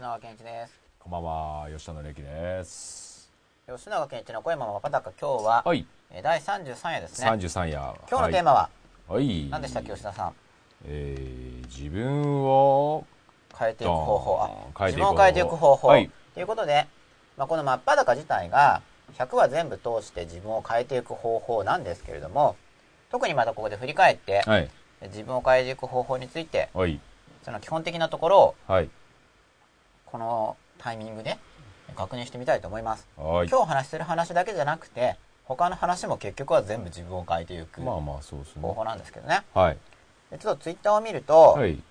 吉永健一です。こんばんは、吉田の歴です。吉永健一の小山真裸今日は、はい、えー第33夜ですね。33夜。今日のテーマは？はい、はい、何でしたっけ吉田さん？えー、自分を、変えていく方法。あ自分を変えていく方法、はい。ということで、まあ、この真っ裸自体が100話全部通して自分を変えていく方法なんですけれども特にまたここで振り返って、はい、自分を変えていく方法についてはい、その基本的なところをはい、このタイミングで確認してみたいと思いますはい。今日お話しする話だけじゃなくて他の話も結局は全部自分を変えていく方。法なんですけどねはい、でちょっとツイッターを見ると、はい。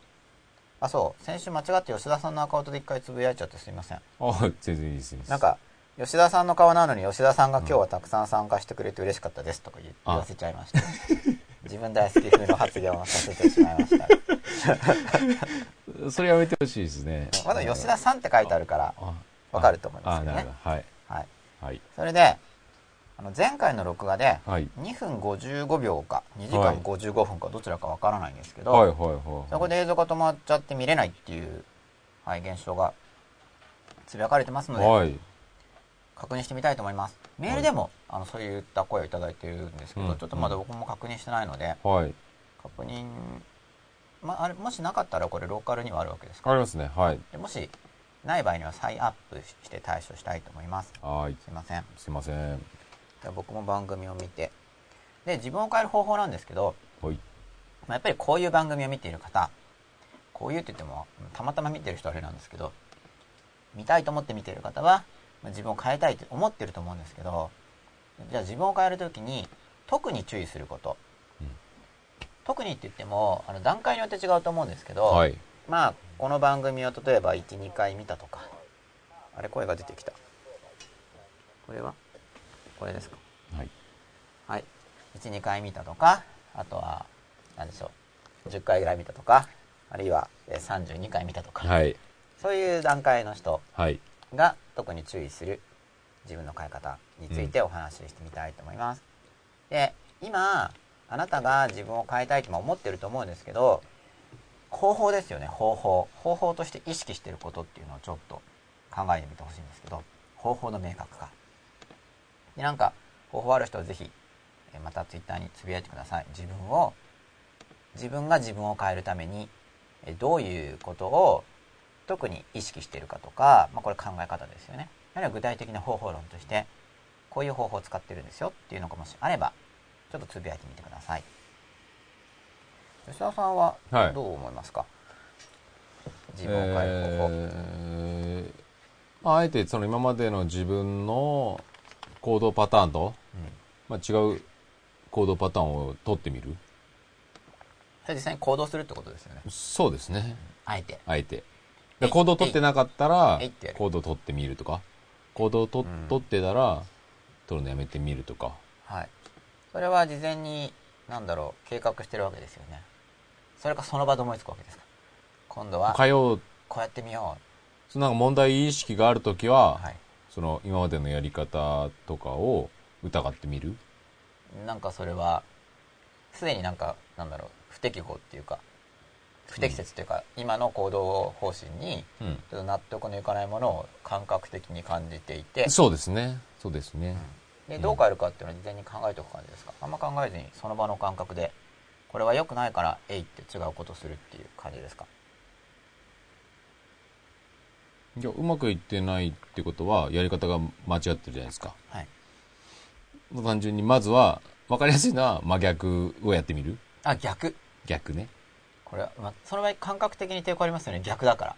あそう先週間違って吉田さんのアカウントで一回つぶやいちゃってすいませんあ、全然いいです。なん、か吉田さんの顔なのに吉田さんが今日はたくさん参加してくれて嬉しかったですとか言わせちゃいました自分大好き風の発言をさせてしまいました それやめてほしいですね。まだ吉田さんって書いてあるからあわかると思いますあ、けどね。はい、はいはい、それであの前回の録画ではい。2分55秒か2時間55分かどちらかわからないんですけど、はい、はい、はい。そこで映像が止まっちゃって見れないっていう、はい、現象がつぶやかれてますので、はい、確認してみたいと思います。メールでも、あのそういった声をいただいているんですけど、うんちょっとまだ僕も確認してないので、はい。確認、まあれ、もしなかったらこれローカルにはあるわけですか？ありますね。はい、でもしない場合には再アップして対処したいと思います。はい。すいません。すいません。じゃあ僕も番組を見て。で、自分を変える方法なんですけど、はい、まあ、やっぱりこういう番組を見ている方、こういうって言っても、たまたま見てる人はあれなんですけど、見たいと思って見てる方は、まあ自分を変えたいって思ってると思うんですけど、じゃあ自分を変えるときに、特に注意すること。うん特にって言っても、あの段階によって違うと思うんですけど、はい。まあ、この番組を例えば1、2回見たとか、あれ、声が出てきた。これは？これですか？はい。はい。1、2回見たとか、あとは、何でしょう。10回ぐらい見たとか、あるいはえー32回見たとか、はい。そういう段階の人はい。が特に注意する自分の変え方についてお話ししてみたいと思います。で、今、あなたが自分を変えたいと思ってると思うんですけど、方法ですよね、方法。方法として意識してることっていうのをちょっと考えてみてほしいんですけど、方法の明確化。で、なんか、方法ある人はぜひ、えーまたツイッターにつぶやいてください。自分を、自分が自分を変えるために、えーどういうことを特に意識しているかとか、まあ、これ考え方ですよね。あるいは具体的な方法論として、こういう方法を使ってるんですよっていうのがもしあれば、ちょっとつぶやいてみてください。吉田さんははいどう思いますか、自分を変える方法。えーまあ、あえてその今までの自分の行動パターンと、まあ、違う行動パターンを取ってみる？それ実際に行動するってことですよね。そうですねあえて。あえてで行動取ってなかったらえいってやる行動取ってみるとか？行動と、うん取ってたら取るのやめてみるとか？はい。それは事前に、なんだろう、計画してるわけですよね。それかその場で思いつくわけですか？今度は、変えようこうやってみよそのなんか問題意識がある時う。は、はい。その今までのやり方とかを疑ってみる？なんかそれは、すでになんか、なんだろう、不適合っていうか、不適切っていうか、今の行動方針に、うん。ちょっと納得のいかないものを感覚的に感じていて、そうですね。そうですね、で、どう変えるかっていうのは事前に考えておく感じですかあんま考えずに、その場の感覚で、これは良くないから、えいって違うことするっていう感じですか？いやうまくいってないってことはやり方が間違ってるじゃないですか。はい。単純にまずは分かりやすいのは真逆をやってみる。あ、逆。逆ねこれは、まあ、その場合感覚的に抵抗ありますよね。逆だから。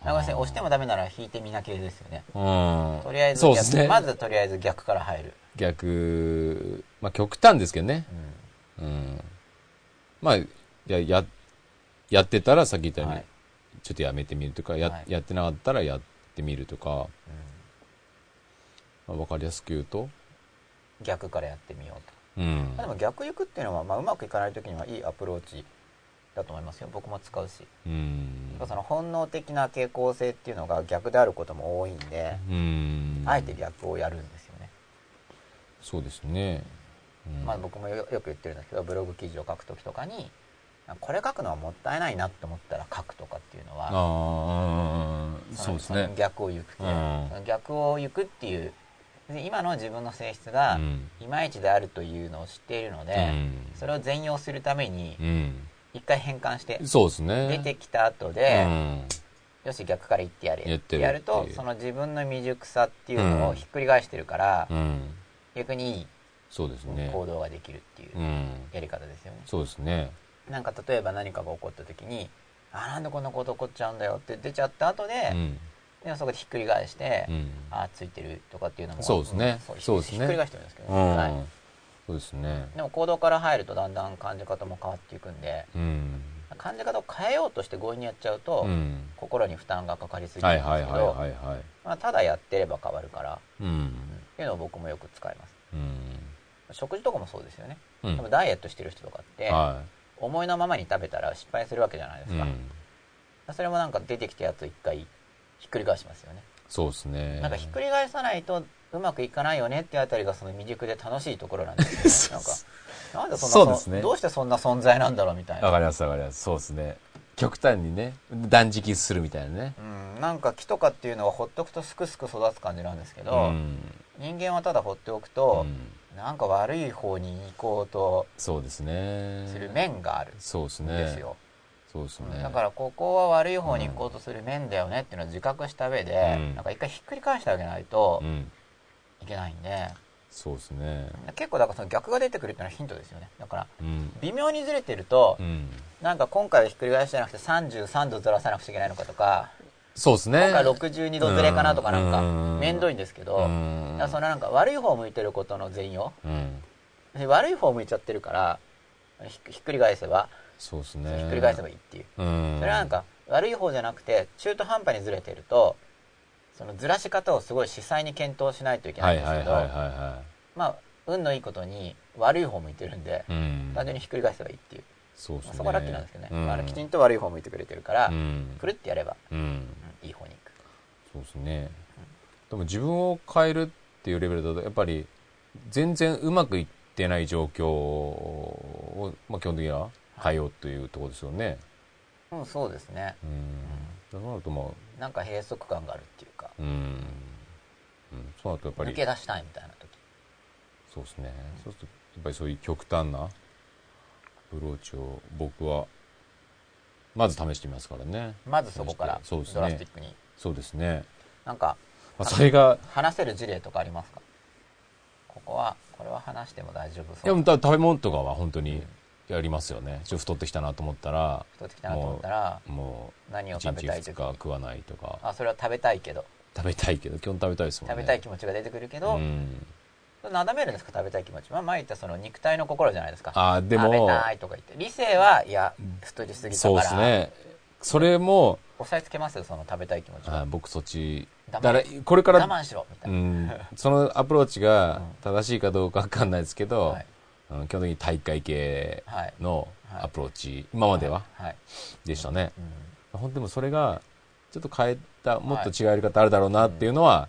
ごめんなさい。押してもダメなら引いてみな系ですよね。うんとりあえず逆、ねまずとりあえず逆から入る。逆まあ極端ですけどねうん。うんまあやややってたらさっき言ったように、はいちょっとやめてみるとかや,、はいやってなかったらやってみるとか、うんまあ、分かりやすく言うと逆からやってみようと。うんまあ、でも逆行くっていうのは、まあ、うまくいかない時にはいいアプローチだと思いますよ。僕も使うし。うんその本能的な傾向性っていうのが逆であることも多いんで、うんあえて逆をやるんですよね。そうですね、うんまあ僕もよよく言ってるんですけど、ブログ記事を書く時とかに、これ書くのはもったいないなと思ったら書くとかっていうのはそうですね。逆を行く逆を行くっていうで今の自分の性質がうんいまいちであるというのを知っているので、それを全容するためにうん。一回変換してうん。そうですね。出てきた後で、うんよし逆から言ってやれやってるやるとその自分の未熟さっていうのをひっくり返してるから、うん。逆にいいそうですね。行動ができるっていううん。やり方ですよね、そうですね。なんか例えば何かが起こった時にあなんでこんなこと起こっちゃうんだよって出ちゃった後で、うん。でもそこでひっくり返して、うん。あついてるとかっていうのもそうですねんそうですねひっくり返してるんですけど、うんはい、そうですね。でも行動から入るとだんだん感じ方も変わっていくんでうん。感じ方を変えようとして強引にやっちゃうと、うん。心に負担がかかりすぎるはいんですけど、ただやってれば変わるから、うん。っていうのを僕もよく使いますうん。食事とかもそうですよね、うんでもダイエットしてる人とかって、は思いのままに食べたら失敗するわけじゃないでい。すか、うん。それもなんか出てきたやつを一回ひっくり返しますよね、そうですね。なんかひっくり返さないとうまくいかないよねってあたりがその未熟で楽しいところなんですよねなんか なんでそんなそねどうしてそんな存在なんだろうみたいなわかりますわかります。そうですね。極端にね、断食するみたいなね。うん、なんか木とかっていうのはほっとくとすくすく育つ感じなんですけど、うん。人間はただ放っておくと、うんなんか悪い方に行こうとそうですね。する面があるそうですね。んですよ、そうですね。だからここは悪い方に行こうとする面だよねっていうのを自覚した上で、うんなんか一回ひっくり返してあげないとうん。いけないんで、そうですね。結構だからその逆が出てくるっていうのはヒントですよねだからうん。微妙にずれてると、うん。なんか今回はひっくり返しじゃなくて33度ずらさなくちゃいけないのかとかそうですね。今回62度ずれかなとかなんかうん面倒いんですけど、うんそのなんか悪い方向いてることの全容うん。で悪い方向いちゃってるからひひっくり返せば、そうですね。ひっくり返せばいいっていう、うん。それはなんか悪い方じゃなくて中途半端にずれてるとそのずらし方をすごい細細に検討しないといけなはいいんですけど、はいはいはいはまあ運のいいことに悪い方向いてるんで、い。うん。単純にひっくり返せばいいっていう、そうね。まあそこはラッキーなんですけどね、うんあのきちんと悪い方向いてくれてるから、うん。くるってやれば、うん。うんいい方に行くそうですね。でも自分を変えるっていうレベルだと、やっぱり全然うまくいってない状況を、まあ基本的には変えようというところですよね。うんそうですねうん。だからとまあ、なんか閉塞感があるっていうん。うん。そうなるとやっぱり、抜け出したいみたいな時そうですね。そうすると、やっぱりそういう極端なアプローチを僕は、まず試してみますからね。まずそこからそうですねドラスティックに、そうですね。なんかまあ、それが、話せる事例とかありますか？ここはこれは話しても大丈夫いや、そうもう食べ物とかは本当にやりますよね。ちょっと太ってきたなと思ったら、太ってきたなと思ったらもう、何を1日2食べたい時日食わないとか、あそれは食べたいけど食べたいけど、基本食べたいですもんね。食べたい気持ちが出てくるけど、うん。なだめるんですか？食べたい気持ち。まあ前言ったその肉体の心じゃないですか。ああ、で食べも、たいとか言って。理性はいや太りすぎたそうからですね。それも、抑えつけますよその食べたい気持ち。をあ僕そっち、だから、これから、我慢しろみたいうな、ん、そのアプローチが正しいかどうかわかんないですけど、はい。うん基本的に大会系はい。のはい。アプローチ、今までははい、でしたね。うん。本当でもそれが、ちょっと変えた、もっと違うやり方あるだろうなっていうのは、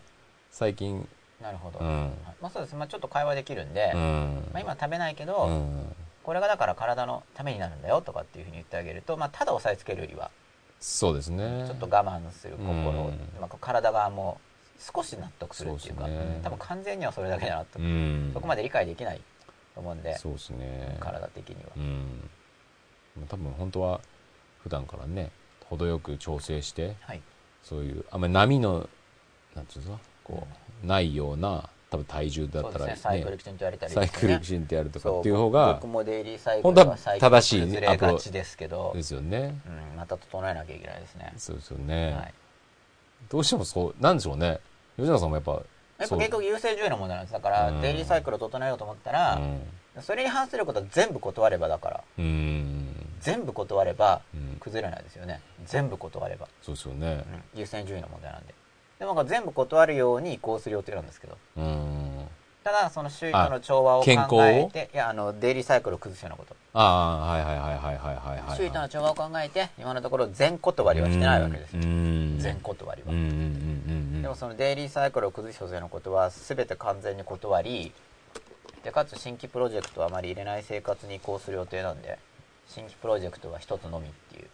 最近、なるほど、うん。はい。まあそうです、まあ、ちょっと会話できるんで、うん。まあ、今食べないけど、うん。これがだから体のためになるんだよとかっていうふうに言ってあげると、まあ、ただ押さえつけるよりはそうですね。ちょっと我慢する心を、うん。まあ、体がもう少し納得するっていうかね。多分完全にはそれだけじゃなくて、うん。そこまで理解できないと思うんでそうですね。体的には、うん。多分本当は、普段からね、程よく調整して、はいそういう、あんまり波の、なんていうんですか、こう、ないような、多分体重だったらですね。サイクルきちんとやれたりサイクルきちちんとやるとかっていう方が僕、もデイリーサイクルは正しい崩れがちですけど。ですよね。うん、また整えなきゃいけないですね、そうですよね。はい、どうしてもそう、なんでしょうね。吉永さんもやっぱ、やっぱ結局優先順位の問題なんです。だから、うん。デイリーサイクルを整えようと思ったら、うん。それに反することは全部断ればだからうん。全部断ればうん崩れないですよね全部断れば、そうですよね。うん優先順位の問題なんででも全部断るように移行する予定なんですけどうん。ただその周囲との調和を考えを？ていやあのデイリーサイクルを崩すようなことああ、はいはいはいはいはいはいはい。周囲との調和を考えて今のところ全断りはしてないわけですようん。全断りは。でもそのデイリーサイクルを崩すようなことは全て完全に断りでかつ新規プロジェクトはあまり入れない生活に移行する予定なんで新規プロジェクトは一つのみっていう。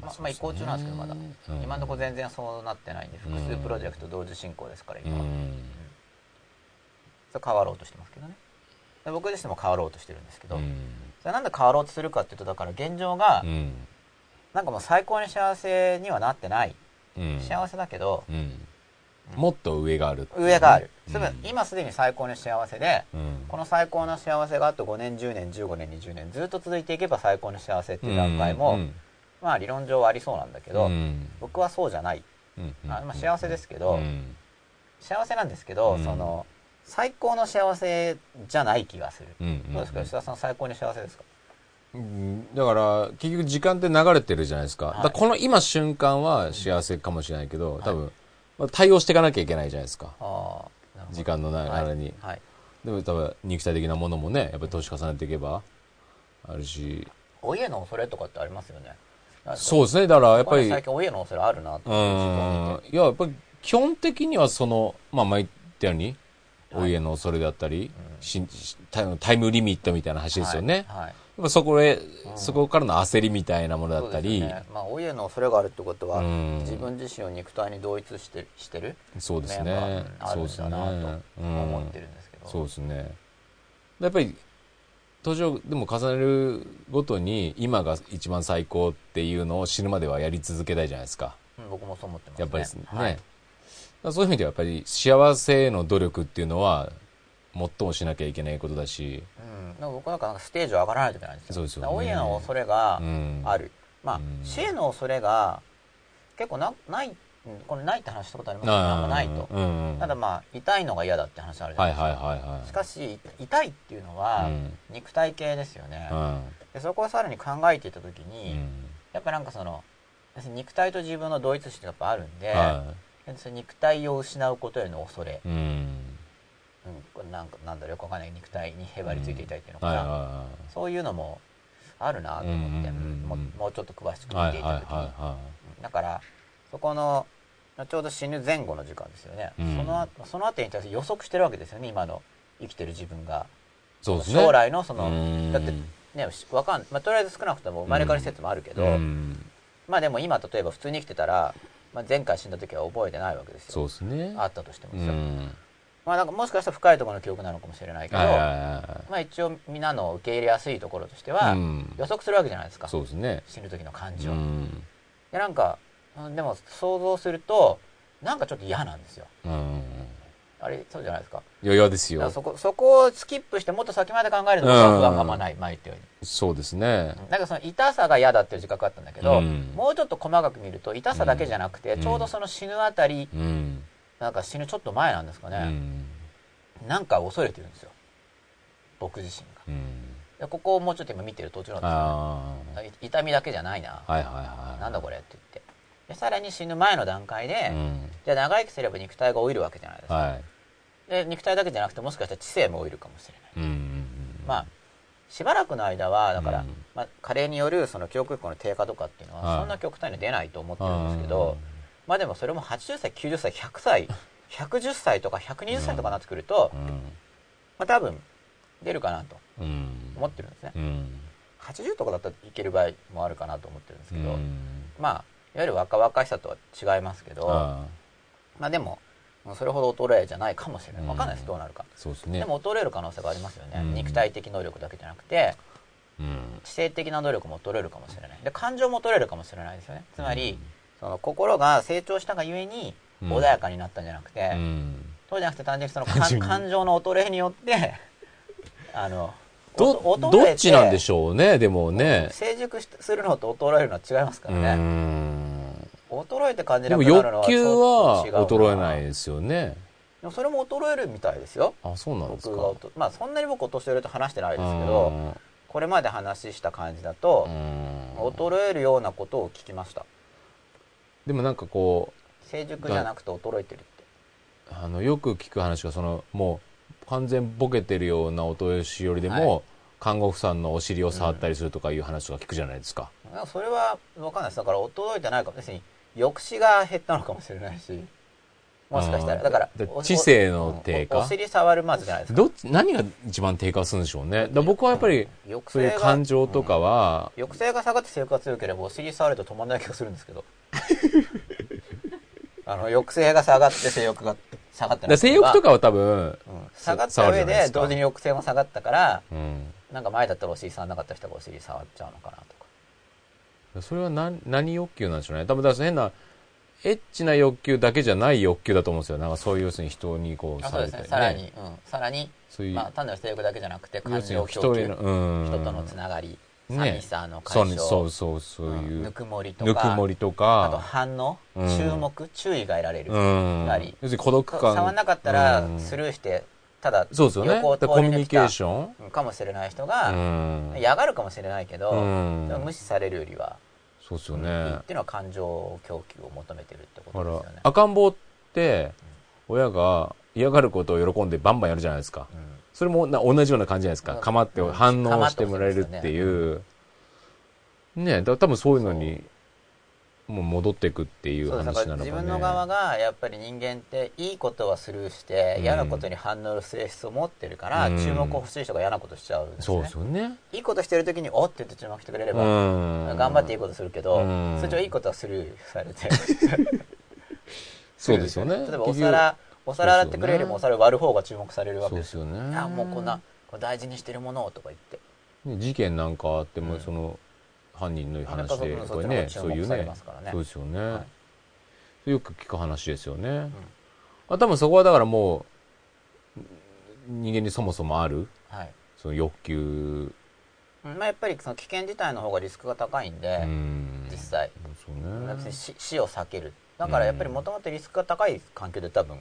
まあ、まあ移行中なんですけどまだ、うん。今のところ全然そうなってないんで複数プロジェクト同時進行ですから今。は、うん。それ変わろうとしてますけどね。で僕自身も変わろうとしてるんですけど、うん。それなんで変わろうとするかっていうとだから現状がうん。なんかもう最高に幸せにはなってない、うん。幸せだけどうんもっと上がある上がある、うん。今すでに最高に幸せでうん。この最高の幸せがあと5年10年15年20年ずっと続いていけば最高の幸せっていう段階も、うんまあ理論上はありそうなんだけど、うん。僕はそうじゃない、うんあまあ、幸せですけど、うん。幸せなんですけど、うん。その最高の幸せじゃない気がする、うんどうですか？吉田さん最高に幸せですか？うん。だから結局時間って流れてるじゃないですか,、はい。だこの今瞬間は幸せかもしれないけど、多分、まあ、対応していかなきゃいけないじゃないですか。時間の流れに、はい、はいでも多分肉体的なものもねやっぱり年重ねていけばあるし。お家の恐れとかってありますよね。そうですね。だからやっぱり最近お家の恐れあるなうん。いややっぱり基本的にはそのまあ前言ったように、はい。お家の恐れだったり、うん。ししタイムタイムリミットみたいな話ですよね、はい。はいやっぱそこへ、んそこからの焦りみたいなものだったり。ね。まあ、お家の恐れがあるってことは、うん。自分自身を肉体に同一してしてるそうですね。あるんだなそうですね。と思ってるんですけど、そうですね。やっぱり年をでも重ねるごとに今が一番最高っていうのを死ぬまではやり続けたいじゃないですか。うん僕もそう思ってますね。やっぱりですね、はい。そういう意味ではやっぱり幸せへの努力っていうのは最もしなきゃいけないことだし、うん、なんか僕なんかステージを上がらないといけないんですよ。そうですよね。だからお家の恐れがうん、ある、まあ、うん。死への恐れが結構なないうんこれないって話したことありますかなんかないと、うん。うん、ただまあ痛いのが嫌だって話あるじゃなはいいですか、はいはいはいしかし痛いっていうのはうん。肉体系ですよね、うん。でそこをさらに考えていった時に、うん。やっぱなんかその肉体と自分の同一視ってやっぱあるんで、はでその肉体を失うことへの恐れ、いうんうん、なんかなんだろうよくわかんない肉体にへばりついていたいっていうのかな、そういうのもあるなと思って、もうもうちょっと詳しく見ていた時に、だからそこのちょうど死ぬ前後の時間ですよね、うん。そのあそのあたりに対して予測してるわけですよね今の生きてる自分が。いそうですね。将来のその、うん。だってねしわかん、まあ、とりあえず少なくとも生まれ変わり説もあるけど、うん。まあでも今例えば普通に生きてたら、まあ、前回死んだ時は覚えてないわけですよ。そうですね。あったとしてもうですよ、んまあなんかもしかしたら深いところの記憶なのかもしれないけど、まあ一応みんなの受け入れやすいところとしていはうん。予測するわけじゃないですか、そうですね。死ぬ時の感うじを、ん。でなんかうんでも想像するとなんかちょっと嫌なんですよ。うん。あれそうじゃないですか。余裕ですよ。そこそこをスキップしてもっと先まで考えると僕は不安がまない前言ったようにそうですね。なんかその痛さが嫌だっていう自覚あったんだけど、うん。もうちょっと細かく見ると痛さだけじゃなくて、うん。ちょうどその死ぬあたりうんなんか死ぬちょっと前なんですかうね、ん。なんか恐れてるんですよ。僕自身が。うん。でここをもうちょっと今見てる途中なんですよ、あね、い痛みだけじゃないな、あはいはいはい。なんだこれって言って。でさらに死ぬ前の段階で、うん。じゃあ長生きすれば肉体が老いるわけじゃないですか、はい。で肉体だけじゃなくてもしかしたら知性も老いるかもしれない、うんまあしばらくの間はだから、うん。まあ、加齢によるその記憶力の低下とかっていうのははい。そんな極端に出ないと思ってるんですけど、まあでもそれも80歳90歳100歳110歳とか120歳とかになってくると、うん。まあ多分出るかなとうん。思ってるんですね、うん。80とかだったらいける場合もあるかなと思ってるんですけど、うん。まあいわゆる若々しさとは違いますけどまあでもそれほど衰えじゃないかもしれない。うん。分かんないです。どうなるか、そうですね。でも衰える可能性がありますよね、うん。肉体的能力だけじゃなくてうん。知性的な能力も衰えるかもしれない。で感情も衰えるかもしれないですよね。つまり、その心が成長したがゆえにうん。穏やかになったんじゃなくて、うん。そうじゃなくて単純にその感感情の衰えによって あのどどっちなんでしょうねでもね。成熟しするのと衰えるのは違いますかうらね、ん。衰えて感じなくなるのは欲求は衰えないですよね。でもそれも衰えるみたいですよ。あそうなんですか。まあそんなに僕お年寄りと話してないですけどこれまで話した感じだとうん。衰えるようなことを聞きましたでもなんかこ成熟じゃなくて衰えてるって。うあのよく聞く話がそのもう完全ボケてるようなお年寄りでも、は看護婦さんのお尻を触ったりするとかいう話とか聞くじゃないですか、なんかそれは分かんないです。だから衰えてないかも。別に抑止が減ったのかもしれないしもしかしたら。だから知性の低下？おお尻触るまずじゃないですか。どっち、何が一番低下するんでしょうね。だ僕はやっぱり、抑そういう感情とかは、抑制が下がって性欲が強ければお尻触ると止まんない気がするんですけど あの抑制が下がって性欲が下がってだから性欲とかは多分、うん下がった上で同時に抑制も下がったからうん。なんか前だったらお尻触らなかった人がお尻触っちゃうのかなとかそれは何、何欲求なんでしょうね。多分、だ変な、エッチな欲求だけじゃない欲求だと思うんですよ。なんかそういう要するに人にこうあそうですね。されたりさらに、うん、さらに、そういう、まあ、単なる性欲だけじゃなくて要感情供給への、うん。人とのつながり、ね。寂しさのそう解消そうそう、そういう、ん。ぬくもりとぬかくもりとあとか、反応、うん。注目。注意が得られる、うん。なり。要するに孤独感。触らなかったらうん。スルーしてただそうですよね。コミュニケーり抜けたション。かもしれない人うがん。嫌がるかもしれないけど、無視されるよりはそうですよねっ。ていうのは感情供給を求めてるってことですよね、。赤ん坊って、親が嫌がることを喜んでバンバンやるじゃないですか。うんそれもな同じような感じじゃないですか。うんかまって反応してもらえるっていう。ねだから多分そういうのに、もう戻っていくっていうそう話なのかね。分の側がやっぱり人間っていいことはスルーしてうん嫌なことに反応する性質を持ってるからうん注目を欲しい人が嫌なことしちゃうんですそうねですよね。いいことしてる時におって言って注目してくれれうばん。頑張っていいことするけどうん通常いいことはスルーされてそうですよね。例えばお皿お皿洗ってくれるよりもお皿割る方が注目されるわそうけですよね。あもうこんな大事にしてるものをとか言ってね事件なんかあっても、うんその、犯人の話で、なんかね、そういうねそうですよね。はい。よく聞く話ですよね。あ多分そこはだからもう、人間にそもそもある、はい。その欲求、うんまあ、やっぱりその危険自体の方がリスクが高いんで、うん。実際。そうね。別に死死を避ける。だからやっぱりもともとリスクが高い環境で多分、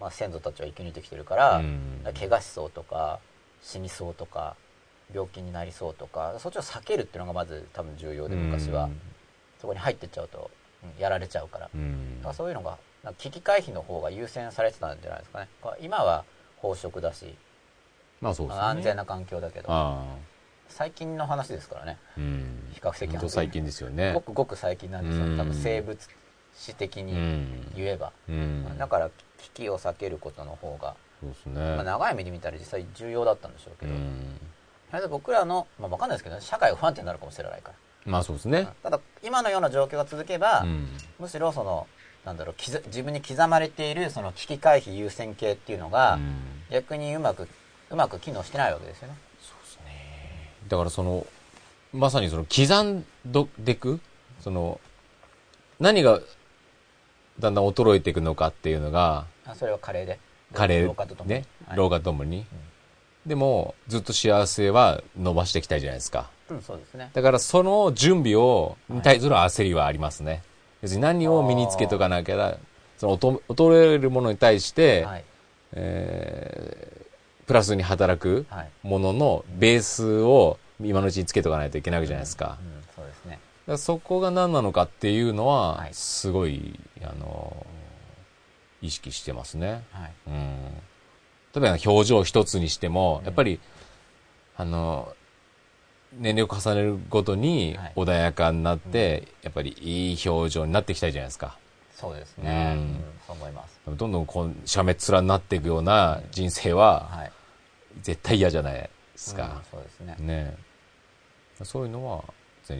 まあ、先祖たちは生き抜いてきてるから、うん。怪我しそうとか死にそうとか病気になりそうとかそっちを避けるっていうのがまず多分重要で昔は、そこに入ってっちゃうと、うんやられちゃうから,、うん。だからそういうのが危機回避の方が優先されてたんじゃないですかね今は飽食だし、まあそうですね。安全な環境だけど。最近の話ですからねうん。比較的最近ですよねご。くごく最近なんですようん多分生物史的うにん。言えば、うん。だから危機を避けることの方が、そうですまあ、ね。長い目で見たら実際重要だったんでしょうけど、僕らの、まあ、分かんないですけど、ね、社会が不安定になるかもしれないから、まあそうですね。ただ今のような状況が続けば、うん。むしろそのなんだろう刻自分に刻まれているその危機回避優先系っていうのが、うん。逆にうまくうまく機能してないわけですよね。そうですね。だからその、まさにその刻んでくその、何がだんだん衰えていくのかっていうのが、あそれは加齢で。加齢老化とともに。ね、はい。老化ともに。でも、ずっと幸せは伸ばしていきたいじゃないですか。うん、そうですねだからその準備を、に対する焦りはありますね。別に何を身につけとかなきゃ、その衰えるものに対して、はいえープラスに働くはい、もののベースを今のうちにつけとかないといけないわけじゃないですか。うん、そうですねだそこが何なのかっていうのはは、いすごい、あの、意識してますね。はいうん。例えば表情一つにしても、やっぱり、あの、年齢を重ねるごとにはい。穏やかになって、やっぱりいい表情になっていきたいじゃないですか。そうですね、ううんんそう思います。どんどんこう、しゃめっ面になっていくような人生は、はい。絶対嫌じゃないですうんか。そうですね。ね。そういうのは、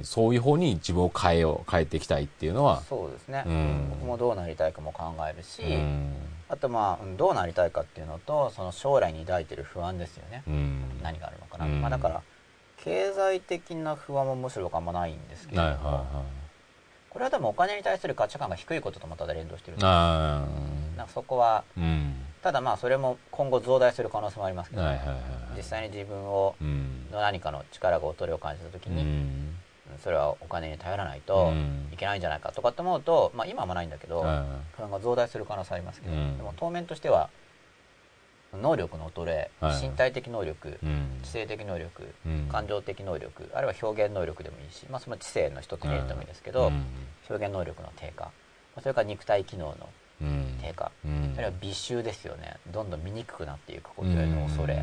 そういう方に自分を変えよう、変えていきたいっていうのは、そうですね、うん。僕もどうなりたいかも考えるし、うん。あとまあうんどうなりたいかっていうのとその将来に抱いてる不安ですよね、うん。何があるのかな、うんまあ、だから経済的な不安もむしろあんまないんですけれども、はいはいはい。これはでもお金に対する価値観が低いこととまた連動してるあなんかそこはあ、うん。ただまあそれも今後増大する可能性もありますけど、はいはいはい。実際に自分をうん。の何かの力が劣りを感じた時うに、ん。それはお金に頼らないとうんいけないんじゃないかとかって思うと、まあ、今はないんだけど、は不安が増大する可能性ありますけど、うん。でも当面としては能力の衰え、はい。身体的能力。知性的能力、うん。感情的能力あるいは表現能力でもいいし、まあ、その知性の一つに入れてもいいですけど、うん。表現能力の低下。まあそれから肉体機能のうん。低下、うん。あるいは美醜ですよね。どんどん醜くなっていくことへの恐れ、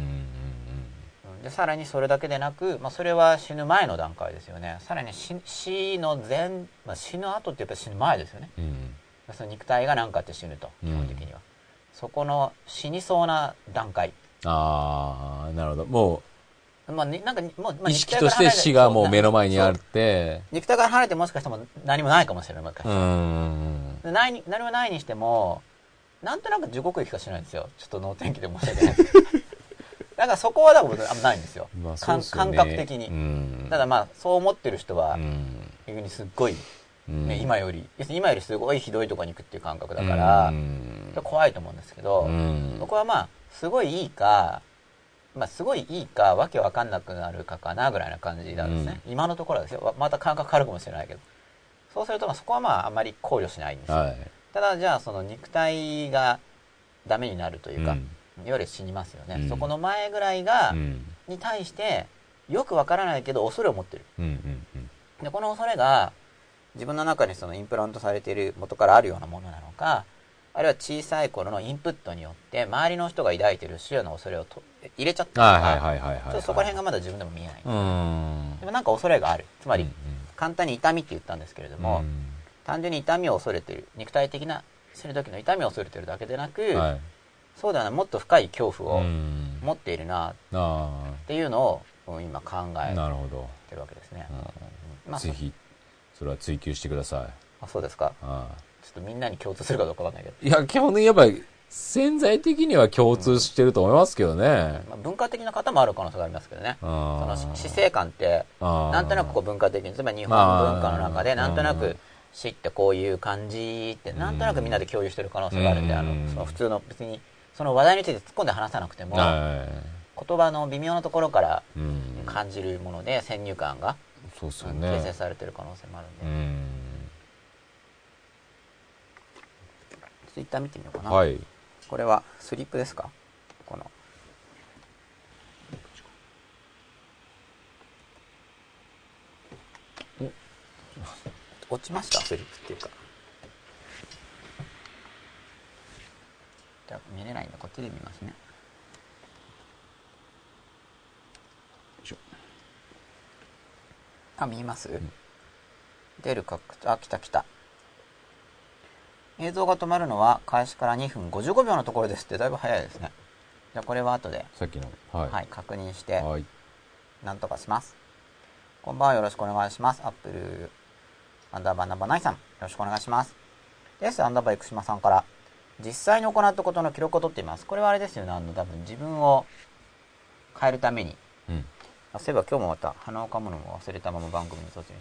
でさらにそれだけでなく、まあ、それは死ぬ前の段階ですよね。さらに死死の前、まあ、死ぬ後ってやっぱり死ぬ前ですよね。うん。その肉体が何かあって死ぬと基本的には、そこの死にそうな段階。ああ、なるほど。もまあ、ね、なんかもう、ま意識として死がもう目の前にあって、肉体から離れてもしかしても何もないかもしれない。もしかしうん。でないに何もないにしてもなんとなく地獄行きかしないんですよ。ちょっと能天気で申し訳ない。ですけどだからそこはだからあんまないんですよ,、まあすよね。感覚的に、うん。ただまあそう思ってる人はうん、逆にすっごい、うん。ね今より今よりすごいひどいところに行くっていう感覚だから、うん。怖いと思うんですけど、うん。僕はまあすごいいいかまあすごいいいかわけわかんなくなるかかなぐらいな感じなんですね、今のところはですよ。わまた感覚変わるかもしれないけど。そうするとまあそこはまああんまり考慮しないんですよ、はい。ただじゃあその肉体がダメになるというか、うんいわゆる死にますよね、うん。そこの前ぐらいが、うん。に対してよくわからないけど恐れを持ってる。うんうんうん。でこの恐れが自分の中にそのインプラントされている元からあるようなものなのかあるいは小さい頃のインプットによって周りの人が抱いている種の恐れをと入れちゃったのか、そこら辺がまだ自分でも見えない、うん。でもなんか恐れがある。つまり、うん簡単に痛みって言ったんですけれども、うん。単純に痛みを恐れている。肉体的な死ぬ時の痛みを恐れているだけでなく、はい。そうではないもっと深い恐怖をうん。持っているなっあ。ていうのをうん今考あ、え。てるわけですね、うん。まあぜひ、それは追求してください。あそうですか。あちょっとみんなに共通するかどうかわかんないけど、いや、基本的にやっぱり、潜在的には共通してると思いますけどね。まあ、文化的な方もある可能性がありますけどね。そのそ死生観ってなんとなくこう文化的につまり日本文化の中でなんとなく死ってこういう感じってなんとなくみんなで共有してる可能性があるんでうん。あのその普通の別にその話題について突っ込んで話さなくてもは言葉の微妙なところから。感じるもので先入観が形成ね。されてる可能性もあるんで、うん。ツイッター見てみようかな、はい。これはスリップですか？このお落ちました？スリップっていうかじゃあ見れないんでこっちで見ますね。よいしょ。あ見えます、出るかあ来た来た。映像が止まるのは開始から2分55秒のところですってだいぶ早いですね。じゃあこれは後で、さっきの。ははい、確認してい。はい。なんとかします。こんばんはよろしくお願いします。アップルアンダーバーナンバーナイさんよろしくお願いします。ですアンダーバー生島さんから実際に行ったことの記録を取っています。これはあれですよね。あの多分自分を変えるために。うん。あそういえば今日もまた。鼻をかむのも忘れたまま番組に突入して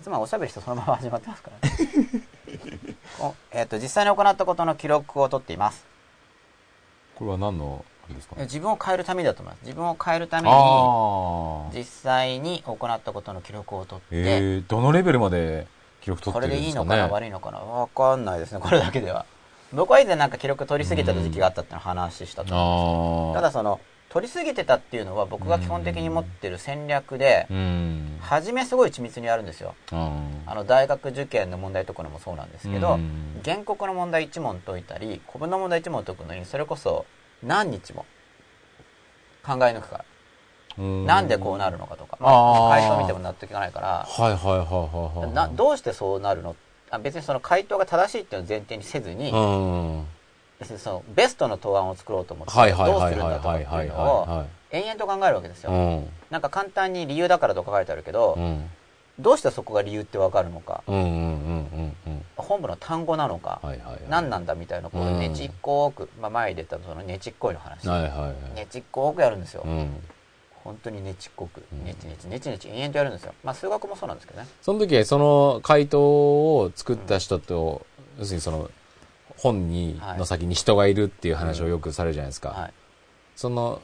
いつもはおしゃべりしてそのまま始まってますからね。おえっ、と実際に行ったことの記録を取っています。これは何の、あれですか？え自分を変えるためだと思います。自分を変えるために。実際に行ったことの記録を取って、えー、どのレベルまで記録取こってれでいいのかるんですかねな？悪いのかな？わかんないですね。これだけでは僕は以前なんか記録取りすぎた時期があったって話したと思うんですああ。ただその取りすぎてたっていうのは僕が基本的に持ってる戦略でうん。初めすごい緻密にやるんですよ。うん。あの大学受験の問題解くのもそうなんですけどうん。原告の問題1問解いたり古文の問題1問解くのにそれこそ何日も考え抜くから。うんなんでこうなるのかとか、まあ回答見ても納得いかないから。はいはいはいはいはい。などうしてそうなるのあ別にその回答が正しいっていうのを前提にせずに、うん。別にそのベストの答案を作ろうと思ってどうするんだとかっていうのはを延々と考えるわけですよ。なんか簡単に理由だからとか書いてあるけど、うん。どうしてそこが理由ってわかるのか。本部の単語なのか。何なんだみたいなこううんねちっこく、まあ、前に出たそのねちっこいの話。ねちっこくやるんですよ、うん。本当にねちっこく。うん。ねちねちねちねち延々とやるんですよ。まあ数学もそうなんですけどね。その時、その回答を作った人と、要するにその、本に、はいの先に人がいるっていう話をよくされるじゃないですか。はい。その、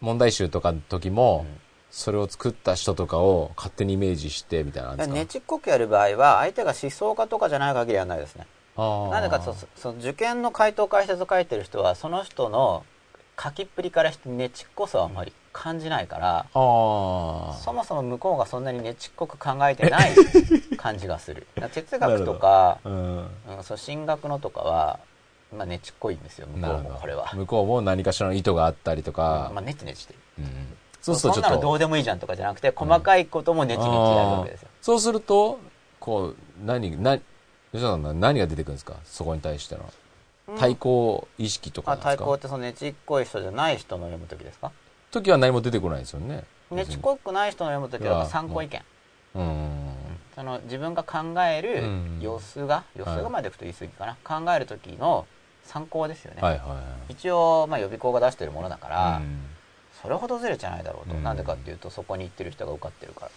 問題集とかの時も、うん。それを作った人とかを勝手にイメージしてみたいなねちっこくやる場合は相手が思想家とかじゃない限りはないですね。なぜかとそその受験の回答解説を書いてる人はその人の書きっぷりからしてねちっこさはあまり感じないから。そもそも向こうがそんなにねちっこく考えてない感じがする。哲学とか、うん。うん、そう進学のとかは、まあ、ねちっこいんですよ向こうもこれは、向こうも何かしらの意図があったりとか。まあ、ネチネチしてるうん。そうすると。そんなちょっと。のどうでもいいじゃんとかじゃなくて細かいこともネチネチやるわけですよ、そうすると、こう、何、な、吉田さんは何が出てくるんですか？そこに対しての。うん。対抗意識とかですか？対抗ってそのねちっこい人じゃない人の読む時ですか？時は何も出てこないですよね。ねちっこくない人の読む時は参考意見。うん。その自分が考えるうん。様子が、様子がまでいくと言い過ぎかな、考える時の参考ですよね、はいはいはい。一応、まあ、予備校が出してるものだから、うん。それほどずれちゃないだろうと、うん。なんでかっていうとそこに行ってる人が受かってるから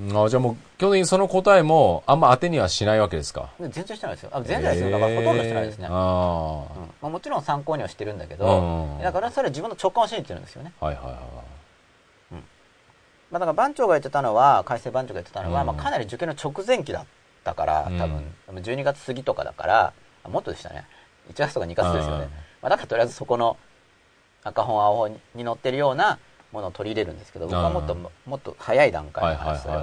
あじゃあもう、基本的にその答えもあんま当てにはしないわけですか？で全然してないですよ。あ全然ですよだからほとんどしてないですね、えー。うん。あまあ、もちろん参考にはしてるんだけあ。ど、うん。だからそれは自分の直感を信じてるんですよね、はいはいはまあ、だから番長が言ってたのは改正番長が言ってたのは、うん。まあ、かなり受験の直前期だったからうん。多分12月過ぎとかだからあもっとでしたね。1月とか2月ですよね。うん、まあ、だからとりあえずそこの赤本青本に載ってるようなものを取り入れるんですけど僕はもっとうんもっと早い段い。階の話それ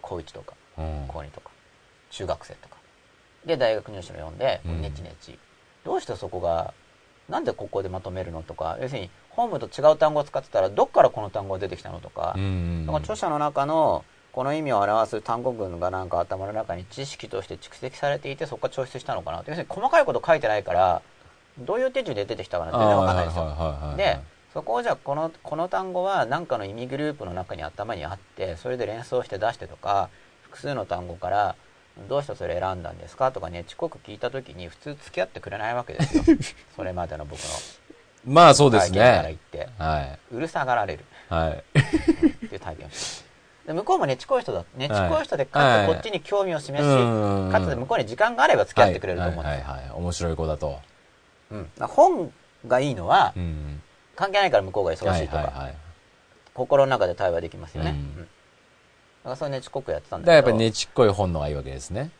高1とか高2とか中学生とか。で大学入試の読んでうん。ネチネチ、どうしてそこがなんでここでまとめるのとか要するに本文と違う単語を使ってたらどっからこの単語が出てきたのとか、著者の中のこの意味を表す単語群がなんか頭の中に知識として蓄積されていてそこから抽出したのかなって。要するに細かいこと書いてないからどういう手順で出てきたかなって全然わかんないですよ。でそこをじゃあこのこの単語は何かの意味グループの中に頭にあってそれで連想して出してとか複数の単語からどうしてそれ選んだんですかとかねちこく聞いた時に普通付き合ってくれないわけですよ それまでの僕のまあそうです体験から言っね。てはい。うるさがられるはい。っていう体験をしてで向こうもねちこい人だねちこい人でかはいつこっちに興味を示し、うんかつ向こうに時間があれば付き合ってくれると思うんですよ、はいはいはい。面白い子だと。うん本がいいのはうん。関係ないから向こうが忙しいとか、はいはいはい。心の中で対話できますよね、うんうんだからそれねちこくやってたんだからだけどやっぱりねちっこい本のがいいわけですね。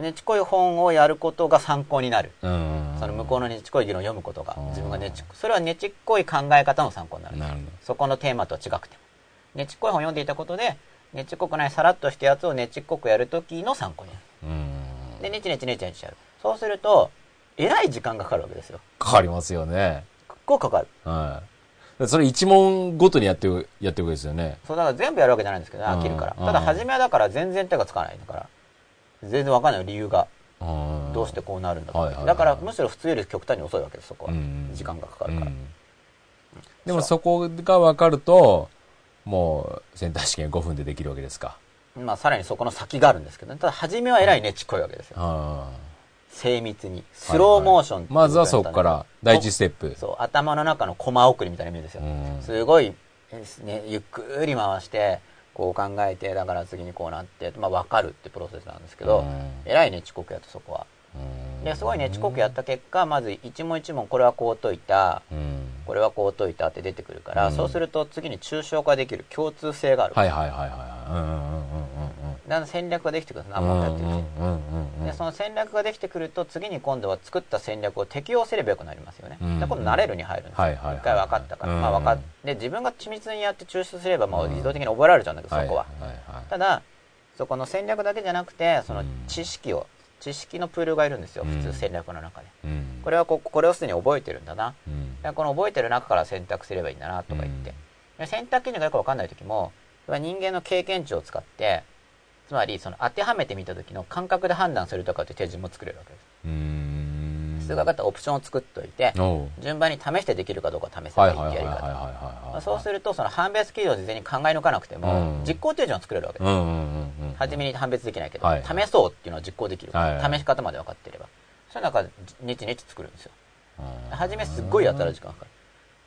ねちこい本をやることが参考になるうん。その向こうのねちこい議論を読むことがうん自分がねちそれはねちっこい考え方の参考になるなるほそこのテーマとは違くてもねちっこい本を読んでいたことでねちっこくないさらっとしたやつをねちっこくやるときの参考になるど。うん。で、ネチネチネチネチやる。そうすると、えらい時間がかかるわけですよ。かかりますよね。結構かかる。はい。それ一問ごとにやってる、やってるわけですよね。そう、だから全部やるわけじゃないんですけど、飽きるから。うんただ、初めはだから全然手がつかないだから。全然わかんない理由が。うんどうしてこうなるんだとはいはいはいだから、むしろ普通より極端に遅いわけです、そこはうん。時間がかかるから。うんでもそこが分かると、もうセンター試験5分でできるわけですか。まあ、さらにそこの先があるんですけどね。ただ、初めはえらいねちっこいわけですよ。あ精密に。スローモーションっていうまずはそこから、第一ステップ。そう、頭の中のコマ送りみたいな意味ですよ。うんすごい、えーね、ゆっくり回して、こう考えて、だから次にこうなって、まあ分かるってプロセスなんですけど、うんえらいね、遅刻やとそこは。うんで、すごいね、遅刻やった結果、まず一問一問これはこう解いた、うん。これはこう解いたって出てくるから、うん。そうすると次に抽象化できる共通性がある。はいはいはいはいはい。うんうんうんうん。だんだん戦略ができてくるんです、その戦略ができてくると次に今度は作った戦略を適用すればよくなりますよね。うん。で今度慣れるに入るんですよ。はいはいはい一回分かったから。うん。まあ分かっで自分が緻密にやって抽出すればもう自動的に覚えられちゃうんだけど、そこは。いはいはい。ただそこの戦略だけじゃなくてそのうん。知識を知識のプールがいるんですようん普通戦略の中で。うんこれはここれをすでに覚えてるんだな。うんでこの覚えてる中から選択すればいいんだなとか言って。で選択基準がよく分かんない時も人間の経験値を使ってつまりその当てはめてみた時の感覚で判断するとかっていう手順も作れるわけです。うん数学だったらオプションを作っておいて順番に試してできるかどうか試せばはいいってやり方。そうするとその判別基準を事前に考え抜かなくてもうん。実行手順を作れるわけです。初めに判別できないけど、はい試そうっていうのは実行できる、試し方まで分かっていれば。それなんかネチネチ作るんですよ。うん。初めすっごいやったら時間かかる。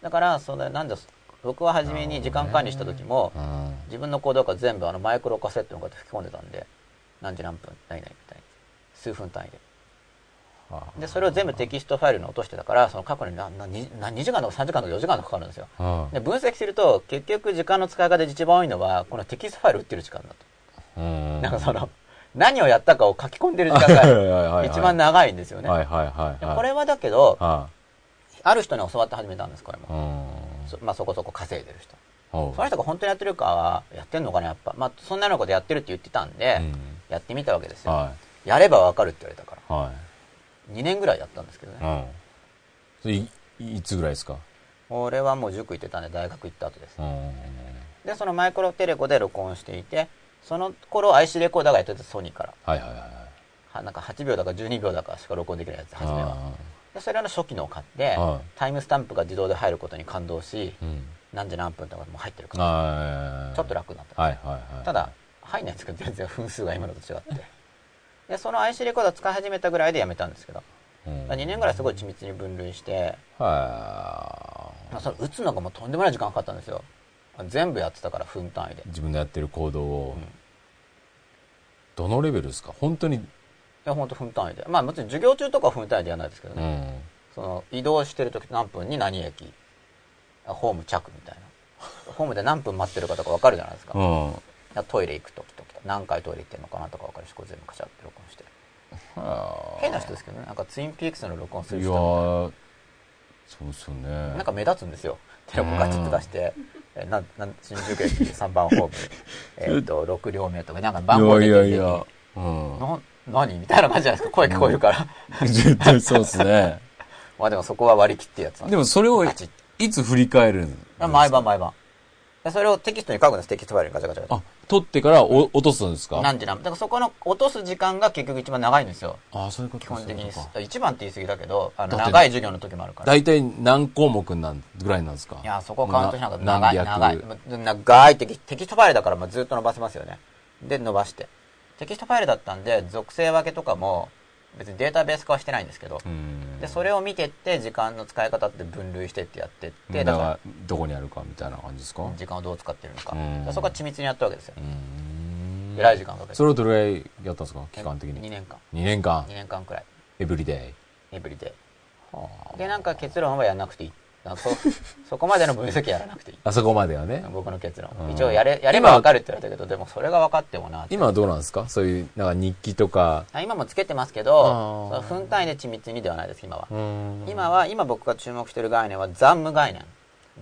だからそのなんで僕は初めに時間管理した時もうん。自分の行動が全部あのマイクロカセットのこうやって吹き込んでたんで何時何分何々みたいに数分単位ででそれを全部テキストファイルに落としてたからその過去に何何何2時間とか3時間とか4時間とかかかるんですよ。うん。で分析すると結局時間の使い方で一番多いのはこのテキストファイル打ってる時間だと。うん。なんかその、何をやったかを書き込んでる時間が一番長いんですよね。これはだけど、あある人に教わって始めたんです、これうも。ん。そまあそこそこ稼いでる人。その人が本当にやってるかは、やってんのかな、やっぱ。まあそんなようなことやってるって言ってたんで、うん。やってみたわけですよ。はやればわかるって言われたから。いはい2年ぐらいやったんですけどね。うんいいつぐらいですか？俺はもう塾行ってたんで大学行った後です。うんで、そのマイクロテレコで録音していて、その頃 IC レコーダーがやってたソニーから。はいはいはいはなんか8秒だか12秒だかしか録音できないやつ初めはでそれの初期のを買って、はタイムスタンプが自動で入ることに感動しい。うん。何時何分とかもう入ってるからあちょっと楽になった、はいはいはい。ただ入んないんですけど全然分数が今のと違ってでその IC レコーダー使い始めたぐらいでやめたんですけど、うん、2年ぐらいすごい緻密に分類して、はまあ、それ打つのがもうとんでもない時間かかったんですよ。全部やってたから分単位で。い。自分のやってる行動を、うん。どのレベルですか？本当に、いや本当分単位で。まあもちろん授業中とかは分単位でやらないですけどうね、ん。その移動してる時何分に何駅。あホーム着みたいな。ホームで何分待ってるかとか分かるじゃないですか、うん。トイレ行く時とか何回トイレ行ってんのかなとか分かるしこれ全部カチャって録音して。はあ変な人ですけどね。なんかツインピークスの録音する人ーそうですよね。なんか目立つんですよ。テロップガチッと出して、えなんなん新宿駅3番ホーム。えっと6両目とかなんか番号出てるいやいやいや。うん。な何みたいな感じじゃないですか。声聞こえるから、絶対そうですね。まあでもそこは割り切ってやつなんでもそれをいつ振り返るんですか？毎晩毎晩。でそれをテキストに書くんですテキストファイルにガチャガチャあ、取ってからお落とすんですか？何時何分だからそこの落とす時間が結局一番長いんですよ。あ、そういうこと基本的に。一番って言い過ぎだけどあの長い授業の時もあるから。大体何項目なんぐらいなんですか？いやそこをカウントしなかった。な長い長い。長いテキテキストファイルだからまあずっと伸ばせますよね。で伸ばして。テキストファイルだったんで属性分けとかも別にデータベース化はしてないんですけど、うん。でそれを見てって時間の使い方って分類してってやってってだから、どこにあるかみたいな感じですか？ら時間をどう使ってるのか。そこは緻密にやったわけですよ。うん。えらい時間かけて。それをどれぐらいやったんですか？期間的2に。年間。2年間。2。年間くらい。 every day every dayイ。でなんか結論はやらなくていい。あそ そこまでの分析やらなくていい。あそこまではね。僕の結論。うん。一応やれやれば分かるって言われたけどでもそれが分かってもな今はどうなんですか？そういう、なんか日記とか。あ今もつけてますけどその分単位で緻密にではないです今は。うん。今は今僕が注目している概念は残務概念。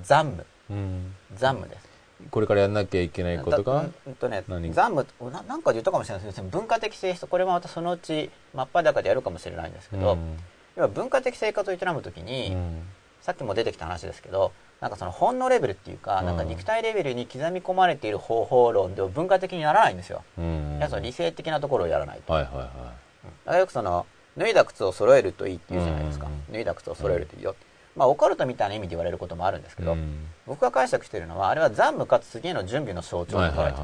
残務。うん。残務です。これからやんなきゃいけないことがだうんうんとね何？残務ななんかで言ったかもしれないですけど文化的性質これもまたそのうち真っ裸でやるかもしれないんですけど、うん。要は文化的生活を営む時に、うんさっきも出てきた話ですけどなんかその本能レベルっていうか,、うん。なんか肉体レベルに刻み込まれている方法論では文化的にならないんですよ、うん。やつは理性的なところをやらないと、はいはいはだからよくその脱いだ靴を揃えるといいって言うじゃないですか、うん。脱いだ靴を揃えるといいよって、まあオカルトみたいな意味で言われることもあるんですけど、うん。僕が解釈しているのはあれは残務かつ次への準備の象徴とはい捉えて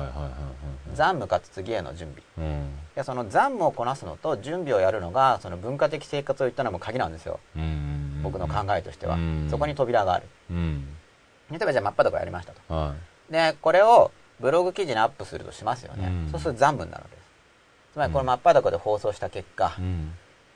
残務かつ次への準備。うん。でその残務をこなすのと準備をやるのがその文化的生活を営む鍵なんですよ。うん僕の考えとしては、うん。そこに扉がある。うん。例えばじゃあ真っ裸やりましたと。はでこれをブログ記事にアップするとしますよね、うん。そうすると残務になるわけです。つまりこれ真っ裸で放送した結果、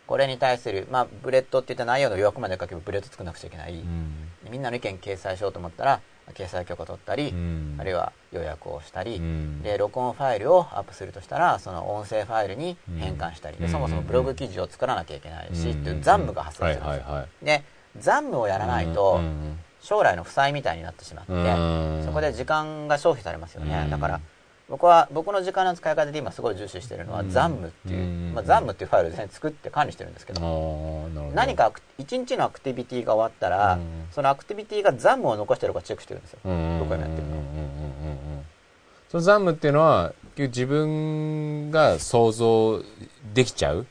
これに対する、まあ、スレッドって言った内容の要約まで書けばスレッド作らなくちゃいけない、うん。みんなの意見掲載しようと思ったら掲載許可取ったり、うん。あるいは予約をしたり、うん。で録音ファイルをアップするとしたらその音声ファイルに変換したり、そもそもブログ記事を作らなきゃいけないし、うん。っていう残務が発生するんですよ、はいはいはい。で残務をやらないとうん。将来の負債みたいになってしまって、うん。そこで時間が消費されますよね、うん。だから僕は僕の時間の使い方で今すごい重視してるのはうん。残務っていう、うん。まあ、残務っていうファイルを全然作って管理してるんですけあど、何か一日のアクティビティが終わったら、うん。そのアクティビティが残務を残してるかチェックしてるんですよ、うん。僕が今やってるのその残務っていうのは自分が想像できちゃう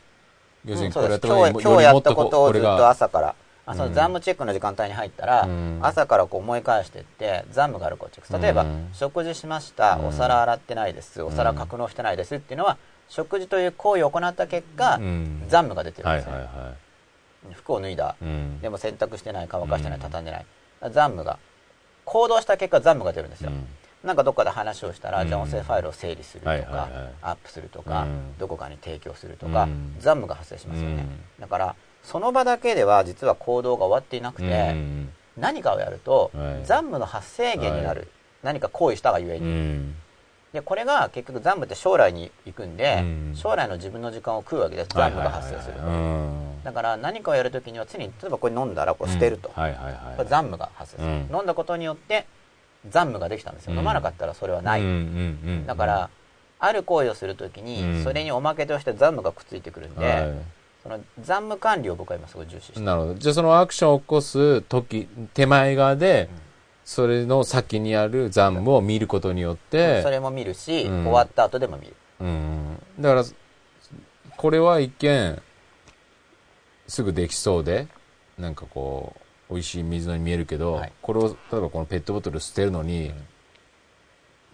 要するにこれやったうん。そうです今日今日やったことをずっと朝からあそのうん。残務チェックの時間帯に入ったら、うん。朝からこう思い返していって残務があるかをチェック例えば、うん食事しました、うん。お皿洗ってないです。お皿格納してないですっていうのは食事という行為を行った結果、うん。残務が出てるんはいですね、はいは服を脱いだ、でも洗濯してない乾かしてないうん。畳んでない、残務が行動した結果残務が出るんですよ、うん。なんかどっかで話をしたら、うん。じゃあ音声ファイルを整理するとか、はいはいはい。アップするとか、うん。どこかに提供するとか、うん。残務が発生しますよね、うん。だからその場だけでは実は行動が終わっていなくて、うん。何かをやると、はい。残務の発生源になる、はい。何か行為したがゆえうに、ん。でこれが結局残務って将来に行くんで、うん。将来の自分の時間を食うわけです。残務が発生するだから何かをやるときには常に例えばこれ飲んだらこれ捨てると、残務が発生する、うん。飲んだことによって残務ができたんですよ、うん。飲まなかったらそれはない、だからある行為をするときに、うん。それにおまけとして残務がくっついてくるんで、はその残務管理を僕は今すごい重視してなるほど。じゃあそのアクションを起こす時手前側でそれの先にある残務を見ることによってそれも見るし、うん。終わった後でも見る。うん。だからこれは一見、すぐできそうで、なんかこう、美味しい水のように見えるけど、はい。これを、例えばこのペットボトル捨てるのに、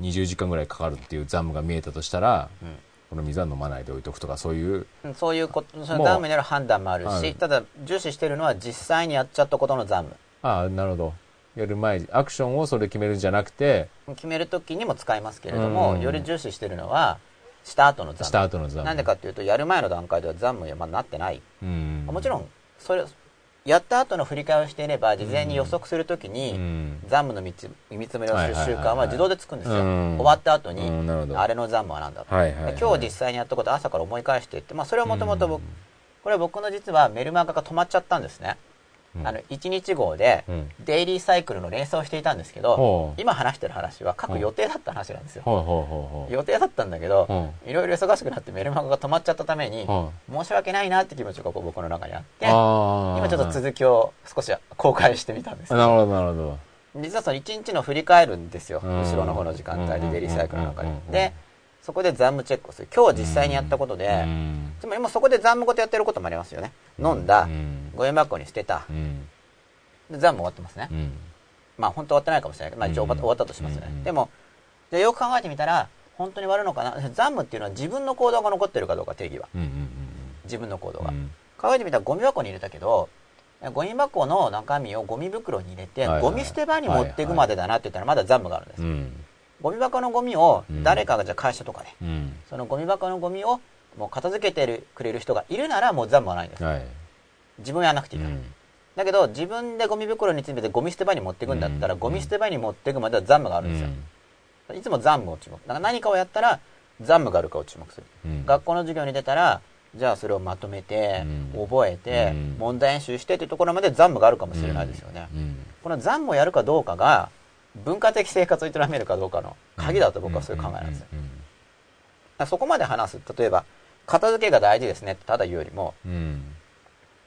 20時間ぐらいかかるっていう残務が見えたとしたら、うんこの水は飲まないで置いとくとか、そういう、うんそういうこと、その残務による判断もあるし、はいただ重視してるのは実際にやっちゃったことの残務。ああ、なるほど。やる前、アクションをそれで決めるんじゃなくて、決めるときにも使いますけれども、うんより重視してるのは、した後の残した務。後の残務。なんでかっていうと、やる前の段階では残務にはまだなってない。うん。もちろん、それ、やった後の振り返りをしていれば、事前に予測するときに、うん。残務の見つ見積もりをする習慣は自動でつくんですよ。うん終わった後に、あれの残務はなんだと。はいはいはいで今日実際にやったことを朝から思い返していって、まあそれはもともと僕、これは僕の実はメルマガが止まっちゃったんですね。うん。あの、1日号でうん、デイリーサイクルの連載をしていたんですけど今話してる話は書く予定だった話なんですよ。予定だったんだけどう、いろいろ忙しくなってメルマガが止まっちゃったために、は申し訳ないなって気持ちが僕の中にあって。今ちょっと続きを少し公開してみたんですなるほど、なるほど。実はその1日の振り返るんですよ、うん。後ろの方の時間帯でデイリーサイクルの中でそこで残務チェックをする。今日実際にやったことで、うん。つまりもうそこで残務ことやってることもありますよね。飲んだ、うん。ゴミ箱に捨てた。うん。で残務終わってますね、うん。まあ本当終わってないかもしれないけど、まあ、一応終わったとしますね、うん。でもじゃあよく考えてみたら本当に終わるのかな？残務っていうのは自分の行動が残ってるかどうか定義は。自分の行動が、うん。考えてみたらゴミ箱に入れたけどゴミ箱の中身をゴミ袋に入れて、ゴミ捨て場に持っていくまでだなって言ったらまだ残務があるんです、うん。ゴミ箱のゴミをうん誰かがじゃあ会社とかで、うん。そのゴミ箱のゴミをもう片付けてるくれる人がいるならもう残務はないんです。はい。自分はやらなくていいから。うん。だけど自分でゴミ袋に詰めてゴミ捨て場に持っていくんだったら、うんゴミ捨て場に持っていくまでは残務があるんですよ。いつも残務を注目。だから何かをやったら残務があるかを注目する。うん学校の授業に出たら、じゃあそれをまとめて、うん覚えて、うん問題演習してというところまで残務があるかもしれないですよね。うん。この残務をやるかどうかが、文化的生活を営めるかどうかの鍵だと僕はそういう考えなんですよ。そこまで話す。例えば、片付けが大事ですねってただ言うよりも、うん。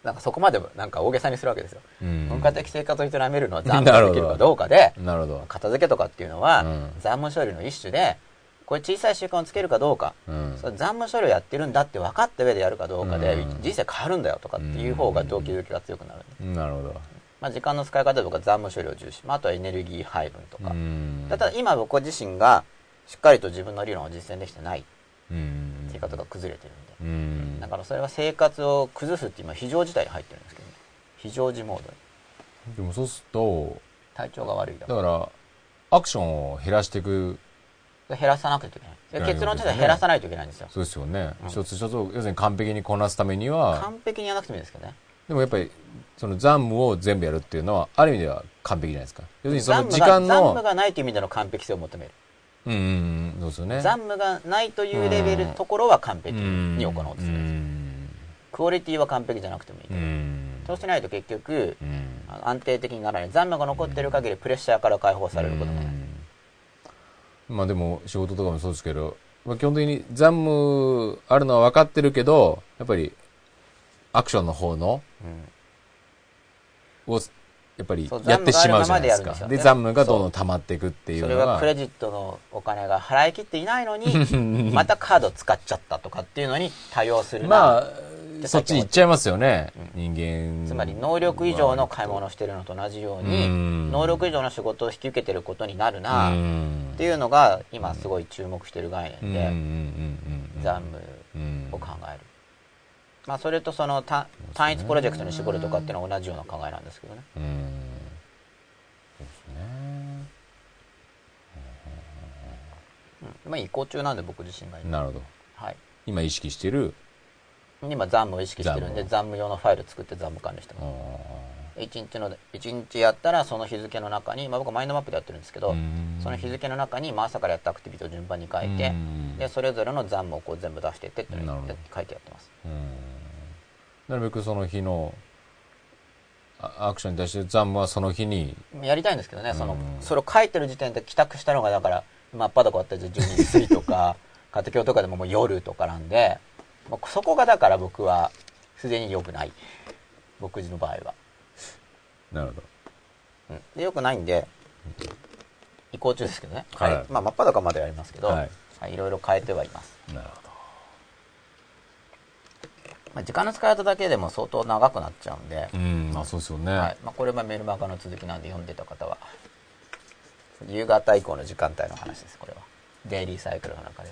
なんかそこまでなんか大げさにするわけですよ。うん。文化的生活を営めるのは残務が できるかどうかで、なるほど。片付けとかっていうのはうん残務処理の一種で、これ小さい習慣をつけるかどうか、うん。それ残務処理をやってるんだって分かった上でやるかどうかで、うん人生変わるんだよとかっていう方が動機づけが強くなる。なるほど。まあ時間の使い方で僕は残務処理を重視。まああとはエネルギー配分とか。うん。ただ今僕自身がしっかりと自分の理論を実践できてないってうん。言い方が崩れてるんで。うん。だからそれは生活を崩すって今非常事態に入ってるんですけど、ね、非常時モードにでもそうすると、体調が悪いだだから、アクションを減らしていく、減らさなくてはいけない結論としては減らさないといけないんですよそうですよね。うん一つ一つを、要するに完璧にこなすためには、完璧にやらなくてもいいですけどねでもやっぱり、その残務を全部やるっていうのは、ある意味では完璧じゃないですか。要するにその時間の残務、がないという意味での完璧性を求める、うんうんうん、そうですよね。残務がないというレベルところは完璧に行おうとする、うん。クオリティは完璧じゃなくてもいい。そうしないと結局安定的にならない残務が残ってる限りプレッシャーから解放されることもない、うんまあでも仕事とかもそうですけど、まあ、基本的に残務あるのは分かってるけど、やっぱりアクションの方のうんをやっぱりやってしまうじゃないですか。で残務がどんどん溜まっていくっていうそのが。れはクレジットのお金が払い切っていないのに またカード使っちゃったとかっていうのに対応するな、まあ、そっち行っちゃいますよね。う人間。つまり能力以上の買い物をしてるのと同じようにうん。能力以上の仕事を引き受けてることになるうなっんていうのが今すごい注目してる概念でうん。残務うん。を考える、まあ、それとその単単一プロジェクトに絞るとかっていうのは同じような考えなんですけどね。うん。そうですね。まあ移行中なんで僕自身が今。なるほど。はい。今意識してる、今残務を意識してるんで残残務用のファイル作って残務管理してあます1日の一日やったらその日付の中に、まあ、僕はマインドマップでやってるんですけど、ーその日付の中に、まあ、朝からやったアクティビティを順番に書いて、うん。でそれぞれの残務をこう全部出していってっていうの書いてやってます。うん。なるべくその日のあアクションに対して残務はその日に、やりたいんですけどねその、うん。それを書いてる時点で帰宅したのがだから真っ裸だったら12時過ぎとか 家庭教とかでももう夜とかなんで、もうそこがだから僕はすでに良くない。僕の場合は、なるほど。うん、で良くないんで移行中ですけどね、はい。まあ、真っ裸まではやりますけど、はい。はい、いろいろ変えてはいます。なるほど。まあ、時間の使い方だけでも相当長くなっちゃうんで、うん。まあそうですよね、はい。まあ、これはメルマガの続きなんで読んでた方は夕方以降の時間帯の話ですこれは。デイリーサイクルの中で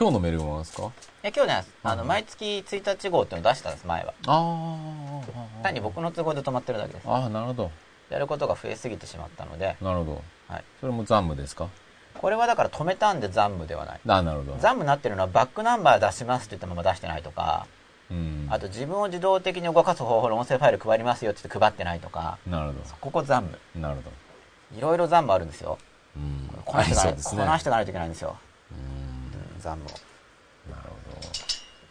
今日のメルマガですか？え今日ねあの毎月1日号っていうのを出したんです前は。ああ単に僕の都合で止まってるだけです。ああなるほど。やることが増えすぎてしまったので、なるほど。はい、それも残務ですか？これはだから止めたんで残務ではない。あなるほど。残務になってるのはバックナンバー出しますって言ったまま出してないとかうん。あと自分を自動的に動かす方法の音声ファイル配りますよって言って配ってないとかなるほここ残務どなるほど。いろいろ残務あるんですよ。うん。こなしていかない、ありそうですね。こなしていかないといけないんですよ、残務をなるほど。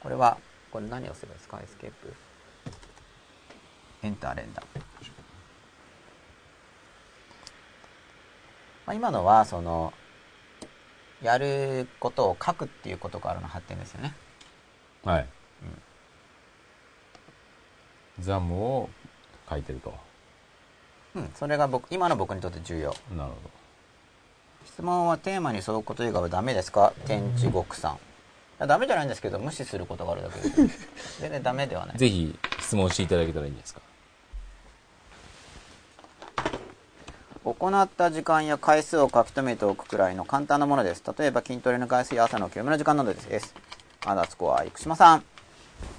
これはこれ何をすればいいですか？エスケープ。エンター連打、まあ、今のはそのやることを書くっていうことからの発展ですよね。はい、残務を書いてると。うんそれが僕今の僕にとって重要。なるほ質問はテーマに沿うこと以外はダメですか？天地極さん。ダメじゃないんですけど無視することがあるだけです。全然ダメではない。どぜひ質問していただけたらいいんですか。行った時間や回数を書き留めておくくらいの簡単なものです。例えば筋トレの回数や朝の休憩の時間などです。アンダースコア生島さん、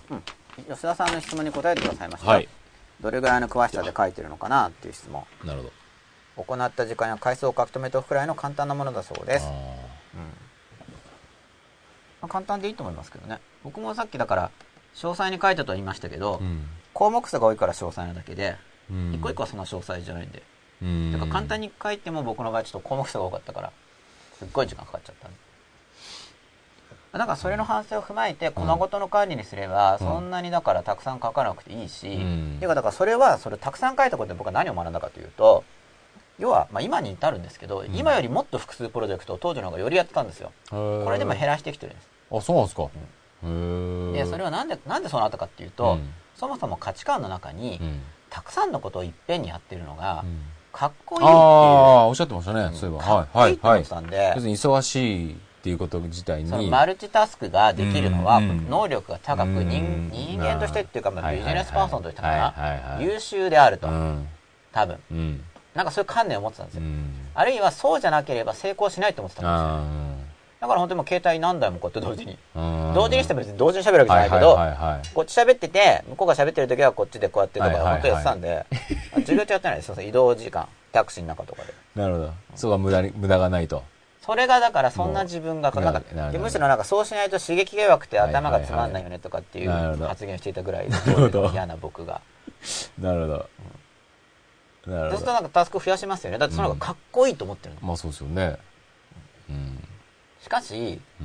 うん、吉田さんの質問に答えてくださいました、はい。どれぐらいの詳しさで書いてるのかな？っていう質問。なるほど行った時間や回数を書き留めておくくらいの簡単なものだそうです。あまあ簡単でいいと思いますけどね。僕もさっきだから詳細に書いたと言いましたけど、ーうん。項目数が多いから詳細なだけで、うん。一個一個はそんな詳細じゃないんで、うん。だから簡単に書いても僕の場合ちょっと項目数が多かったからすっごい時間かかっちゃったんで。だからそれの反省を踏まえてコマごとの管理にすれば、そんなにだからたくさん書かなくていいし、ん。っていうかだからそれはそれたくさん書いたことで僕は何を学んだかというと要は、まあ、今に至るんですけど、今よりもっと複数プロジェクトを当時の方がよりやってたんですよ。ここれでも減らしてきてるんです。あそうなんですか、へえでそれはなんでなんでそうなったかっていうと、うん。そもそも価値観の中に、うん。たくさんのことをいっぺんにやってるのが、うん。かっこいいっていう。ああおっしゃってましたね、そういえば。かっはいこいいってたんで、はいはい要するに忙しいっていうこと自体に。マルチタスクができるのは、うん能力が高く、うん人人間としてっていうか、まあはいはいはい。ビジネスパーソンとしてかはいな、はいはい。優秀であると、うん。多分。うんなんかそういう観念を持ってたんですよ、うん。あるいはそうじゃなければ成功しないと思ってたんですよ。あだから本当にもう携帯何台もこうやって同時に、ー同時にしても別に同時に喋るわけじゃないけど、こっち喋ってて向こうが喋ってる時はこっちでこうやってとか本当やってたんで、あ 授業中やってないです。よ移動時間。タクシーの中とかで。なるほど。そこは無駄に無駄がないと。それがだからそんな自分がなむしろなんかそうしないと刺激が弱くて頭がつまんないよねとかっていう発言をしていたぐらい嫌な僕が。なるほどそうするとなんかタスク増やしますよね。だってその方がかっこいいと思ってるの、まあそうですよね。うんしかしう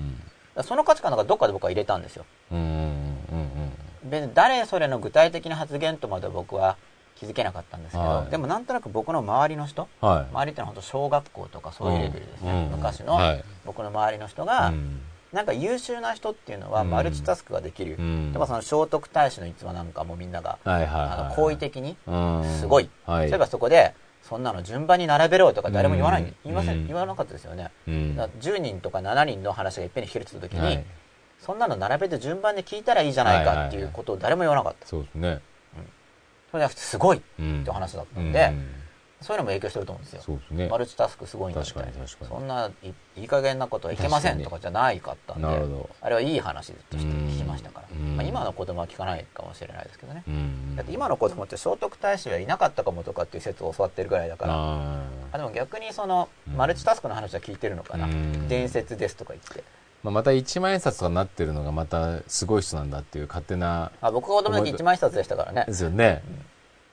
ん。その価値観なんかどっかで僕は入れたんですよ。うんうんうん別に誰それの具体的な発言とまでは僕は気づけなかったんですけど、はい。でもなんとなく僕の周りの人うんはい。周りってのは本当小学校とかそういうレベルですね、うん。昔のはい。僕の周りの人が、うんなんか優秀な人っていうのはうん。マルチタスクができる、うん。例えばその聖徳太子の逸話なんかもみんなが、はいはいあはい。の好意的にうん。すごい、はい。そういえばそこでそんなの順番に並べろとか誰も言わない、うん。言いません、うん。言わなかったですよね、うん。だから10人とか7人の話がいっぺんに聞けるって時に、はい。そんなの並べて順番で聞いたらいいじゃないかっていうことを誰も言わなかった、そうですね。それじゃなくてすごいっうんてお話だったんで、うんそういうのも影響してると思うんですよ。そうですね。マルチタスクすごいんだみたいな。確かに確かに。そんないいい加減なことはいけませんとかじゃないかったんでなるほど。あれはいい話として聞きましたから、うん。まあ、今の子供は聞かないかもしれないですけどね、うん。だって今の子供って聖徳太子はいなかったかもとかっていう説を教わってるぐらいだから。ああでも逆にそのうん。マルチタスクの話は聞いてるのかな、うん。伝説ですとか言って。まあまた一万円札とかになってるのがまたすごい人なんだっていう勝手なあ僕が子供の時一万円札でしたからね。ですよね、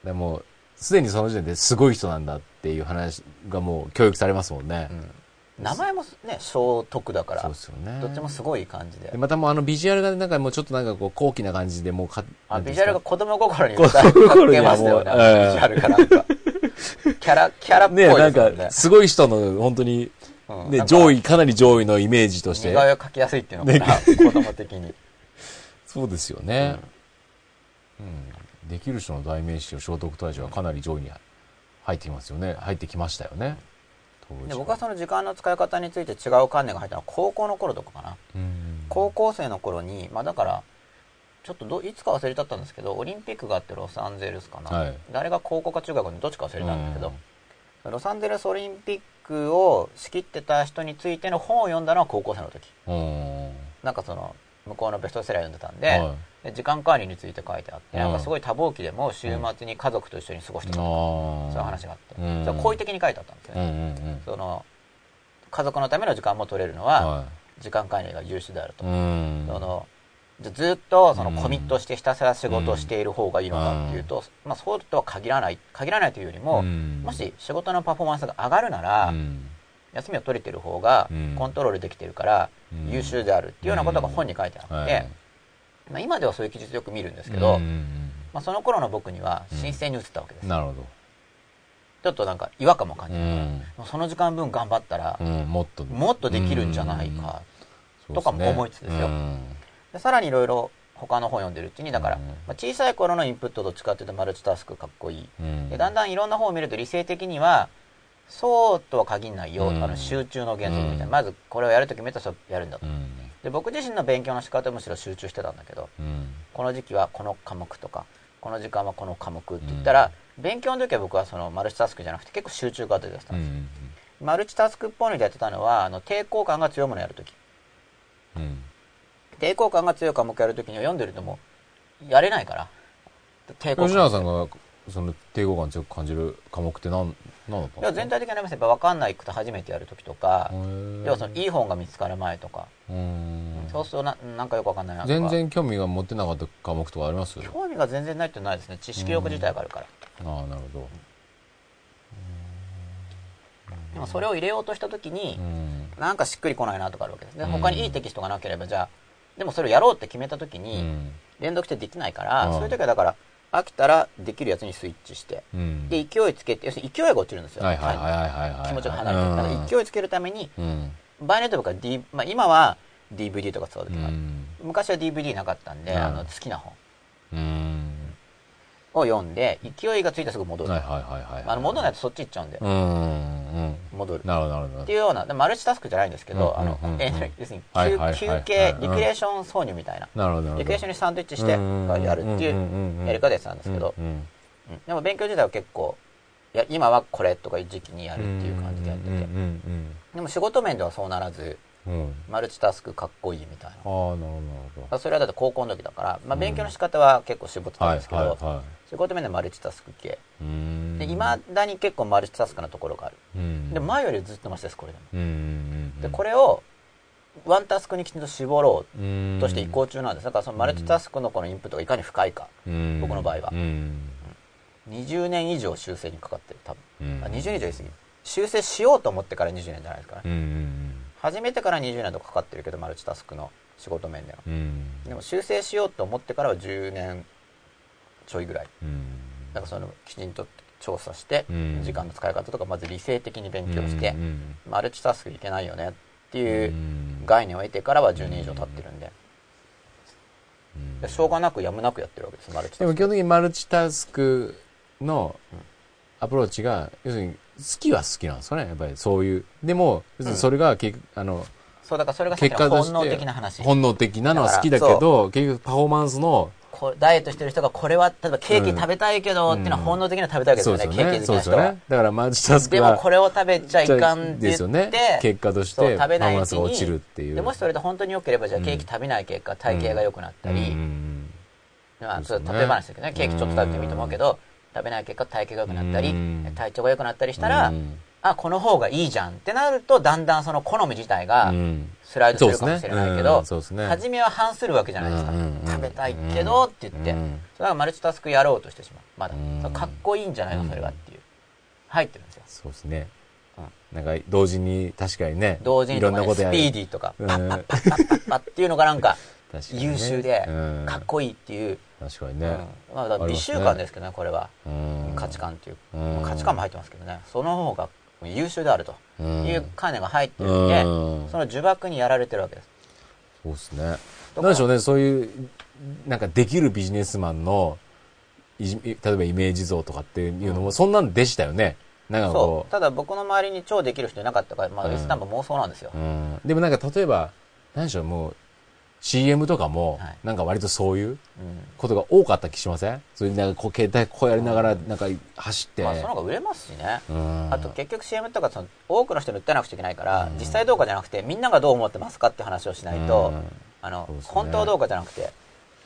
でもすでにその時点ですごい人なんだっていう話がもう教育されますもんね、うん。名前もね聖徳だからそうですよね。どっちもすごい感じで。でまたもうあのビジュアルがなんかもうちょっとなんかこう高貴な感じでもうかあビジュアルが子供心に子供心にはますよね、ビジュアルがなんかキャラ キャラっぽいですね。なんかすごい人の本当に、ね、うん。なんか上位かなり上位のイメージとして。似顔絵を描きやすいっていうのかな、子供的に。そうですよね、うんできる人の代名詞を聖徳太子はかなり上位に入ってきますよね。入ってきましたよね。で僕はその時間の使い方について違う観念が入ったのは高校の頃とかかな。うん。高校生の頃にまあだからちょっとどいつか忘れちゃったんですけどオリンピックがあってロサンゼルスかな、はい。誰が高校か中学のどっちか忘れたんだけど、ロサンゼルスオリンピックを仕切ってた人についての本を読んだのは高校生の時うん。なんかその向こうのベストセラー読んでたんで,、はで時間管理について書いてあって、はいなんかすごい多忙期でも週末に家族と一緒に過ごしてたとか。そういう話があって、うん。それ好意的に書いてあったんですようんね、うんうん。その家族のための時間も取れるのはは時間管理が優秀であると、い。うん。そのずっとそのうん。コミットしてひたすら仕事をしている方がいいのかっていうと、まあ、そうとは限らない限らないというよりも、うん。もし仕事のパフォーマンスが上がるなら、うん。休みを取れてる方がうん。コントロールできてるからうん。優秀であるっていうようなことが本に書いてあって、はいまあ、今ではそういう記述よく見るんですけど、うんまあ、その頃の僕には新鮮に映ったわけです、なるほちょっとなんか違和感も感ど。じる、うん。その時間分頑張ったらうん、もっと。もっとできるんじゃないか、うん。とかも思いつつですよ。うん。でさらにいろいろ他の本読んでるうちにだから、うん。まあ、小さい頃のインプットどっちかっていうとマルチタスクかっこいい。うん。でだんだんいろんな本を見ると理性的にはそうとは限らないよ、うん。あの集中の原則みたいな、うん。まずこれをやると決めたらやるんだと、うん。で僕自身の勉強の仕方はむしろ集中してたんだけどうん。この時期はこの科目とかこの時間はこの科目って言ったら、勉強の時は僕はそのマルチタスクじゃなくて結構集中型でやってたうんです、ん。マルチタスクっぽいのでやってたのはあの抵抗感が強いものをやるときうん。抵抗感が強い科目やるときには読んでるともうやれないから抵抗吉感永さんが、その、抵抗感強く感じる科目って何、何だったいや全体的にありますやっぱ分かんないこと初めてやるときとか、要はそのいい本が見つかる前とか、うん。そうするとななんかよく分かんないなとか。全然興味が持ってなかった科目とかあります？あ興味が全然ないってないですね。知識欲自体があるから、あ、なるほど。でもそれを入れようとしたときにう、ん。なんかしっくりこないなとかあるわけです。ねうん。他にいいテキストがなければじゃあでもそれをやろうって決めたときうに、ん。連続してできないから、うん。そういう時はだから飽きたらできるやつにスイッチしてうん。で勢いつけて要するに勢いが落ちるんですよ。気持ちが離れて、だから勢いつけるためにうん。場合によっては僕は、D まあ、今は DVD とか使うう時がある、ん。昔は DVD なかったんで、うんあの好きな本うん。を読んで勢いがついたらすぐ戻る、はいはいはいはい。あの戻らないとそっち行っちゃうんで、うん。うん。戻るなるほどなるほどって。いうようなでマルチタスクじゃないんですけど、うんあのえー要するにはい休憩うんリクレーション挿入みたいななるほど。リクレーションにサンドイッチしてやるっていうやり方やつなんですけど、うんうんうんでも勉強自体は結構いや今はこれとかいう時期にやるっていう感じでやってて、うんでも仕事面ではそうならず。マルチタスクかっこいいみたいな。ああ、なるほどそれはだって高校の時だから、まあ、勉強の仕方は結構絞ってたんですけど、仕事面でマルチタスク系。い。まだに結構マルチタスクなところがある。うん。で前よりずっとマシですこれでも。でこれをワンタスクにきちんと絞ろうれとして移行中なんです。だからそのマルチタスクのこのインプットがいかに深いか僕の場合は。うん。20年以上修正にかかってる多分、うん。あ20年以上言い過ぎ。修正しようと思ってから20年じゃないですから、うんうん初めてから20年とかかかってるけどマルチタスクの仕事面でのうん。でも修正しようと思ってからは10年ちょいぐらい。うん。だからそのきちんと調査して、うん。時間の使い方とかまず理性的に勉強して、うんマルチタスクいけないよねっていううん。概念を得てからは10年以上経ってるんで、しょうがなくやむなくやってるわけですマルチタスク。でも基本的にマルチタスクのアプローチが、要するに好きは好きなんですかね、やっぱり。そういう。でも、要するにそれが結、あの、そうだからそれが結果としての本能的な話。本能的なのは好きだけど、結局パフォーマンスの、ダイエットしてる人がこれは例えばケーキ食べたいけどっていうのは本能的には食べたいわけですよね、ケーキ好きな人は、ですよね。だからマルチタスクでは、もこれを食べちゃいかんですよね。結果としてパフォ食べないうちーマンスが落ちにるっていう。でもしそれで本当に良ければじゃあケーキ食べない結果体型が良くなったり、うん。まあ、そうですね。例え話ですけどねケーキちょっと食べてもいいと思うけど食べない結果体型が良くなったりうん。体調が良くなったりしたら、うん。あこの方がいいじゃんってなるとだんだんその好み自体がうん。スライドするかもしれないけど、そうですね。初めは反するわけじゃないですか、食べたいけどって言って、うん。それはマルチタスクやろうとしてしまう。まだ、かっこいいんじゃないのそれがっていう。入ってるんですよ。そうですね。なんか、同時に、確かにね。い同時にとか、ね、スピろんなことやる。ーディーとかうん。パッパッパッパッパッパッっていうのがなんか優秀でうん。かっこいいっていう、確かにね。うん。まあ、美習慣ですけどねこれは。うん。価値観っていう、価値観も入ってますけどね。その方が優秀であると。うん。いう概念が入ってるんで、うん。その呪縛にやられてるわけです。そうですね。なんでしょうね、そういう、なんかできるビジネスマンの、いじ例えばイメージ像とかっていうのも、そんなんでしたよね。なんかそこう。ただ僕の周りに超できる人いなかったから、まあ、うん。別に多分妄想なんですよ、う、うん。でもなんか例えば、なんでしょう、もう、CM とかもはい、なんか割とそういううん。ことが多かった気しません？それでなんかこう携帯こうやりながらなんか走って。まあその方が売れますしね、うん。あと結局 CM とかその多くの人に訴えなくちゃいけないから、うん。実際どうかじゃなくてみんながどう思ってますかって話をしないと、うん。あのね。本当はどうかじゃなくて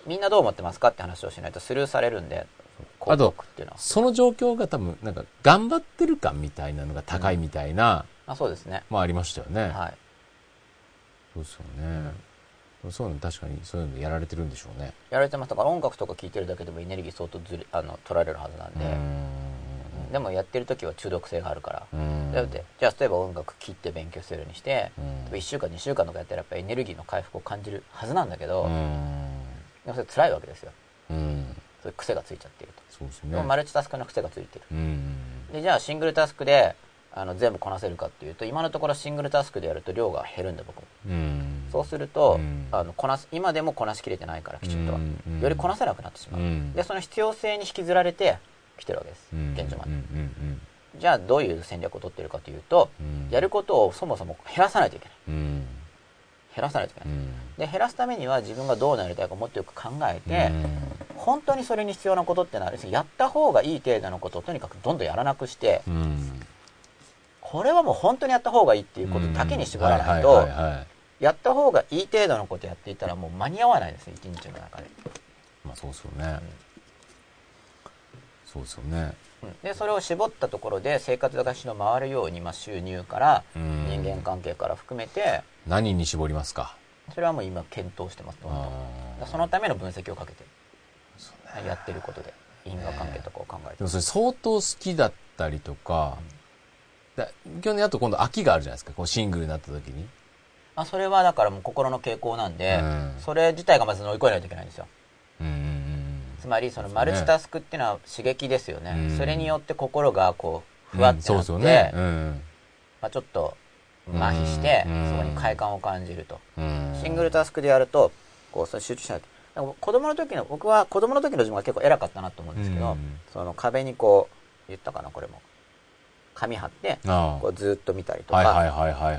みんなどう思ってますかって話をしないとスルーされるんであと広告っていうのは。その状況が多分、なんか、頑張ってる感みたいなのが高いみたいな、あそうですね、まあありましたよね。はい、そうですよね。そういうの確かに、そういうのやられてるんでしょうね。やられてます。だから音楽とか聴いてるだけでもエネルギー相当ずれあの取られるはずなんで、うん。でもやってる時は中毒性があるから、うん。だってじゃあ例えば音楽聴いて勉強するようにして、うん。1週間2週間とかやったらやっぱエネルギーの回復を感じるはずなんだけど、うん。でもそれ辛いわけですよ。うん。そういう癖がついちゃっていると、そうですね。マルチタスクの癖がついてる。うん。でじゃあシングルタスクであの全部こなせるかっていうと今のところシングルタスクでやると量が減るんだ僕も。うん。そうすると、うん。あのこなす今でもこなしきれてないからきちんと。は、うんよりこなせなくなってしまう、うん。でその必要性に引きずられてきてるわけです、うん。現状まで、じゃあどういう戦略を取ってるかというと、うん。やることをそもそも減らさないといけない。うん。減らさないといけない、うん。で減らすためには自分がどうなりたいかもっとよく考えて、本当にそれに必要なことってのはやった方がいい程度のことをとにかくどんどんやらなくしてこれはもう本当にやった方がいいっていうことだけに絞らないはとやった方がいい程度のことやっていたらもう間に合わないですね一日の中で、まあそうですよね。そうですよね。うん。でそれを絞ったところで生活がしの回るように、まあ、収入からうん。人間関係から含めて何に絞りますか？それはもう今検討してますどんどんだからそのための分析をかけてやってることで因果関係とかを考えて。でもそれ相当好きだったりとか、だ基本にあと今度秋があるじゃないですか。こうシングルになった時に。まあ、それはだからもう心の傾向なんで、うんそれ自体がまず乗り越えないといけないんですよつまりそのマルチタスクっていうのは刺激ですよねうんそれによって心がこううん。ふわってなって、そうですよね。うん。まあ、ちょっと麻痺してうんそこに快感を感じるとうんシングルタスクでやるとこうそれ集中しないと子供の時の僕は子供の時の自分が結構偉かったなと思うんですけど、うんその壁にこう言ったかなこれも紙貼ってあこうずっと見たりとか。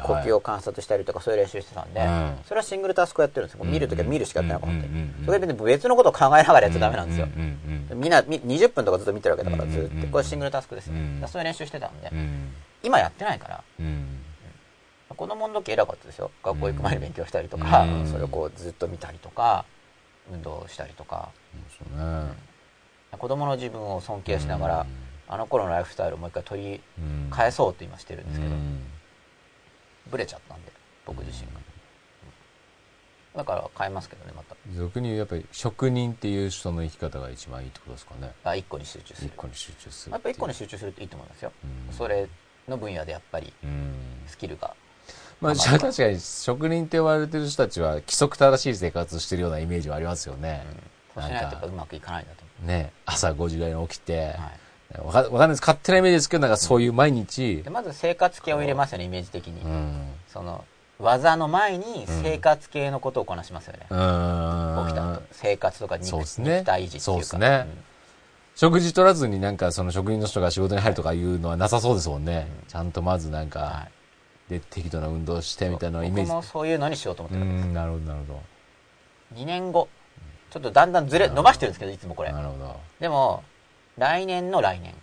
呼吸を観察したりとかそういう練習してたんで、うん。それはシングルタスクをやってるんですよ、見るときは見るしかやってなかった、それで別のことを考えながらやっちゃダメなんですよ、みんなみ20分とかずっと見てるわけだからずっとこれシングルタスクですそういう練習してたんで、うん今やってないからうん子供の時偉かったですよ学校行く前に勉強したりとか、うんそれをこうずっと見たりとか運動したりとかそうね子供の自分を尊敬しながら、あの頃のライフスタイルをもう一回取りうん返そうと今してるんですけど、うん。ブレちゃったんで僕自身が、だから変えますけどねまた。俗に言うやっぱり職人っていう人の生き方が一番いいってことですかね。あ一個に集中する。一個に集中するやっぱ一個に集集中するといいと思いますよ、うん。それの分野でやっぱりうん。スキルが。まあ 確かに職人って言われてる人たちは規則正しい生活してるようなイメージはありますよね、そうしないとうまくいかないんだとね。朝5時ぐらいに起きて、はい、わかわかんないです。勝手なイメージですけどなんかそういう毎日。でまず生活系を入れますよねイメージ的に、うん。その技の前に生活系のことをこなしますよね、うん。起きた後。生活とか肉そうっすね。肉体維持っていうか。そうっすね。食事取らずになんかその職人の人が仕事に入るとかいうのはなさそうですもんね、ちゃんとまずなんか、はい。で適度な運動してみたいなイメージ。僕もそういうのにしようと思っうてるわけです。んなるほどなるほ2年後。ちょっとだんだんずれ伸ばしてるんですけどいつもこれ。どなるほど、でも来年の来年。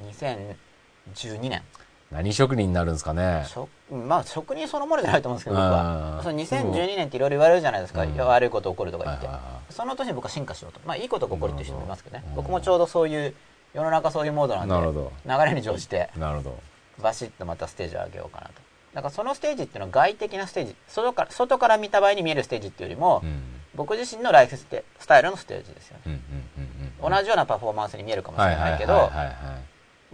うん。2012年。何職人になるんですかね。職まあ職人そのものじゃないと思うんですけど僕うん。は。その2012年っていろいろ言われるじゃないですか、うん。悪いこと起こるとか言って、その年に僕は進化しようと。まあいいことが起こるっていう人もいますけどね。うん。僕もちょうどそういう世の中そういうモードなんで流れに乗じてなるほど。バシッとまたステージを上げようかなとだからそのステージっていうのは外的なステージ外から外から見た場合に見えるステージっていうよりも、うん僕自身のライフステスタイルのステージですよね、同じようなパフォーマンスに見えるかもしはいはいれないけど、はいはいはい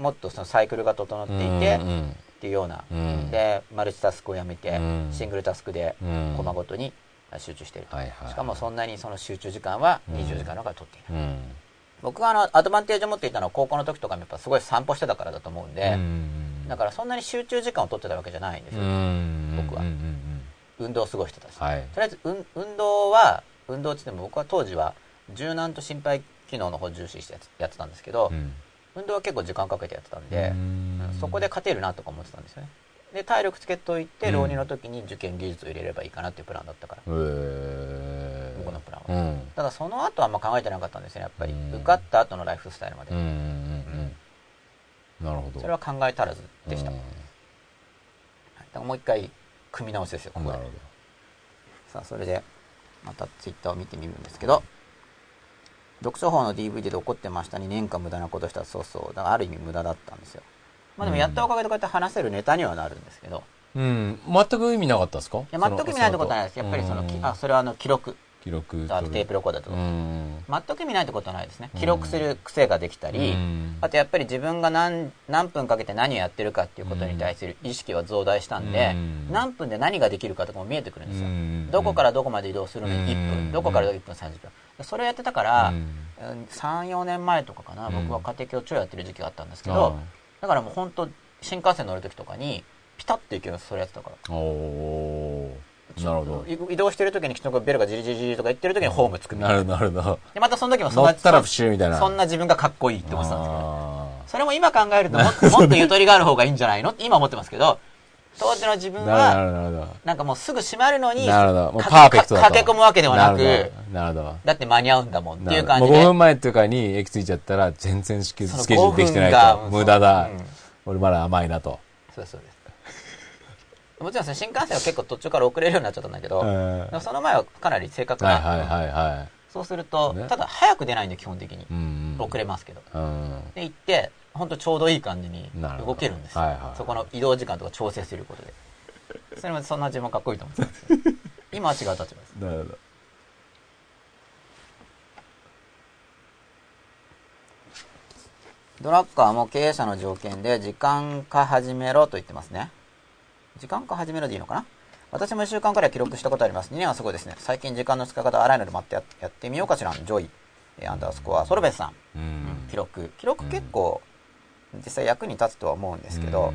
もっとそのサイクルが整っていて、うんうんっていうような、うん。でマルチタスクをやめて、うん。シングルタスクでうんコマごとに集中していると、はいはいはい。しかもそんなにその集中時間はうん。20時間の中で取っている、うん。僕があのアドバンテージを持っていたのは高校の時とかもやっぱすごい散歩してたからだと思うんで、うんだからそんなに集中時間を取ってたわけじゃないんですよ、うん。僕は運動をすごいしてたし、はい。とりあえず運運動は運動って言っても僕は当時は柔軟と心肺機能の方を重視してやってたんですけど、うん。運動は結構時間かけてやってたんで、うん。そこで勝てるなとか思ってたんですよね。で体力つけといてうん。浪人の時に受験技術を入れればいいかなっていうプランだったから、僕のプランは、うん。ただその後はあんま考えてなかったんですよねやっぱり、うん。受かった後のライフスタイルまで、なるほど。それは考え足らずでした、うん。はい。だからもう一回組み直しですよここで。さあそれでまたツイッターを見てみるんですけど読書法の DVD で怒ってました2年間無駄なことしたそうそう。だからある意味無駄だったんですよ。まあでもやったおかげでこうやって話せるネタにはなるん。ですけど、どうん全く意味なかったですかいや全く意味ないってことはないですやっぱりそのきあそれはあの記録記録あとテープレコーダーと全く意味ないってことはないですね。うん。記録する癖ができたり、うん。あとやっぱり自分が何何分かけて何をやってるかっていうことに対する意識は増大したんで、うん。何分で何ができるかとかも見えてくるんですよ、うん。どこからどこまで移動するのに1分、うん。どこから1分30秒。それをやってたから、うん。34年前とかかな、うん。僕は家庭教超やってる時期があったんですけど、だからもう本当新幹線乗る時とかにピタッといけるんですそれやってたからなるほど。い移動してる時にきっとベルがジリジリジリとか言ってる時にホームつくみたないるなほどなるほど。でまたその時もそんな乗ったら不思議みたいな。そんな自分がかっこいいって思ってたんですけどあそれも今考えるともっともっとゆとりがある方がいいんじゃないの？って今思ってますけど。当時の自分ーなるはなんかもうすぐ閉まるのになるほど。パーフェクトだ駆け込むわけではなくなるほどだって間に合うんだもんっていう5感じで。分前とかに駅着いちゃったら全然スケジュールできてない5と。無駄だ。うん。俺まだ甘いなと。そうそうですもちろん新幹線は結構途中から遅れるようになっちゃったんだけど、うんでもその前はかなり正確な、はいはいはいはい。そうすると、ね。ただ早く出ないんで基本的に、うん遅れますけど。うん。で行って本当ちょうどいい感じに動けるんですよ、はいはいそこの移動時間とか調整することで。それもそんな自分かっこいいと思ってたんですけど 今は違う立場です。なるほど。ドラッカーも経営者の条件で時間化始めろと言ってますね。時間化始めろでいいのかな？私も1週間くらい記録したことあります。2年はすごいですね。最近時間の使い方荒いので待ってややってみようかしら。ジョイ、えーアンダースコア、ソルベスさん。うん記録。記録結構、実際役に立つとは思うんですけど、うんうん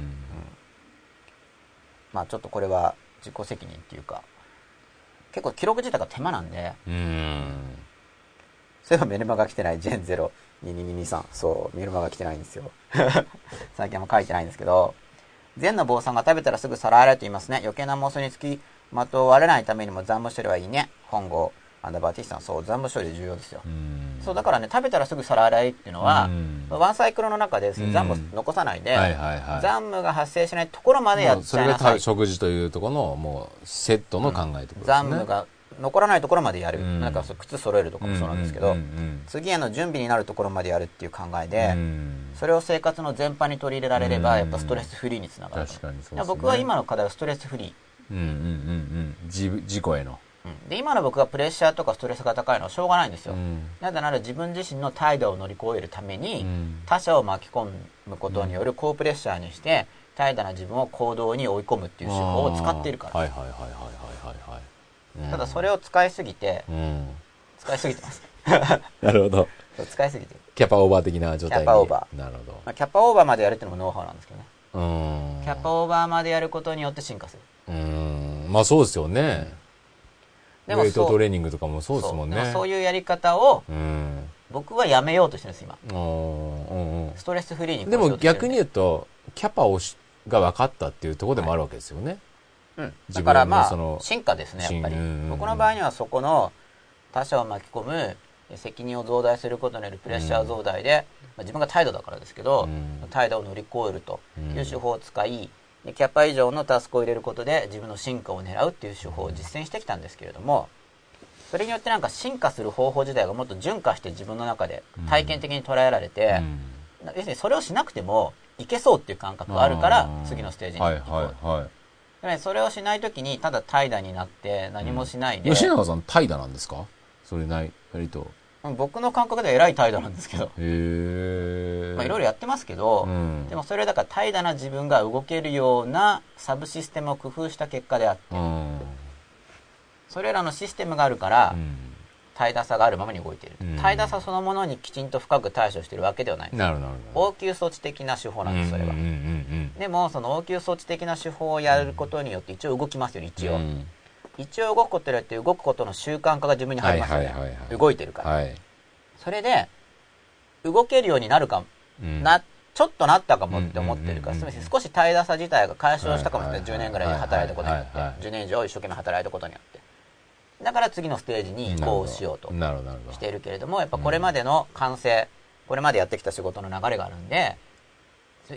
まあちょっとこれは自己責任っていうか、結構記録自体が手間なんで、うんそういえばメルマガ来てない、ジェンゼロ2223。そう、メルマガ来てないんですよ。最近あんま書いてないんですけど、禅の坊さんが食べたらすぐ皿洗えと言いますね。余計な妄想につきまとわれないためにも残務処理はいいね。本郷、アンダーバーティスさん、そう、残務処理重要ですよ。うんそう、だからね、食べたらすぐ皿洗いっていうのは、うんワンサイクルの中でうん残務残さないで、残務が発生しないところまでやっもうそれがちゃいなさい。食事というところのもうセットの考えってことですね残務が残らないところまでやる。うん。なんか靴揃えるとかもそうなんですけど、うんうん次への準備になるところまでやるっていう考えうんで、うん。それを生活の全般に取り入れられれば、うん。やっぱストレスフリーにつながると。確かにそうですね。僕は今の課題はストレスフリうんうんうんうん自自己への。ー。うん。で、今の僕がプレッシャーとかストレスが高いのはしょうがないんですよ。うん。なぜなら自分自身の態度を乗り越えるために、うん。他者を巻き込むことによる高プレッシャーにして、怠惰な自分を行動に追い込むっていう手法を使っているから。はいはいはいはいただそれを使いすぎて、うん。使いすぎてます。なるほど。使いすぎて。る。キャパオーバー的な状態に。キャパオーバなるほまあ、キャパオーバーまでやるっていうのもノウハウなんですけどね。どうん。キャパオーバーまでやることによって進化する。うん。まあそうですよね。でもウェイトそうトレーニングとかもそうですもんね。そう。そういうやり方をうん。僕はやめようとしてるんです今。うんうんうん。ストレスフリーにでも逆に言うとキャパをしが分かったっていうところでもあるわけですよね、うん、だからまあ進化ですねやっぱり。僕の場合にはそこの他者を巻き込む責任を増大することによるプレッシャー増大で、まあ、自分が態度だからですけど、うん。態度を乗り越えると。うん。いう手法を使いでキャパ以上のタスクを入れることで自分の進化を狙うっていう手法を実践してきたんですけれどもそれによってなんか進化する方法自体がもっと順化して自分の中で体験的に捉えられて、うん。要するにそれをしなくてもいけそうっていう感覚があるからー。次のステージにはい行こう、はいはいだからそれをしないときにただ怠惰になって何もしないで、吉永さん怠惰なんですか？それない割と。うん僕の感覚では偉い怠惰なんですけど、へえまあ、いろいろやってますけど、うん。でもそれだから怠惰な自分が動けるようなサブシステムを工夫した結果であってうん。それらのシステムがあるからうん怠惰さがあるままに動いている、うん。怠惰さそのものにきちんと深く対処しているわけではない。なるほど。応急措置的な手法なんですそれは、うんうんうんでもその応急措置的な手法をやることによって一応動きますよね一応、うん。うん一応動くことによって動くことの習慣化が自分に入りますよね、はいはいはいはい。動いてるから、はい。それで動けるようになるか、うん。なちちょっとなったかもって思ってるから、うんうんうんうん。少し怠惰さ自体が解消したかもしれない。はいはいはい10年ぐらい働いたことによって。はいはいはい。10年以上一生懸命働いたことによって。だから次のステージに移行しようとしているけれども、やっぱこれまでの完成、これまでやってきた仕事の流れがあるんで、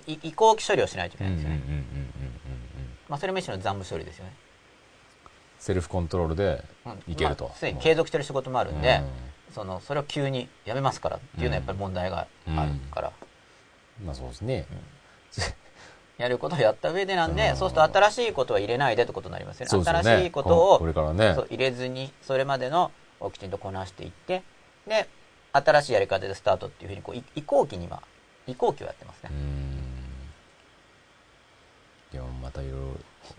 移行期処理をしないといけうんないんですよね。うんうんうんうんうんまあそれも一種の残務処理ですよね。セルフコントロールでうん。いけると。まあすでに継続してる仕事もあるんで、うん。そのそれを急にやめますからっていうのはやっぱり問題があるから、まあそうですね やることをやった上でなんで、うんそうすると新しいことは入れないでってことになりますよね。ね新しいことをこれからね入れずに、それまでのをきちんとこなしていって、で、新しいやり方でスタートっていうふうにこう、い移行期には、移行期をやってますねう。んいやまたいろいろ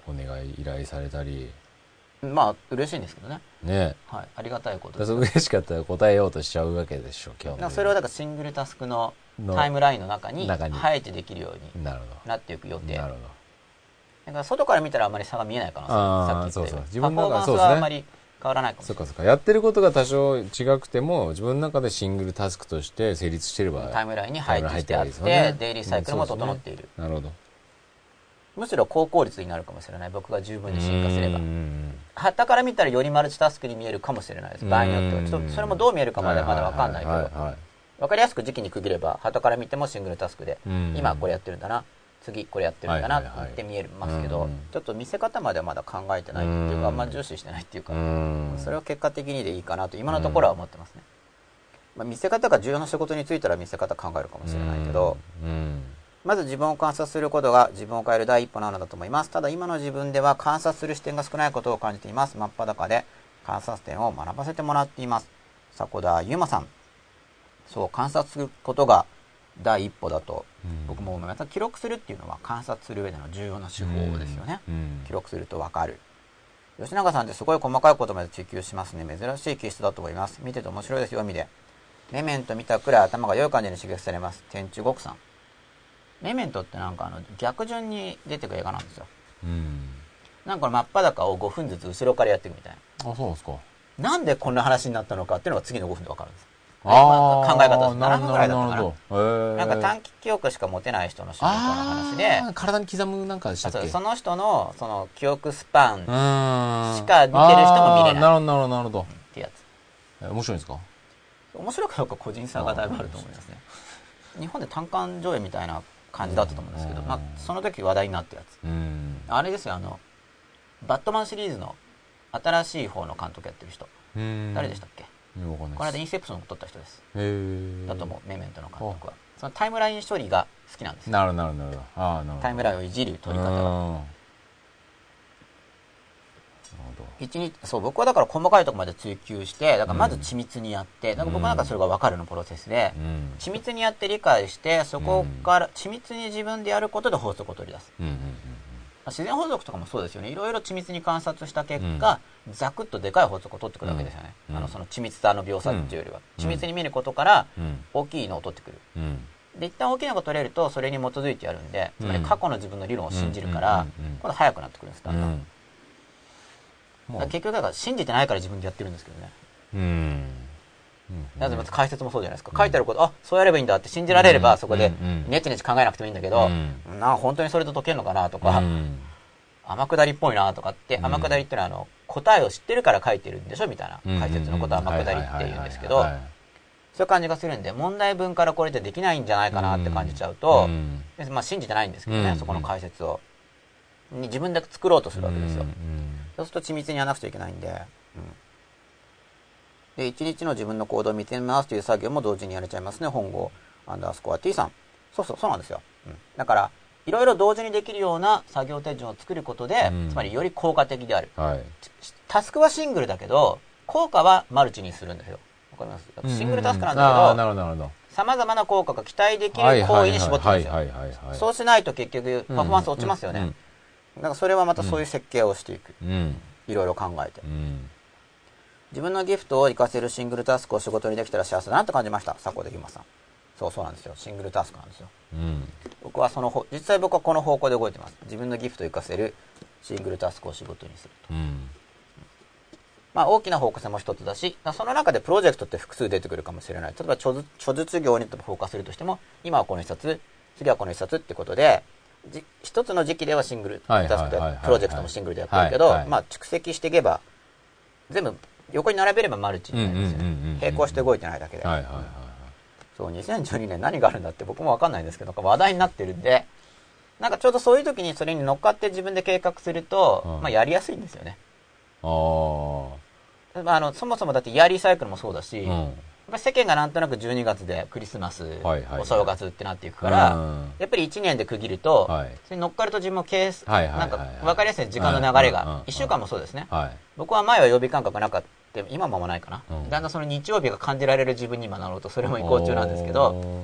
お願い依頼されたりまあ、嬉しいんですけどね。ねはい。ありがたいことだです。嬉しかったら答えようとしちゃうわけでしょ基本的にだからそれをだからシングルタスクののタイムラインの中に配置できるようになっていく予定。どなるほだから外から見たらあまり差が見えないかなさっき言ったようにパフォーマンスはあまり変わらないかもしれない。どそっかそっか。やってることが多少違くても自分の中でシングルタスクとして成立してればタイムラインに配置してあって、ね。デイリーサイクルも整っている、なるほど。むしろ高効率になるかもしれない。僕が十分に進化すれば。うんうん旗から見たらよりマルチタスクに見えるかもしれないです。場合によっては。ちょっとそれもどう見えるかまでまだ分かんないけど。はいはいはいはい分かりやすく時期に区切れば旗から見てもシングルタスクでうん。今これやってるんだな次これやってるんだなって見えますけどうん。ちょっと見せ方まではまだ考えてないっていうかあん。ま重視してないっていうかうん。それを結果的にでいいかなと今のところは思ってますね、まあ、見せ方が重要な仕事についたら見せ方考えるかもしれないけど、うん。まず自分を観察することが自分を変える第一歩なのだと思います。ただ今の自分では観察する視点が少ないことを感じています。真っ裸で観察点を学ばせてもらっています。迫田優馬さんそう観察することが第一歩だとうん。僕も思います記録するっていうのは観察する上での重要な手法ですよね、うん記録するとわかる。吉永さんってすごい細かいことまで追求しますね。珍しい気質だと思います。見てて面白いですよ見でメメント見たくらい頭が良い感じに刺激されます。天中国さん。メメントってなんかあの逆順に出てく映画なんですよ。うん。なんか真っ裸を5分ずつ後ろからやっていくみたいあそうですか。ななんでこんな話になったのかっていうのが次の5分でわかるんですあー考え方です。7なるほど分ぐらいだったかな。なるほど。なんか短期記憶しか持てない人の主人公の話で。体に刻むなんかでしたっけ？あその人のその記憶スパンしか見てる人も見れない。なるほどなるほどなるほど。てやつ。え面白いんですか？面白くどうか個人差がだいぶあると思いますね。日本で単館上映みたいな感じだったと思うんですけど、うん。まあ、その時話題になったやつ。うん。あれですよあのバットマンシリーズの新しい方の監督やってる人。誰でしたっけ？この間インセプションを撮った人です。だと思うメメントの監督は。そのタイムライン処理が好きなんですよ。なるなるなるああなるタイムラインをいじる撮り方一日そう僕はだから細かいところまで追求してだからまず緻密にやって、だから僕はなんかそれが分かるのプロセスで、うん。緻密にやって理解してそこから緻密に自分でやることで法則を取り出す。うんうんうん自然法則とかもそうですよね。いろいろ緻密に観察した結果、ザクッとでかい法則を取ってくるわけですよね、うん。あのその緻密さの描写っていうよりは、うん。緻密に見ることからうん。大きいのを取ってくる。うん。で一旦大きいのが取れるとそれに基づいてやるんでつまり過去の自分の理論を信じるから、うん。うん。うん。うん今度速くなってくるんですだんだん、うん。だ結局だから信じてないから自分でやってるんですけどね。うんなぜまず解説もそうじゃないですか。書いてあること、あ、そうやればいいんだって信じられれば、そこでうんうん、ネチネチ考えなくてもいいんだけど、うな本当にそれと解けるのかなとか、うん。天下りっぽいなとかって、うん。天下りってのはあの、答えを知ってるから書いてるんでしょみたいな。解説のことは天下りって言うんですけど、そういう感じがするんで、問題文からこれでできないんじゃないかなって感じちゃうとまあ信じてないんですけどね、うんそこの解説を。に自分で作ろうとするわけですよ。うんそうすると緻密にやらなくちゃいけないんで、うんで、一日の自分の行動を見てみますという作業も同時にやれちゃいますね、本郷アンダースコア T さん。そうそう、そうなんですよ。うん、だから、いろいろ同時にできるような作業手順を作ることで、うんつまりより効果的である。はいタスクはシングルだけど、効果はマルチにするんですよ。わかります？シングルタスクなんだるほどなるほどけど、様々な効果が期待できはいる行為に絞ってるんですよ。そうしないと結局、パフォーマンス落ちますよね。だからそれはまたそういう設計をしていく。いろいろ考えて。うん自分のギフトを活かせるシングルタスクを仕事にできたら幸せだなと感じました。迫田ゆまさん。そうそうなんですよ。シングルタスクなんですよ。うん。僕はその方実際僕はこの方向で動いてます。自分のギフトを活かせるシングルタスクを仕事にすると。うん。まあ大きな方向性も一つだしその中でプロジェクトって複数出てくるかもしれない。例えば著述業にフォーカスするとしても今はこの一つ次はこの一冊ってことで、じ一つの時期ではシングル、はいタスクでプロジェクトもシングルでやってるけど、まあ蓄積していけば、全部横に並べればマルチになりますようんうんうんうんうんね。並行して動いてないだけで。はいはいはいそう、2012年何があるんだって僕もわかんないんですけど、話題になってるんで、なんかちょうどそういう時にそれに乗っかって自分で計画すると、うんまあやりやすいんですよね。ああまあ、あの、そもそもだってイヤーリーサイクルもそうだし、うんぱり世間がなんとなく12月でクリスマス、お正月ってなっていくから、うん。やっぱり1年で区切ると、はい。それに乗っかると自分もケース、なんはいか分かりやすい時間の流れがうん、1週間もそうですね。はい。僕は前は曜日感覚なかった、今もあんまないかな、うん。だんだんその日曜日が感じられる自分に今なろうと、それも移行中なんですけど、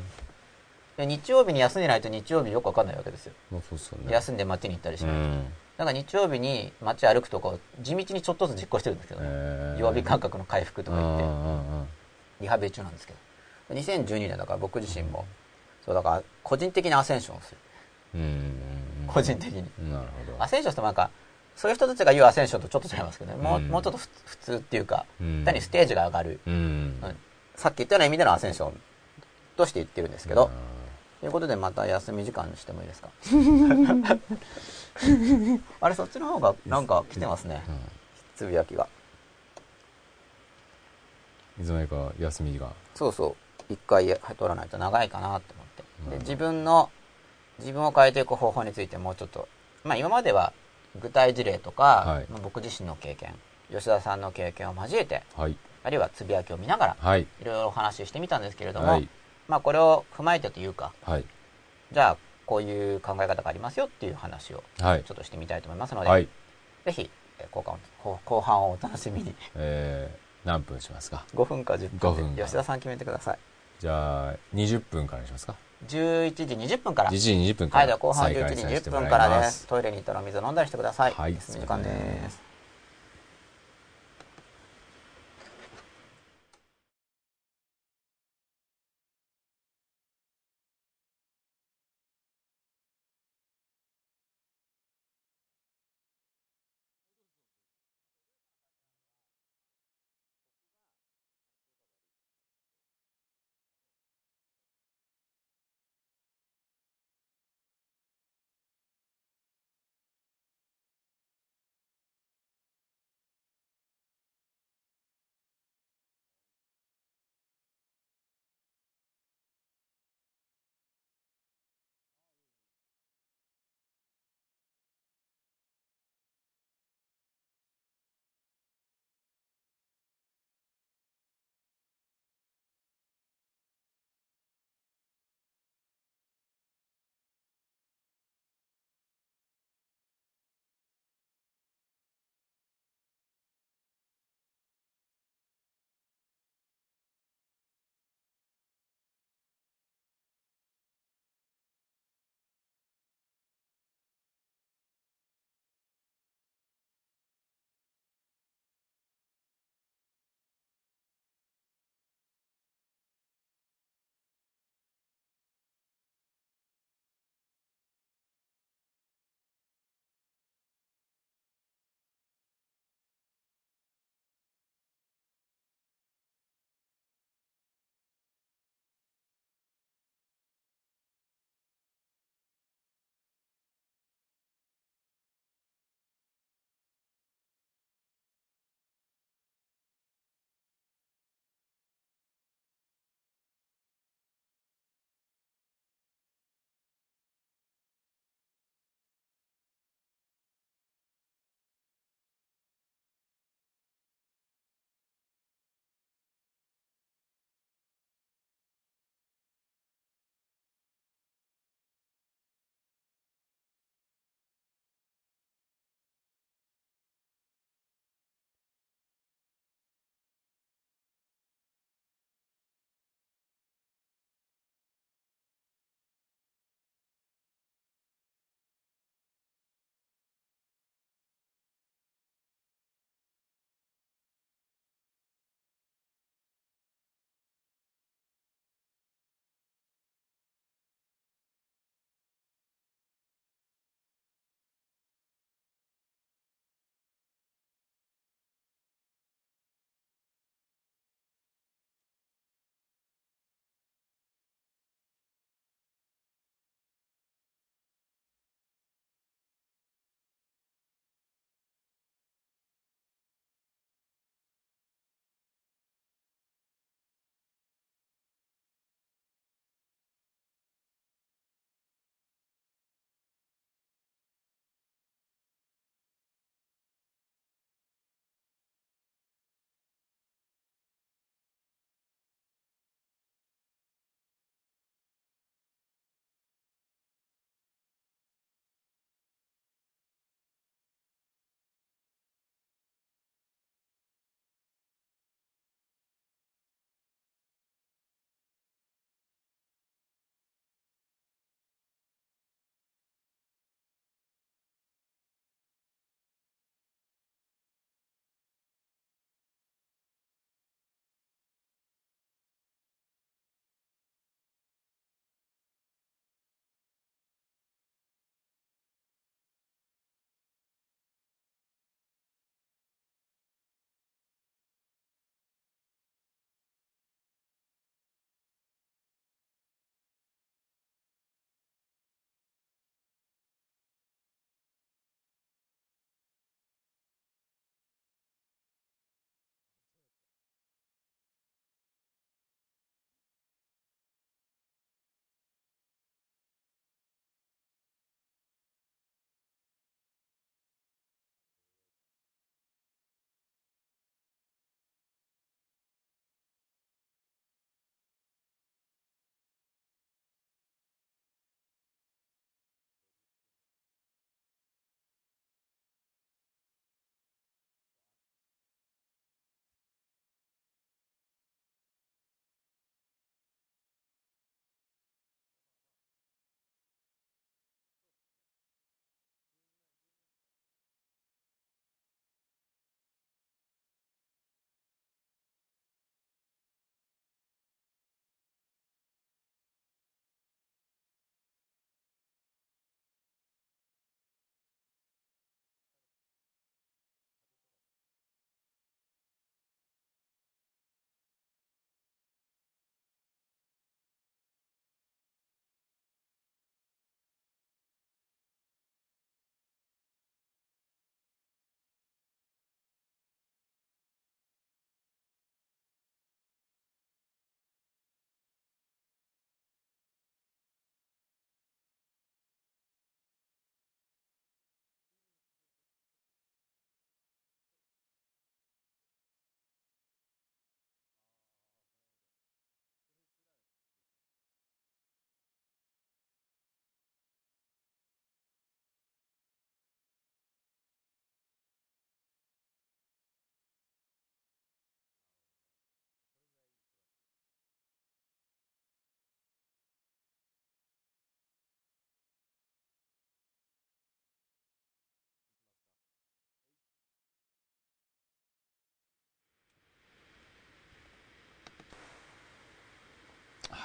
で日曜日に休んでないと日曜日よくわかんないわけですよ。ね。休んで街に行ったりしないと。うん。だから日曜日に街歩くとかを地道にちょっとずつ実行してるんですけどね。曜日感覚の回復とか言ってリハビリ中なんですけど。2012年だから僕自身も、そうだから個人的なアセンションをする。個人的に。うんなるほど。アセンションってなんか、そういう人たちが言うアセンションとちょっと違いますけどね。もう,、うん。もうちょっとふ普通っていうか、うん。単にステージが上がる、さっき言ったような意味でのアセンションとして言ってるんですけど、ということでまた休み時間にしてもいいですか？あれ、そっちの方がなんか来てますね。つぶやきが。いつの間にか休みが。そうそう。一回取らないと長いかなって思って。で、うん。自分の、自分を変えていく方法についてもうちょっと、まあ今までは具体事例とか、はい。まあ僕自身の経験、吉田さんの経験を交えて、はい。あるいはつぶやきを見ながら、はい。いろいろお話ししてみたんですけれども、はい。まあこれを踏まえてというか、はい。じゃあこういう考え方がありますよっていう話をはい。ちょっとしてみたいと思いますので、はい。ぜひ、えー後半後後半をお楽しみに。えー何分しますか？5分か10 5分分かで吉田さん決めてください。じゃあ20分からにしますか？11時20分から。11時20分かはい、でらは後半11再開時20させてもらい分からまです。トイレに行ったらお水飲んだりしてください。はい休み時間です。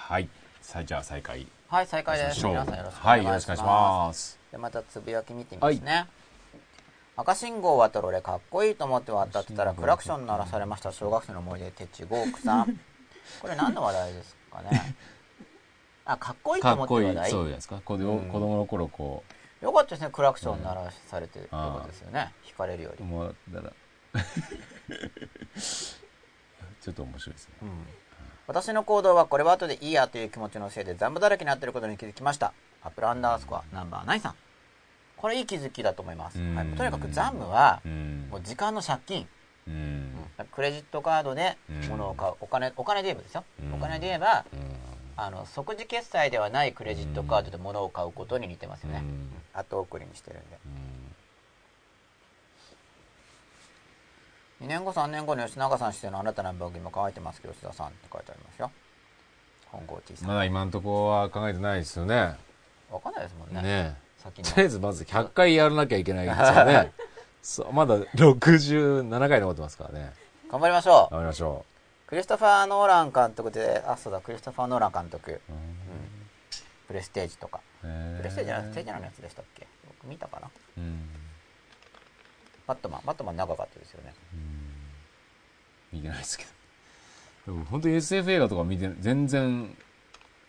はい。さあ、じゃあ再開はい、再開です。皆さんよろしくおはい、願いします。よろしくお願いします。でまたつぶやき見てみますね、赤信号を渡る俺かっこいいと思って渡ってたらクラクション鳴らされました小学生の思い出てちごーくさん。これ何の話題ですかね？あかっこいいと思ってる話、題？そうじゃないですか。子供子供の頃、こよかったですねクラクション鳴らされてるってことですよね。引かれるよう、り、もう、だから、ちょっと面白いですね。うん私の行動はこれは後でいいやという気持ちのせいで残部だらけになっていることに気づきました。アップルアンダースコアナンバー9さん。これいい気づきだと思います、うん。はい、とにかく残部はうん。もう時間の借金。うん。クレジットカードで物を買う、お金お金で言えばですよ、うん。お金で言えばうん。あの即時決済ではないクレジットカードで物を買うことに似てますよね、うん。後送りにしてるんで2年後3年後に吉永さん出演のあなたの番組も書いてますけど吉田さんって書いてありますよ。本郷 T さん、まだ今のところは考えてないですよね。わかんないですもんね。ね先とりあえのずまず100回やらなきゃいけないですよね。そう、まだ67回残ってますからね。頑張りましょう。頑張りましょクリストファー・ノーラン監督であそうだクリストファー・ノーラン監督。う。プレステージとか。うんプレステージじゃなくてステージのやつでしたっけ？僕見たかな。うん。バットマンバットマン長かったですよね。見てないですけど。でも本当に SF 映画とか見て、全然、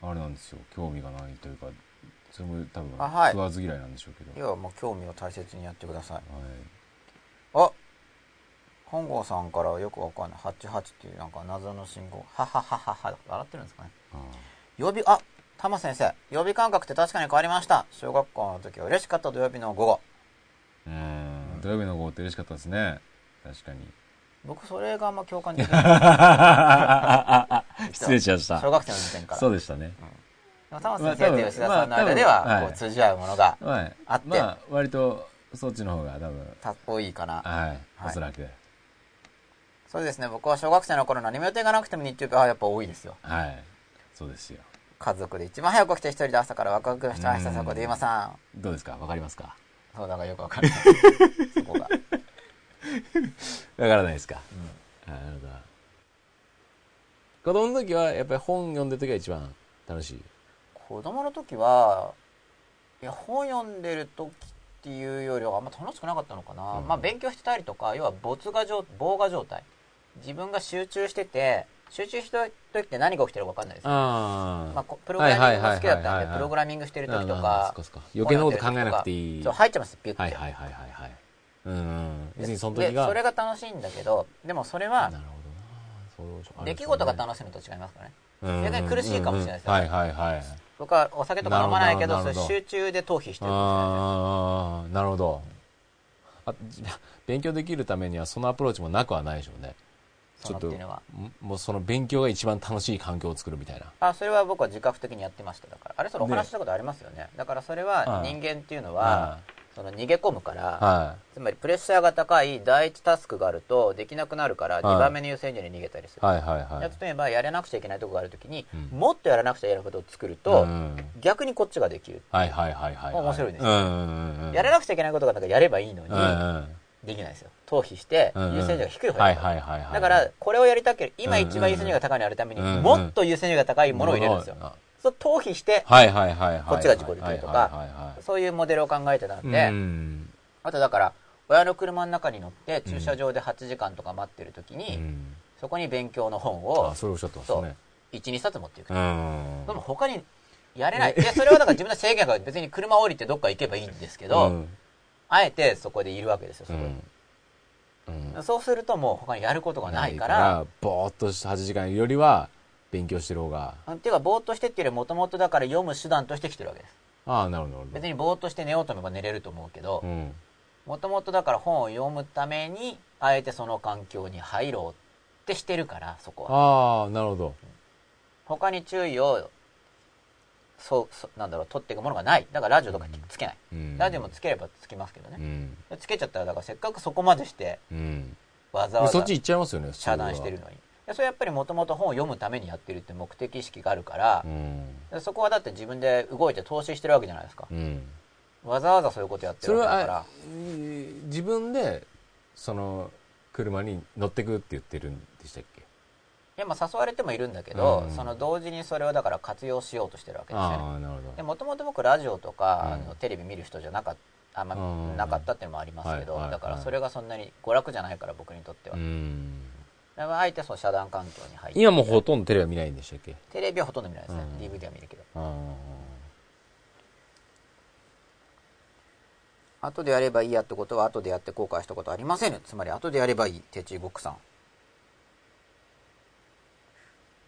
あれなんですよ。興味がないというか、それも多分、あはい。食わず嫌いなんでしょうけど。要はもう興味を大切にやってください。はい。あ本郷さんからはよくわかんない。88っていうなんか謎の信号。ははははは。笑ってるんですかね。あ曜日あ玉先生。曜日感覚って確かに変わりました。小学校の時は嬉しかった土曜日の午後。ーうん。土曜日の午後って嬉しかったですね。確かに。僕それがあんま共感できない 失礼しました。小学生の時点からそうでしたね。でも玉先生と吉田さんの間ではこう通じ合うものがはい。あってまあ、割と、そっちの方が多分、かっこいいかなはい。はいおそらく。そうですね僕は小学生の頃何も予定がなくても日中日あやっぱ多いですよはい。そうですよ。家族で一番早く起きて一人で朝からワクワクしてましたそこで今さんどうですか？わかりますか？そうだからよくわかる そこが。わからないですか、あなるほど。子供の時は、やっぱり本読んでる時が一番楽しい？子供の時はいや本読んでる時っていうよりはあんま楽しくなかったのかな、うん。まあ勉強してたりとか要は没画状防画状態。自分が集中してて集中してる時って何が起きてるか分かんないですよあまあ、こプログラミングが好きだったんでプログラミングしてる時とか余計なこと考えなくていい。そう入っちゃいますピュッて、はいはいはいはいはい。うん。別にそので時が。それが楽しいんだけどでもそれはなるほどな。そう出来事が楽しむと違いますからねうん逆に苦しいかもしれないですよはいはいはい。僕はお酒とか飲まないけど集中で逃避してるああ、なるほど。あじ勉強できるためにはそのアプローチもなくはないでしょうね。そのっていうのはんもうその勉強が一番楽しい環境を作るみたいな。あそれは僕は自覚的にやってました。だからあれそれお話ししたことありますよね。だからそれははい人間っていうのはその逃げ込むからはつまりプレッシャーが高い第一タスクがあるとできなくなるからはい2番目の優先順位に逃げたりすい。る、はいはいはい。例えばやらなくちゃいけないところがあるときに、うん。もっとやらなくちゃいけないことを作ると、うん。逆にこっちができる、はいはいはいはい。面白いです。うんうんうんうん。やらなくちゃいけないことがなんかやればいいのに、できないですよ逃避して優先順位が低い方はい。だからこれをやりたければ今一番優先順位が高いのをやるためにもっと優先順位が高いものを入れるんですよ。あそう逃避して。こっちが事故できるとかそういうモデルを考えてたんはい。で、うん。あとだから親の車の中に乗って駐車場で8時間とか待ってる時に、うん。そこに勉強の本あ、をそれおっしゃってますそうね。12冊持っていく、うん。でも他にやれない。いやそれはだから 自分の制限が別に車降りてどっか行けばいいんですけど、うん。あえてそこでいるわけですよそこに、うん。うんそうするともう他にやることがないからぼーっとした8時間よりは勉強してる方が。っていうかぼーっとしてっていうよりもともとだから読む手段として来てるわけです。ああなるほど別にぼーっとして寝ようと思えば寝れると思うけどうん。もともとだから本を読むためにあえてその環境に入ろうってしてるからそこは。ああなるほど。他に注意をそうそうなんだろう取っていくものがない。だからラジオとかつけない、うん。ラジオもつければつきますけどね、うん。でつけちゃったらだからせっかくそこまでしてうん。わざわざそっち行っちゃいますよね遮断してるのに。でそれやっぱりもともと本を読むためにやってるって目的意識があるからそこはだって自分で動いて投資してるわけじゃないですか、うん。わざわざそういうことやってるわけだから。自分でその車に乗ってくって言ってるんでしたっけ？いやまあ誘われてもいるんだけど、うん。その同時にそれをだから活用しようとしてるわけですよね。もともと僕ラジオとか、うん。あのテレビ見る人じゃなかったあんまうん。なかったっていうのもありますけど、だからそれがそんなに娯楽じゃないから僕にとっては、うん。だからあえてその遮断環境に入って。今もうほとんどテレビは見ないんでしたっけ？テレビはほとんど見ないですね、うん。DVD は見るけど。あ後でやればいいやってことは後でやって後悔したことはありませんつまり後でやればいいテチゴックさん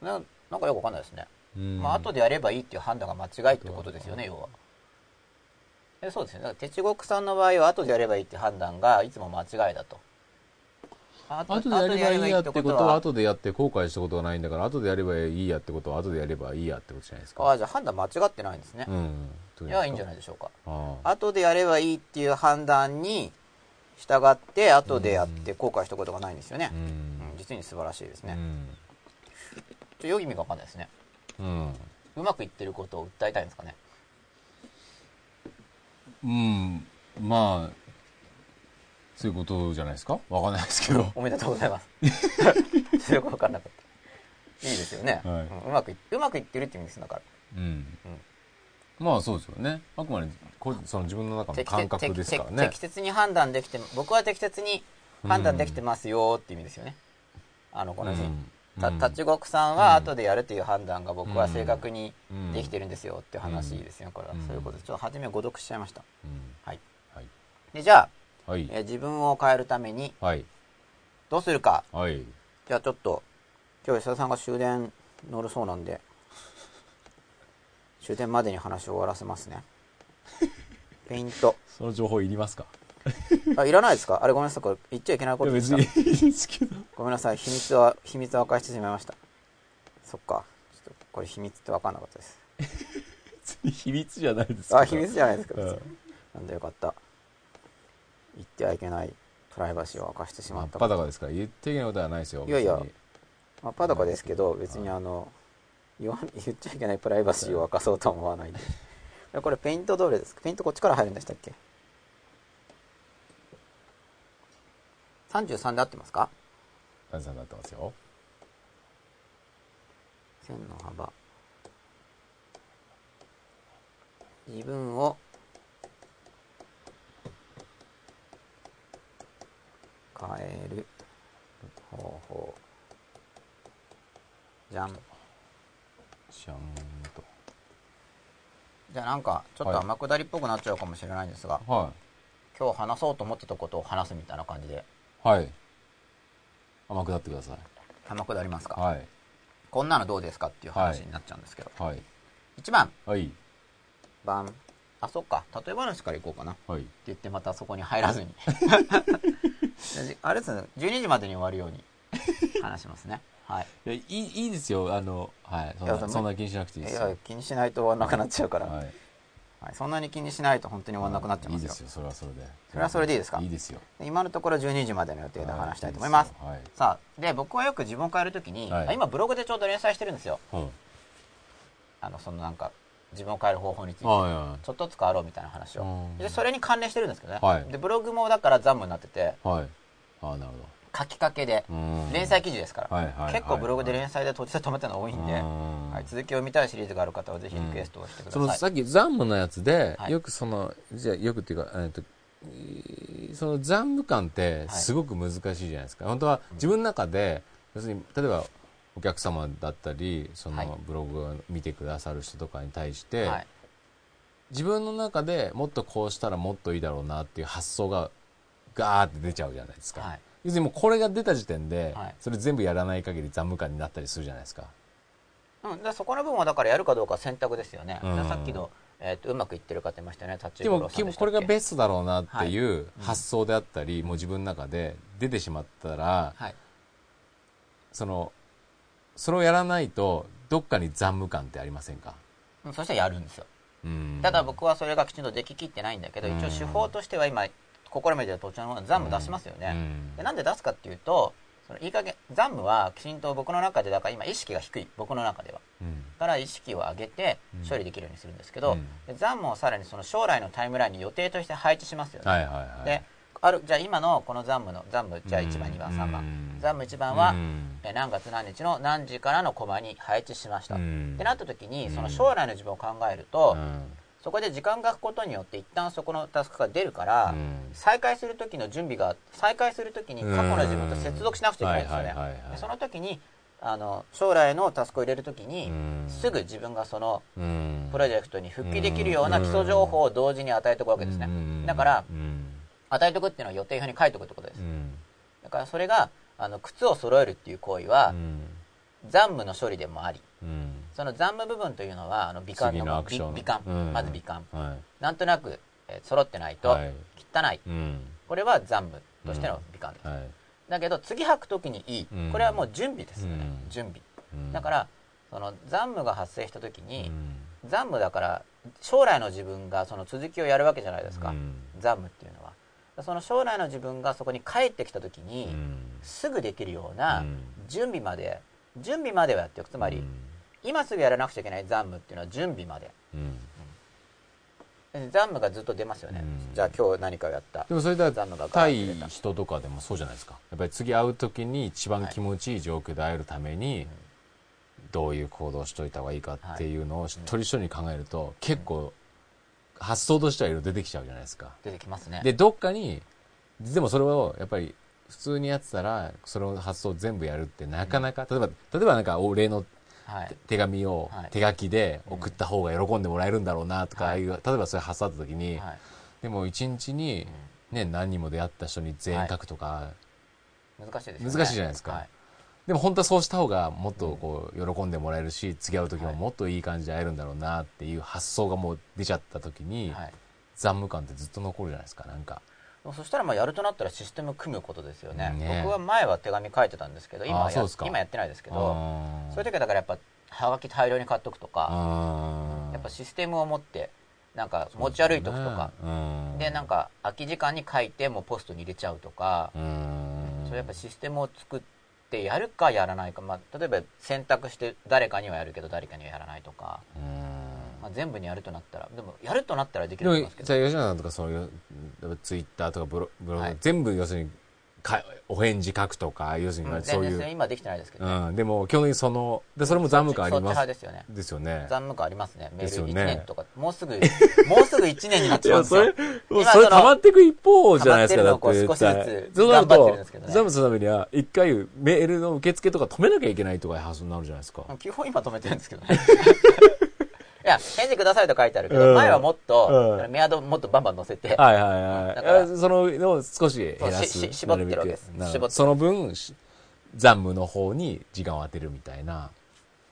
ななんかよくわかんないですね、ーまあ後でやればいいっていう判断が間違いってことですよね要は。えそうですね。だからテチゴックさんの場合は後でやればいいって判断がいつも間違いだと。あと後でやればいいやってことはは後でやって後悔したことがないんだから後でやればいいやってことは後でやればいいやってことじゃないですか。あじゃあ判断間違ってないんですね、うん。いやいいんじゃないでしょうか。あ後でやればいいっていう判断に従って後でやって後悔したことがないんですよね。あう、うん。ん実に素晴らしいですね、うんちょよい意味がわかんないですね。うん。うまくいってることを訴えたいんですかね。うん。まあそういうことじゃないですか？わかんないですけど。おめでとうございます。よくわかんなかった。いいですよね、はい。うんうまくいうまくいってるって意味ですだから。うん。まあそうですよね。あくまでこその自分の中の感覚ですからね。適切に判断できて僕は適切に判断できてますよって意味ですよね、あのこの要するにたうんタッチゴクさんは後でやるという判断が僕は正確にうん。できてるんですよっていう話ですよこれは。うん。そういうことです。ちょっと初め誤読しちゃいました。うん。はい。はい。でじゃあ、はい。えー自分を変えるためにはい。どうするか。はい。じゃあちょっと今日吉田さんが終電乗るそうなんで終電までに話を終わらせますね。ペイント。その情報いりますか？あいらないですか？あれごめんなさい。これ言っちゃいけないことですか？別にいいですけど。ごめんなさい。秘密は秘密を明かしてしまいました。そっか。ちょっとこれ秘密って分かんなかったです。別に秘密じゃないですけど。あ秘密じゃないですか、うん。なんだよかった。言ってはいけない。プライバシーを明かしてしままあったパダカですから。言っていけないことはないですよ。いやいや。まあ、パダカですけど別にあの言わ言っちゃいけないプライバシーを明かそうとは思わないんで。これペイントどれですか？ペイントこっちから入るんでしたっけ？33で合ってますか？何さんになってますよ。線の幅。自分を。変える。方法。じゃんシャーンと。じゃあなんかちょっと天下りっぽくなっちゃうかもしれないんですが、は今日話そうと思ってたことを話すみたいな感じで。いはい。甘くなってください。天下りますか、はい。こんなのどうですかっていう話になっちゃうんですけど、はい。1番。はい。番。あそっか。例え話からいこうかな。ってはい言ってまたそこに入らずに。あれですね。12時までに終わるように。話しますね。はい。いやいいいいですよ。あのはい。そんいやなそんな気にしなくていいいですよ。や気にしないと終わんなくなっちゃうから、はいはいそんなに気にしないと本当に終わんなくなっちゃいますよ,、いいですよそれはそれで。それはそれでいいですか？いいですよ。今のところ12時までの予定で話したいと思います、はい。さあで僕はよく自分を変えるときに、はい。あ今ブログでちょうど連載してるんですよ。はいあのそのなんか自分を変える方法について。ちょっとずつ変わろうみたいな話を。うん。でそれに関連してるんですけどね、はい。でブログもだからザムになってて。はい。ああなる書きかけで連載記事ですから、結構ブログで連載で途中で止めてるの多いんで、うん。はい、続きを見たいシリーズがある方はぜひリクエストをしてください、そのさっきザンムのやつで、はい。よくそのじゃあよくっていうか、えっとえーそのザンム感ってすごく難しいじゃないですか、本当は自分の中で、要するに例えばお客様だったりそはいのブログを見てくださる人とかに対して、はい。自分の中でもっとこうしたらもっといいだろうなっていう発想がガーって出ちゃうじゃないですか、はい要するにもうこれが出た時点で、はい。それ全部やらない限りザンム感になったりするじゃないですか。うん、でそこの部分はだからやるかどうかは選択ですよね、うん。でさっきの、えーとうまくいってる方いましたよねタッチでも基本これがベストだろうなっていううん。発想であったり、もう自分の中で出てしまったら、はい。そのそれをやらないとどっかに残務感ってありませんか？うんそしたらやるんですよ。うん。ただ僕はそれがきちんとでききってないんだけど、うん。一応手法としては今試みてる途中のもの残務出しますよね、うん。でなんで出すかっていうとそのいい加減残務はきちんと僕の中でだから今意識が低い僕の中では。うん。だから意識を上げてうん。処理できるようにするんですけど、うん。で残務をさらにその将来のタイムラインに予定として配置しますよね、はいはいはい。であるじゃあ今のこの残務の残務じゃあ1番2番。3番残務1番は、え何月何日の何時からのコマに配置しました、ってなった時にその将来の自分を考えると、そこで時間が空くことによって一旦そこのタスクが出るから、再開する時の準備が再開する時に過去の自分と接続しなくちゃいけないんですよね。はいはいはいはいでその時にあの将来のタスクを入れる時にすぐ自分がそのプロジェクトに復帰できるような基礎情報を同時に与えておくわけですね。だから与えておくっていうのは予定表に書いておくってことです。だからそれがあの靴を揃えるっていう行為は残務の処理でもありその残務部分というのはあの美観次のの美美観。うん。まず美観。はなんとなく、えー揃ってないとはい。汚い。いうん。これは残務としての美観です。はい。だけど次履く時にいい。うん。これはもう準備ですよね。うん。準備。うん。だからその残務が発生した時にうん。残務だから将来の自分がその続きをやるわけじゃないですか。うん。残務っていうのは。その将来の自分がそこに帰ってきた時うにん。すぐできるようなうん。準備まで準備まではやっておくつまり今すぐやらなくちゃいけない残務っていうのは準備まで。うん。で残務がずっと出ますよね。うん。じゃあ今日何かをやった。でもそれだ残務がガー対人とかでもそうじゃないですか。やっぱり次会う時に一番気持ちいい状況で会えるためにどういう行動をしといた方がいいかっていうのを一人一人に考えると結構発想としてはいろいろ出てきちゃうじゃないですか。出てきますね。でどっかにでもそれをやっぱり普通にやってたらその発想を全部やるってなかなか、例えば例えばなんかお礼のはい手紙をはい。手書きで送った方が喜んでもらえるんだろうなとか、はい。ああいう例えばそれ発想あった時に、はい。でも一日に、ね、何人も出会った人に全員書くとか、難しいですよね。難しいじゃないですか。はい。でも本当はそうした方がもっとこう喜んでもらえるし次会う時ももっといい感じで会えるんだろうなっていう発想がもう出ちゃった時に、はい。残務感ってずっと残るじゃないですかなんかそしたらまあやるとなったらシステム組むことですよね。ね。僕は前は手紙書いてたんですけど今はや今やってないですけどそういう時はだからやっぱはがき大量に買っとくとかやっぱシステムを持ってなんか持ち歩いとくとか。うん。でなんか空き時間に書いてもうポストに入れちゃうとかうんそれやっぱシステムを作ってやるかやらないか、まあ、例えば選択して誰かにはやるけど誰かにはやらないとか、うんまあ、全部にやるとなったらでもやるとなったらできると思いますけど。じゃあ吉野さんとかそういうツイッターとかブロブログ、はい全部要するにかお返事書くとか要するにうん。そういう、全然それ今できてないですけど、ね。うん、でも基本的にそのでそれも残務感あります。派ですよね。ですよね。残務感ありますね。メールですよね1年とか、もうすぐ もうすぐ1年になっいちまうんですよ。やそれそれ溜まっていく一方じゃないですかだって少しずつそうなる頑張ってとるんですけどね。残務するためには一回メールの受付とか止めなきゃいけないとかいう発想になるじゃないですか。基本今止めてるんですけどね いや返事くださいと書いてあるけど、うん。前はもっと、うん。メアドもっとバンバン載せて、はいはいはい。だからあその少し減らすそうしし絞ってるわけです。なるべく。絞ってる。その分し残務の方に時間を当てるみたいな。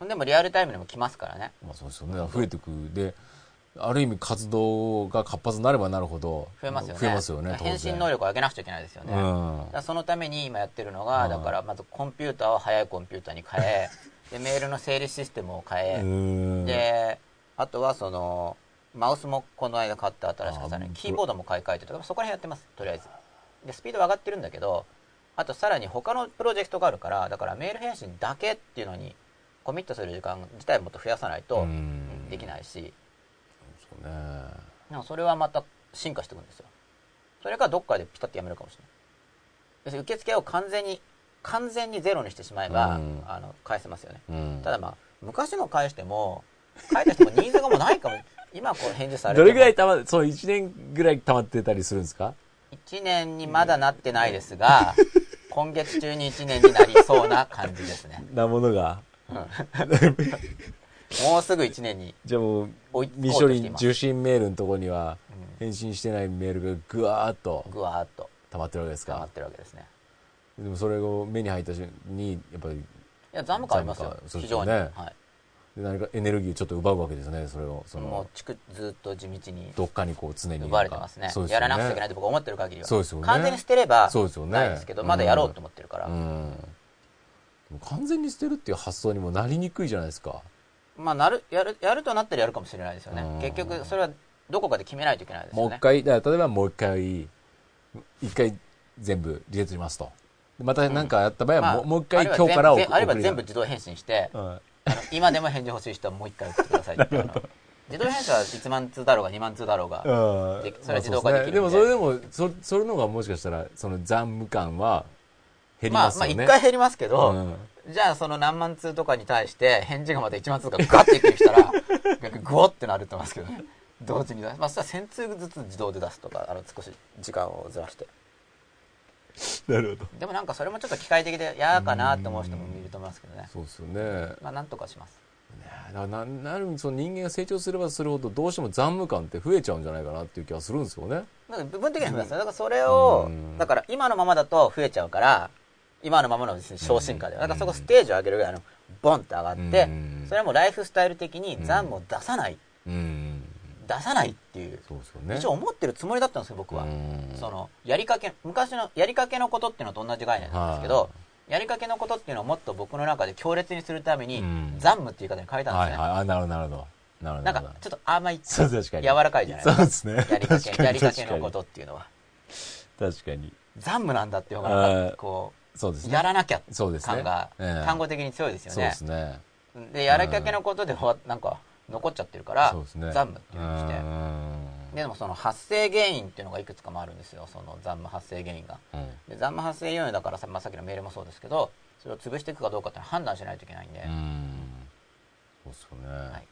でもリアルタイムでも来ますからね。まあそうですよね。増えてく。である意味活動が活発になればなるほど増えますよね。増えますよね当然。返信能力を上げなくちゃいけないですよね、うん。だからそのために今やってるのが、うん。だからまずコンピューターを速いコンピューターに変え でメールの整理システムを変え、うん。であとはそのマウスもこの間買った新しくさらにあキーボードも買い替えてとかそこら辺やってますとりあえず。でスピードは上がってるんだけどあとさらに他のプロジェクトがあるからだからメール返信だけっていうのにコミットする時間自体もっと増やさないとうん。できないし。そうね。でもそれはまた進化していくんですよ。それからどっかでピタッとやめるかもしれない。要するに受付を完全に完全にゼロにしてしまえば、うん。あの返せますよね。うん。ただまあ昔の返しても返した人もニーズがもうないかも。今こう返事されどれぐらいたまそう1年ぐらい溜まってたりするんですか？1年にまだなってないですが 今月中に1年になりそうな感じですね。なものが。もうすぐ1年に じゃあもう未処理受信メールのところには返信してないメールがぐわーっとぐわーっと。溜まってるわけですか？溜まってるわけですね。でもそれを目に入った瞬間にやっぱりいや残務感ありますよ。非常に、ねはい。で何かエネルギーをちょっと奪うわけですね。それをそもうのちくずっと地道に。どっかにこう常に奪われてますね。そうですよやらなくちゃいけないと僕は思ってる限りは。そうですよね。完全に捨てればそうですよね。ないですけどまだやろうと思ってるから、うん。でも完全に捨てるっていう発想にもなりにくいじゃないですか。まあなるやるやるとなったらやるかもしれないですよね。うん。結局それはどこかで決めないといけないですもう一よね回だから例えばもう一回一回全部リセットしますと。でまた何かやった場合は、まあもうもう一回今日から送全部あれば全部自動返信してうん 今でも返事欲しい人はもう一回送ってくださいって。自動編集は1万通だろうが2万通だろうが。うん。でそれは自動化できるんで。まあですね。でもそれでもそそれの方がもしかしたらその残務感は減りまあますよね、まあ一回減りますけど、うん。じゃあその何万通とかに対して返事がまた1万通とかガッて一気に来たら グオってなると思いますけどね。同時に出す。まあそしたら1000通ずつ自動で出すとかあの少し時間をずらして なるほど。でもなんかそれもちょっと機械的で嫌かなって思う人もいると思いますけどね。そうですよね。まあなんとかします。だからななるその人間が成長すればするほどどうしても残務感って増えちゃうんじゃないかなっていう気がするんですよね。部分的には増えます。よだからそれをうん。だから今のままだと増えちゃうから今のままの昇進化で。だからそこステージを上げるぐらいのボンって上がってうん。それはもうライフスタイル的に残務を出さない。うん出さないっていうそうですよね。一応思ってるつもりだったんですよ僕は。うん。そのやりかけ昔のやりかけのことっていうのと同じ概念なんですけど、はやりかけのことっていうのをもっと僕の中で強烈にするために、うん。残務っていう言い方に変えたんですね、はいはい。あなるほどなるほど。なるほど。なんかちょっと甘い柔らかいじゃないそうですね。やりかけやりかけのことっていうのは。確かに。残務なんだっていう方がこうそうですね。やらなきゃ感がええ単語的に強いですよそうでねすね。でやりかけのことでほなんか残っちゃってるからね。残務っていうのにして。うん。でもその発生原因っていうのがいくつかもあるんですよその残務発生原因が。うん。で残務発生要因だからさ,、まあ、さっきのメールもそうですけどそれを潰していくかどうかって判断しないといけないんで、うん。そうですよね、はい。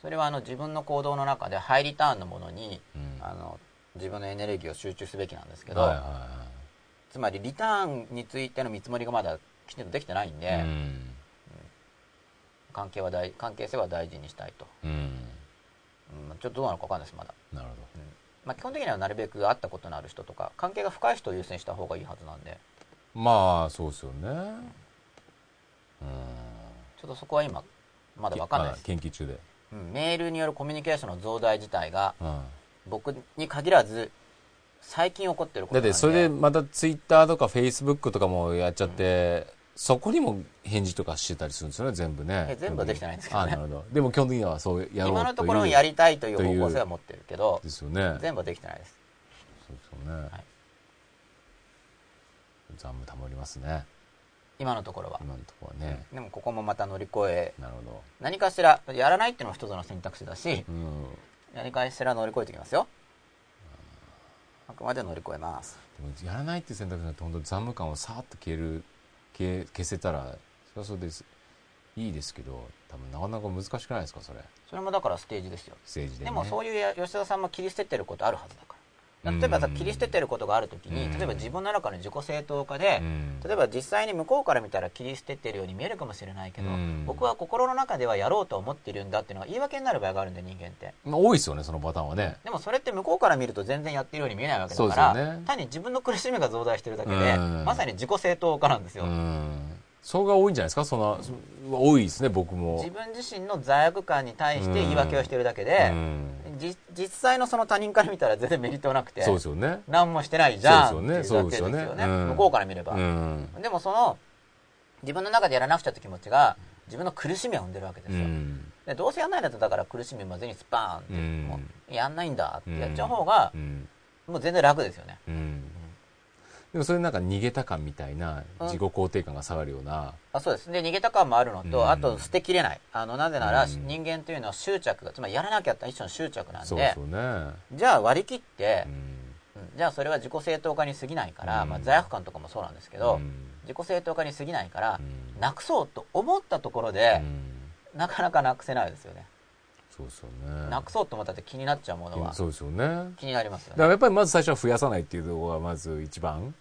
それはあの自分の行動の中でハイリターンのものに、うん。あの自分のエネルギーを集中すべきなんですけど、はいはいはつまりリターンについての見積もりがまだきちんとできてないんで、いうん関係は大関係性は大事にしたいと、うん。うん、ちょっとどうなのか分かんないですまだ、なるほうん。まあ、基本的にはなるべく会ったことのある人とか関係が深い人を優先した方がいいはずなんで。どまあそうですよね。うん。ちょっとそこは今まだ分かんないです、研究中で。うん、メールによるコミュニケーションの増大自体がうん。僕に限らず最近起こってることなんで。だってそれでまたツイッターとかフェイスブックとかもやっちゃって、そこにも返事とかしてたりするんですよね全部ね。え全部はできてないんですけどね。あなるほど。でも基本的にはそうやろうという。今のところやりたいという方向性は持ってるけどですよね全部はできてないです。そうですよね、はい。残務たまりますね。今のところは、今のところはね、でもここもまた乗り越えなるほ何かしらやらないっていうのも一つの選択肢だしどうん。何かしら乗り越えていきますよ。あくまで乗り越えます。でもやらないっていう選択肢になって本当に残務感をさーっと消える消せたらそれはそれです。いいですけど多分なかなか難しくないですかそれ。それもだからステージですよ。政治で、ね、でもそういうや吉田さんも切り捨ててることあるはずだから例えばさうん切り捨ててることがあるときにうん。例えば自分の中の自己正当化でうん。例えば実際に向こうから見たら切り捨ててるように見えるかもしれないけどうん。僕は心の中ではやろうと思っているんだっていうのが言い訳になる場合があるんで人間って。まあ、多いですよねそのパターンはね。でもそれって向こうから見ると全然やってるように見えないわけだから、ね。単に自分の苦しみが増大してるだけで、うん。まさに自己正当化なんですよ、うんそれが多いんじゃないですか？そのそ多いですね僕も。自分自身の罪悪感に対して言い訳をしてるだけで、実際のその他人から見たら全然メリットなくてそうですよね。何もしてないじゃんそうですよね。ですよね。うん。向こうから見れば、うん。でもその自分の中でやらなくちゃって気持ちが自分の苦しみを生んでるわけですうよ、ん。でどうせやんないんだったらだから苦しみも全にスパーンって、うん。もうやんないんだってやっちゃう方がう、ん。もう全然楽ですよね。うんでもそれなんか逃げた感みたいなうん。自己肯定感が下がるような。あそうです。で逃げた感もあるのと、うん。あと捨てきれない。あのなぜなら、うん。人間というのは執着がつまりやらなきゃって一種の執着なんで。そうですよね。じゃあ割り切ってう、ん。うん。じゃあそれは自己正当化に過ぎないから、うん。まあ、罪悪感とかもそうなんですけど、うん。自己正当化に過ぎないから、うん。なくそうと思ったところでう、ん。なかなかなくせないですよね、そうですよね。なくそうと思ったって気になっちゃうものは。そうですよね。だ気になりますよね、からやっぱりまず最初は増やさないっていうところがまず一番。うん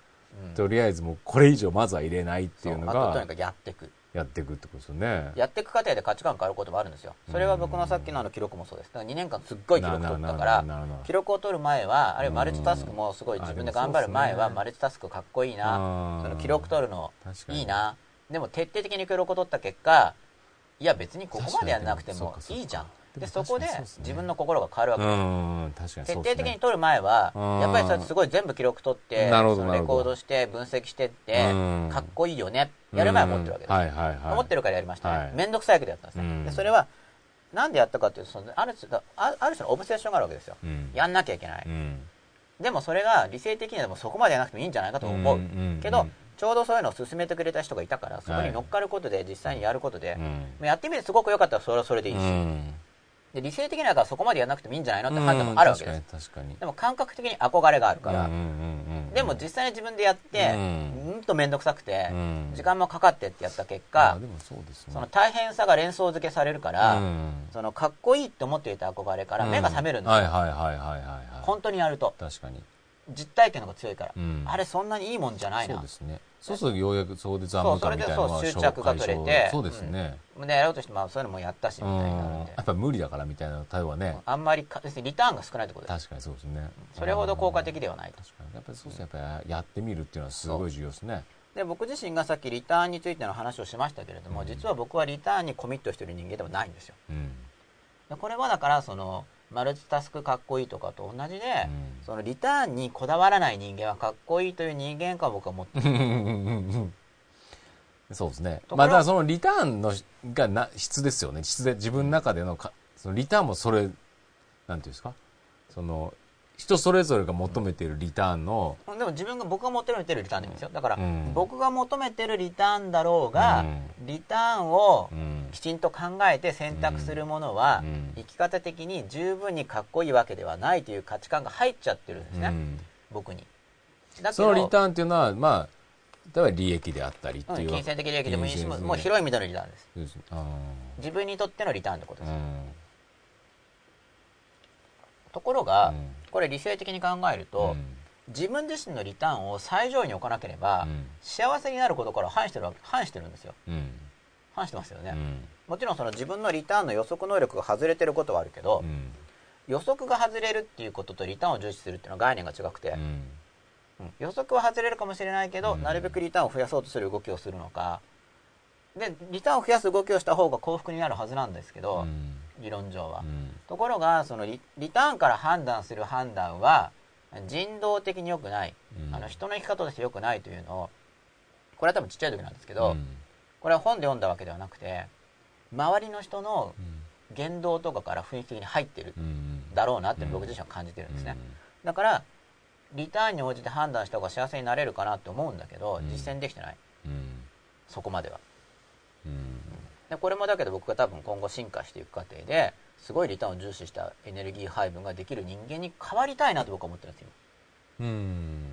とりあえずもうこれ以上まずは入れないっていうのがととにかくやっていく。やっていくってことですよね。やっていく過程で価値観変わることもあるんですよ。それは僕のさっきのあの記録もそうです。だから2年間すっごい記録取ったから記録を取る前はあるいはマルチタスクもすごい自分で頑張る前はマルチタスクかっこいいな。その記録取るのいいな。でも徹底的に記録を取った結果いや別にここまでやらなくてもいいじゃんでそこで自分の心が変わるわけうです徹底的に取る前はうん。やっぱりそれすごい全部記録取ってそのレコードして分析してってうん。かっこいいよねやる前は思ってるわけですはいはいはい。思ってるからやりました面倒くさいけどやったんですうん。ねでそれはなんでやったかっていうとそのある種あある種のオブセッションがあるわけですよ。うん。やんなきゃいけない。うん。でもそれが理性的にはもうそこまでやらなくてもいいんじゃないかと思う。うんうんけどうんちょうどそういうのを進めてくれた人がいたからそこに乗っかることで実際にやることでうん。やってみてすごく良かったらそれはそれでいいし。うんで理性的にはだからそこまでやらなくてもいいんじゃないのって判断もあるわけです、でも感覚的に憧れがあるから、でも実際に自分でやって、ううんん、と面倒くさくて、うん。時間もかかってってやった結果あでもそうですね。その大変さが連想付けされるから、うん。そのかっこいいって思っていた憧れから目が覚めるんですよ、はいはいはいはいはいはい。本当にやると。確かに実体験の方が強いから、うん。あれそんなにいいもんじゃないな。そうですね。そうするとようやくそこで残務感みたいなのがそうそれでそう執着が取れて。そうですね。でやろうとしてもそういうのもやったしみうんたいになるん。で。やっぱ無理だからみたいな対応はね。あんまりかリターンが少ないってことです。確かにそうですね。それほど効果的ではないと。確かに。やっぱりそうですね。やっぱりやってみるっていうのはすごい重要ですね。で僕自身がさっきリターンについての話をしましたけれども、うん。実は僕はリターンにコミットしてる人間ではないんですよ。うん。でこれはだからそのマルチタスクかっこいいとかと同じで、うん。そのリターンにこだわらない人間はかっこいいという人間か僕は思ってる。そうですね。まあだからそのリターンのがな質ですよね。質で自分の中でのかそのリターンもそれなんていうんですか？その人それぞれが求めているリターンの、でも自分が僕が求めてるリターンでもいいですよ。だから、うん。僕が求めてるリターンだろうが、うリターンをうんきちんと考えて選択するものは、うん。生き方的に十分にかっこいいわけではないという価値観が入っちゃってるんですね、うん。僕に。そのリターンっていうのはまあ例えば利益であったりっていう、うん金銭的利益でもいいしもう広い意味でのリターンです自分にとってのリターンってことです、ところが、うんこれ理性的に考えると、自分自身のリターンを最上位に置かなければ、うん。幸せになることから反してる反してるんですよ。うん。反してますよね、うん。もちろんその自分のリターンの予測能力が外れてることはあるけど、うん。予測が外れるっていうこととリターンを重視するっていうのは概念が違くて、うん。うん。予測は外れるかもしれないけど、うん。なるべくリターンを増やそうとする動きをするのか。でリターンを増やす動きをした方が幸福になるはずなんですけど、うん理論上は、うん。ところがそのリリターンから判断する判断は人道的に良くない、うん。あの人の生き方として良くないというのをこれは多分ちっちゃい時なんですけど、うん。これは本で読んだわけではなくて周りの人のうん。言動とかから雰囲気的に入ってるうんだろうなって僕自身は感じてるんですね、だからリターンに応じて判断した方が幸せになれるかなって思うんだけど、うん。実践できてない。うん。そこまでは。うんでこれもだけど僕が多分今後進化していく過程ですごいリターンを重視したエネルギー配分ができる人間に変わりたいなと僕は思ってるんですよ。うん。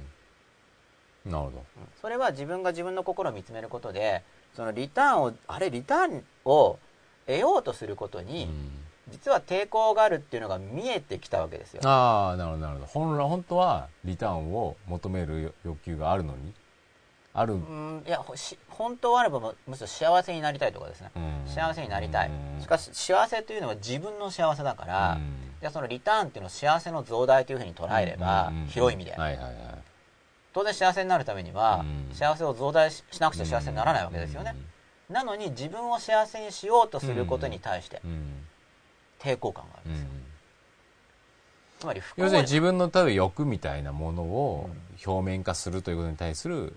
なるほど。うんそれは自分が自分の心を見つめることでそのリターンをあれリターンを得ようとすることに、うん。実は抵抗があるっていうのが見えてきたわけですよ。ああなるほどなるほど。本来本当はリターンを求める欲求があるのにある、うんいやほし本当はあればむむしろ幸せになりたいとかですね。うん。幸せになりたい。うん。しかし幸せというのは自分の幸せだから、うん。じゃあそのリターンっていうのを幸せの増大というふうに捉えれば、うん広い意味で、はいはいはい当然幸せになるためには、うん。幸せを増大ししなくちゃ幸せにならないわけですよね、なのに自分を幸せにしようとすることに対して抵抗感があるんですよ、うんつまり要するに自分の多分欲みたいなものを表面化するということに対する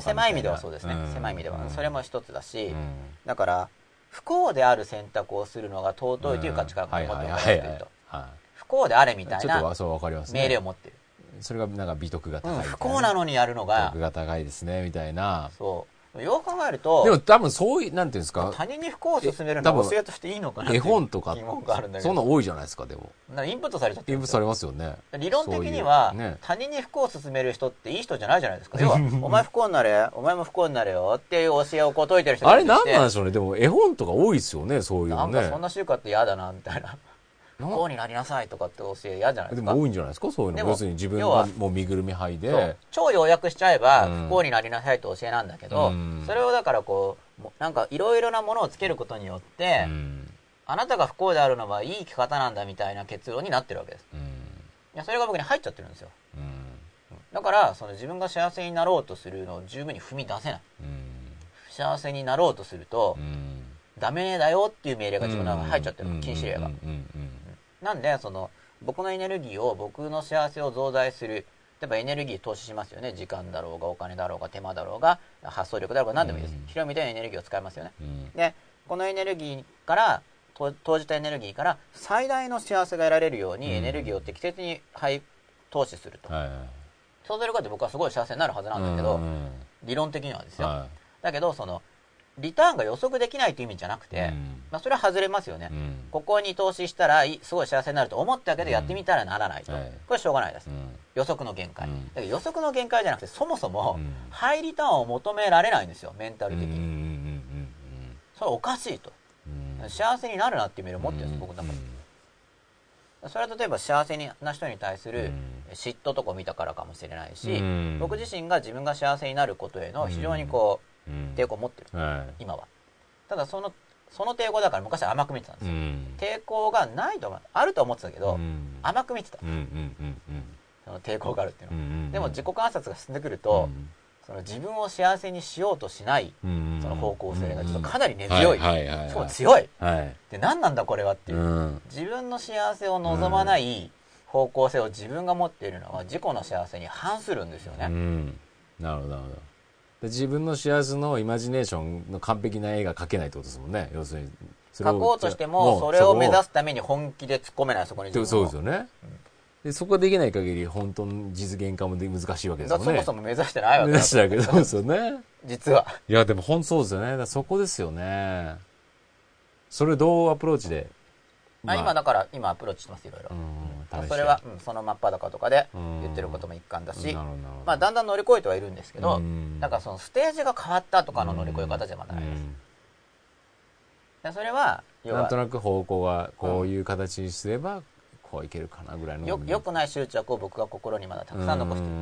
狭い意味ではそうですね、うん。狭い意味では、うん。それも一つだし、うん。だから不幸である選択をするのが尊いという価値観がはい持ってはいはい。はいるとは不幸であれみたいな命令を持ってる、それがなんか美徳が高いうんみたいな。不幸なのにやるの美が徳が高いですねみたいな。そうよく考えるとでも多分そういうなんていうんですか？他人に不幸を進めるのえ多分は教えとしていいのかなってい絵う本とか疑問があるんだけど。そんな多いじゃないですかでも。だからインプットされちゃってインプされますよね。理論的には、ね。他人に不幸を進める人っていい人じゃないじゃないですか。要はお前不幸になれお前も不幸になれよっていう教えをこう説いてる人があれいるとして何なんでしょうね。でも絵本とか多いですよねそういうのね。なんかそんな習慣って嫌だなみたいなな不幸になりなさいとかって教え嫌じゃないでか？ですも多いんじゃないですか？そういうの。要するに自分がもう身ぐるみ剥いで超要約しちゃえばうん。不幸になりなさいと教えなんだけど、うん。それをだからこうなんかいろいろなものをつけることによって、うん。あなたが不幸であるのはいい生き方なんだみたいな結論になってるわけです。うん。いやそれが僕に入っちゃってるんですよ。うん。だからその自分が幸せになろうとするのを十分に踏み出せない。うん。幸せになろうとすると、うん。ダメだよっていう命令が自分の中に入っちゃってる、うん。禁止令が、なんでその僕のエネルギーを僕の幸せを増大する例えばエネルギー投資しますよね。時間だろうがお金だろうが手間だろうが発想力だろうが何でもいいです、うん。広い意味でエネルギーを使いますよね。うん。でこのエネルギーからと投じたエネルギーから最大の幸せが得られるようにうんエネルギーを適切に配投資すると、はいはい。そうすることで僕はすごい幸せになるはずなんだけど、うん理論的にはですよ、はだけどそのリターンが予測できないという意味じゃなくて、うん。まあ、それは外れますよね、うん。ここに投資したらいすごい幸せになると思ったけどやってみたらならないと、これしょうがないです、うん。予測の限界、うん。だけど予測の限界じゃなくてそもそもうん。ハイリターンを求められないんですよメンタル的に、それおかしいと。幸せになるなっていうメールを持ってるんです、僕の中で。それは例えば幸せな人に対する嫉妬とかを見たからかもしれないし、うん。僕自身が自分が幸せになることへの非常にこう、うん抵抗を持ってる。はい。今は。ただそのその抵抗だから昔は甘く見てたんですよ、うん。抵抗がないとあると思ってたけど、うん。甘く見てた。うんうんうんその抵抗があるっていうのは、うんうんでも自己観察が進んでくると、その自分を幸せにしようとしないうんその方向性がちょっとかなり根強い、はいはいはいはい。すごい強い。はい。で何なんだこれはっていう、うん。自分の幸せを望まない方向性を自分が持っているのは自己の幸せに反するんですよね、うん。なるほどなるほど。で自分の幸せのイマジネーションの完璧な絵が描けないってことですもんね。要するにそれを書こうとしてもそれを目指すすために本気で突っ込めないそこにそうですよね、でそこができない限り本当の実現化もで難しいわけですもんね。そもそも目指してないわけだ目指してるわけですよね。実は。いやでも本当そうですよね。そこですよね。それをどうアプローチで、まあ、今だから今アプローチしてますいろいろ、うん試してそれは、うん。その真っ裸とかでうん言ってることも一環だし、まあ、だんだん乗り越えてはいるんですけど、うん。だからそのステージが変わったとかの乗り越え方じゃまだないです、でそれはなんとなく方向がこういう形にすればこういけるかなぐらいの。よよくない執着を僕が心にまだたくさん残してる。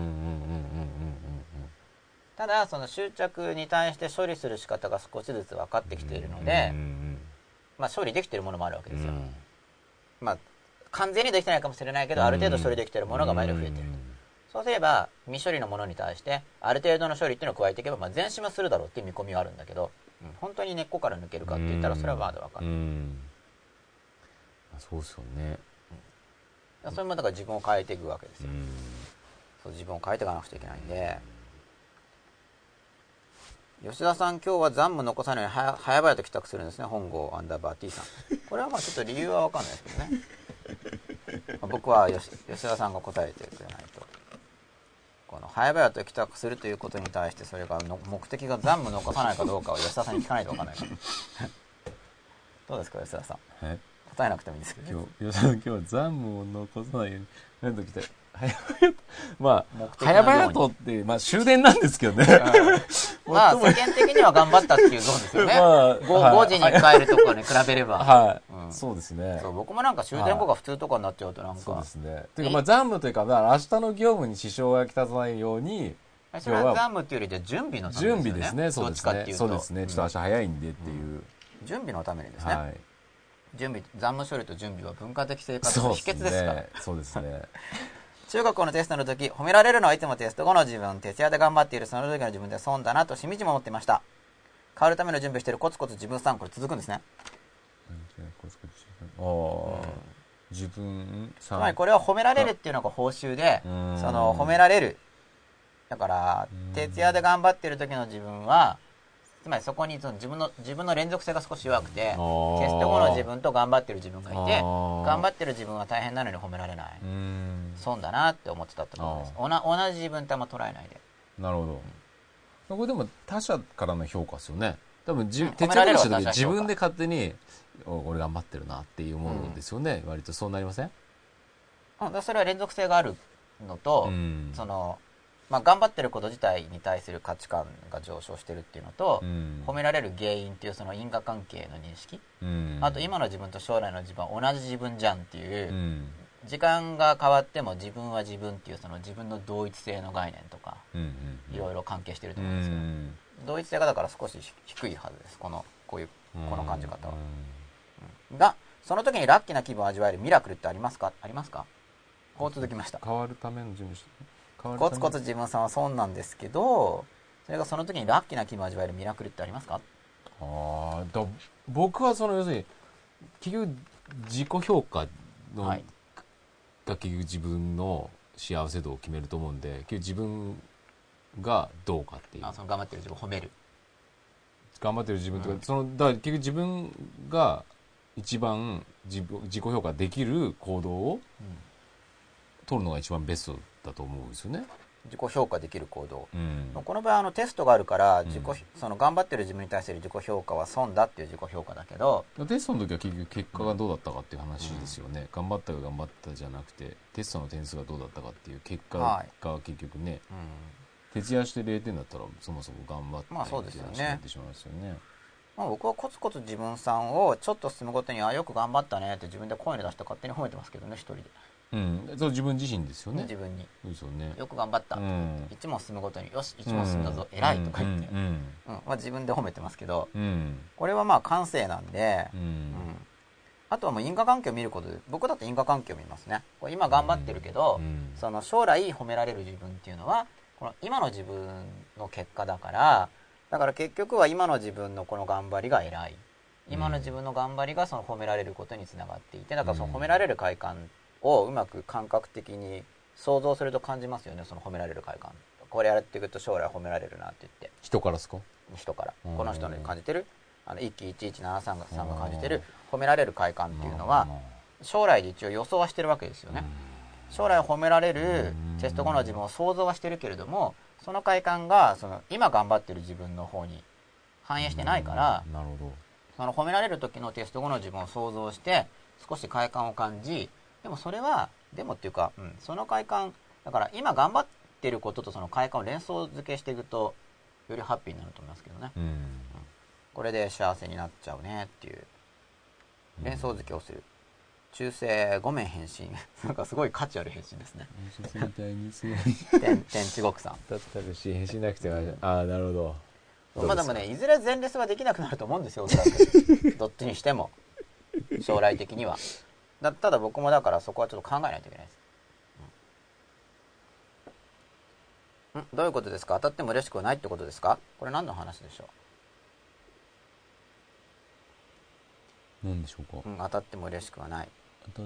ただその執着に対して処理する仕方が少しずつ分かってきているので、まあ、処理できているものもあるわけですよ、うん。まあ、完全にできてないかもしれないけどある程度処理できているものが毎度増えてる、そうすれば未処理のものに対してある程度の処理っていうのを加えていけば、まあ、前進はするだろうっていう見込みはあるんだけど、うん。本当に根っこから抜けるかって言ったらそれはまだ分かんない、うん。あそうですよね。それもだから自分を変えていくわけですよ、うん。そう自分を変えていかなくちゃいけないんで。吉田さん今日は残務残さないように早早々と帰宅するんですね。本郷アンダーバー T さん。これはまあちょっと理由は分かんないですけどね。まあ僕は吉吉田さんが答えてくれないと。この早々と帰宅するということに対してそれがの目的が残務残さないかどうかを吉田さんに聞かないと分かんない。か らどうですか吉田さん？え？答えなくてもいいですけど今日、今日は残務を残さないように、なんときたい。早々と、まあ、早々とって、まあ終電なんですけどね。まあ世間的には頑張ったっていうゾーンですよね、まあ 5, はい時に帰るとかに比べれば、はい、うんそうですね。僕もなんか終電後が普通とかになっちゃうとなんかそうですね。というか、まあ残務というか、明日の業務に支障がきたさないように、それは残務っていうよりで準備のため準備ですね。そうですね。そうですね。ちょっと明日早いんでっていう。準備のためにですね、はい。準備残務処理と準備は文化的生活の秘訣ですからね。そうですね。中学校のテストの時褒められるのはいつもテスト。後の自分徹夜で頑張っているその時の自分で損だなとしみじみ思っていました。変わるための準備をしているコツコツ自分参考に続くんですね。ああ、自分さつまりこれは褒められるっていうのが報酬でうん。その褒められる。だから徹夜で頑張ってる時の自分はつまりそこにその自分の自分の連続性が少し弱くてテスート後の自分と頑張ってる自分がいて頑張ってる自分は大変なのに褒められない。うん。損だなって思ってたってことです。おな同じ自分とあんま捉えないで。なるほど。これでも他者からの評価ですよね。多分じ、うん。徹褒められる夜した時自分で勝手に、お俺頑張ってるなっていうものですよね。割とそうなりません？それは連続性があるのと、うん。そのまあ、頑張ってること自体に対する価値観が上昇してるっていうのと、うん。褒められる原因っていうその因果関係の認識、うん。あと今の自分と将来の自分は同じ自分じゃんっていう、うん。時間が変わっても自分は自分っていうその自分の同一性の概念とかいろいろ関係してるとう思うんですけど、ん。同一性がだから少し低いはずです。このこういうこの感じ方は、うん。がその時にラッキーな気分を味わえるミラクルってありますか？ありますか？こう続きました。変わるための準備コツコツ自分さんは損なんですけどそれがその時にラッキーな気分を味わえるミラクルってありますか？ああだ僕はその要するに結局自己評価の、はい。が結局自分の幸せ度を決めると思うんで結局自分がどうかっていう。あその頑張ってる自分を褒める。頑張ってる自分とか、うん。そのだから結局自分が一番自分自己評価できる行動を取るのが一番ベストだと思うんですよね。自己評価できる行動、うん。この場合あのテストがあるからん。自己、その頑張ってる自分に対する自己評価は損だっていう自己評価だけどテストの時は結局結果がどうだったかっていう話ですよね、頑張ったか頑張ったじゃなくてテストの点数がどうだったかっていう結果はが結局ね、うん。徹夜して0点だったらそもそも頑張ってまあそうですよねって話になってしまいますよね。まあ、僕はコツコツ自分さんをちょっと進むごとにあよく頑張ったねって自分で声に出して勝手に褒めてますけどね一人で、うん。そう自分自身ですよね。自分に。そうですよね。よく頑張った、うん。一問進むごとによし一問進んだぞ、偉いとか言って、うん。うん。まあ、自分で褒めてますけどうん。これはまあ感性なんで、うん。うん。あとはもう因果関係を見ることで僕だと因果関係を見ますね。今頑張ってるけど、うん。その将来褒められる自分っていうのはこの今の自分の結果だからだから結局は今の自分のこの頑張りが偉い。今の自分の頑張りがその褒められることにつながっていてだからその褒められる快感をうまく感覚的に想像すると感じますよね。その褒められる快感。これやっていくと将来褒められるなって言って。人からですか？人から。うん。この人に感じてる？あの1期1173がさんが感じてる褒められる快感っていうのは将来で一応予想はしてるわけですよね。将来褒められるテスト後の自分を想像はしてるけれどもその快感がその今頑張ってる自分の方に反映してないからなるほその褒められる時のテスト後の自分を想像して少し快感を感じでもそれはでもっていうか、うん、その快感だから今頑張ってることとその快感を連想付けしていくとよりハッピーになると思いますけどね。どうん。これで幸せになっちゃうねっていう連想付けをする。中世5面変身なんかすごい価値ある変身ですね。みたいにすごい。天天地獄さん。だったら支援しなくてはああなるほど。まあでもねいずれ前列ができなくなると思うんですよおそらく。どっちにしても。将来的にはだただ僕もだからそこはちょっと考えないといけないです、うん。んどういうことですか？当たっても嬉しくはないってことですか？これ何の話でしょ何でしょうか？う、うん、当たっても嬉しくはない。ち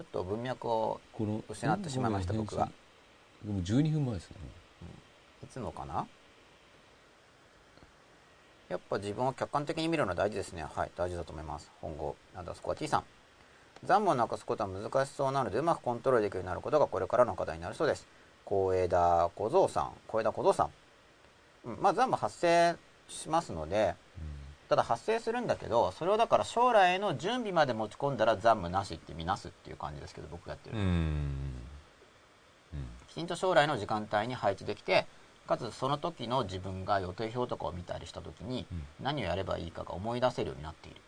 ょっと文脈を失ってしまいましたうん僕がでも12分前ですね。いつのかな？やっぱ自分を客観的に見るのは大事ですね。はい、大事だと思います。本郷、アンダースコア T さん。残務をなくすことは難しそうなので、うまくコントロールできるようになることがこれからの課題になるそうです。小枝小僧さん、小枝小僧さん。うん、まあ残務発生しますので、ただ発生するんだけど、それをだから将来への準備まで持ち込んだら残務なしって見なすっていう感じですけど、僕がやってる。うんきちんと将来の時間帯に配置できてかつその時の自分が予定表とかを見たりした時に何をやればいいかが思い出せるようになっている。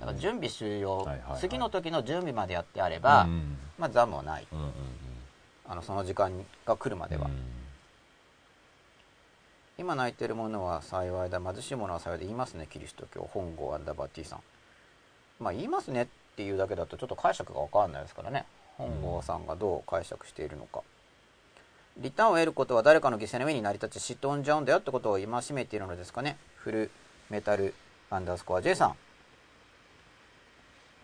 だから準備終了、次の時の準備までやってあれば、うんまあ残務はない。あのその時間が来るまでは、うん。今泣いてるものは幸いだ。貧しいものは幸いだ。言いますねキリスト教本郷アンダーバー T さん。まあ言いますねっていうだけだとちょっと解釈が分かんないですからね。本郷さんがどう解釈しているのか、リターンを得ることは誰かの犠牲の上に成り立ち嫉妬を生んじゃうんだよってことを戒めているのですかね。フルメタルアンダースコア J さん。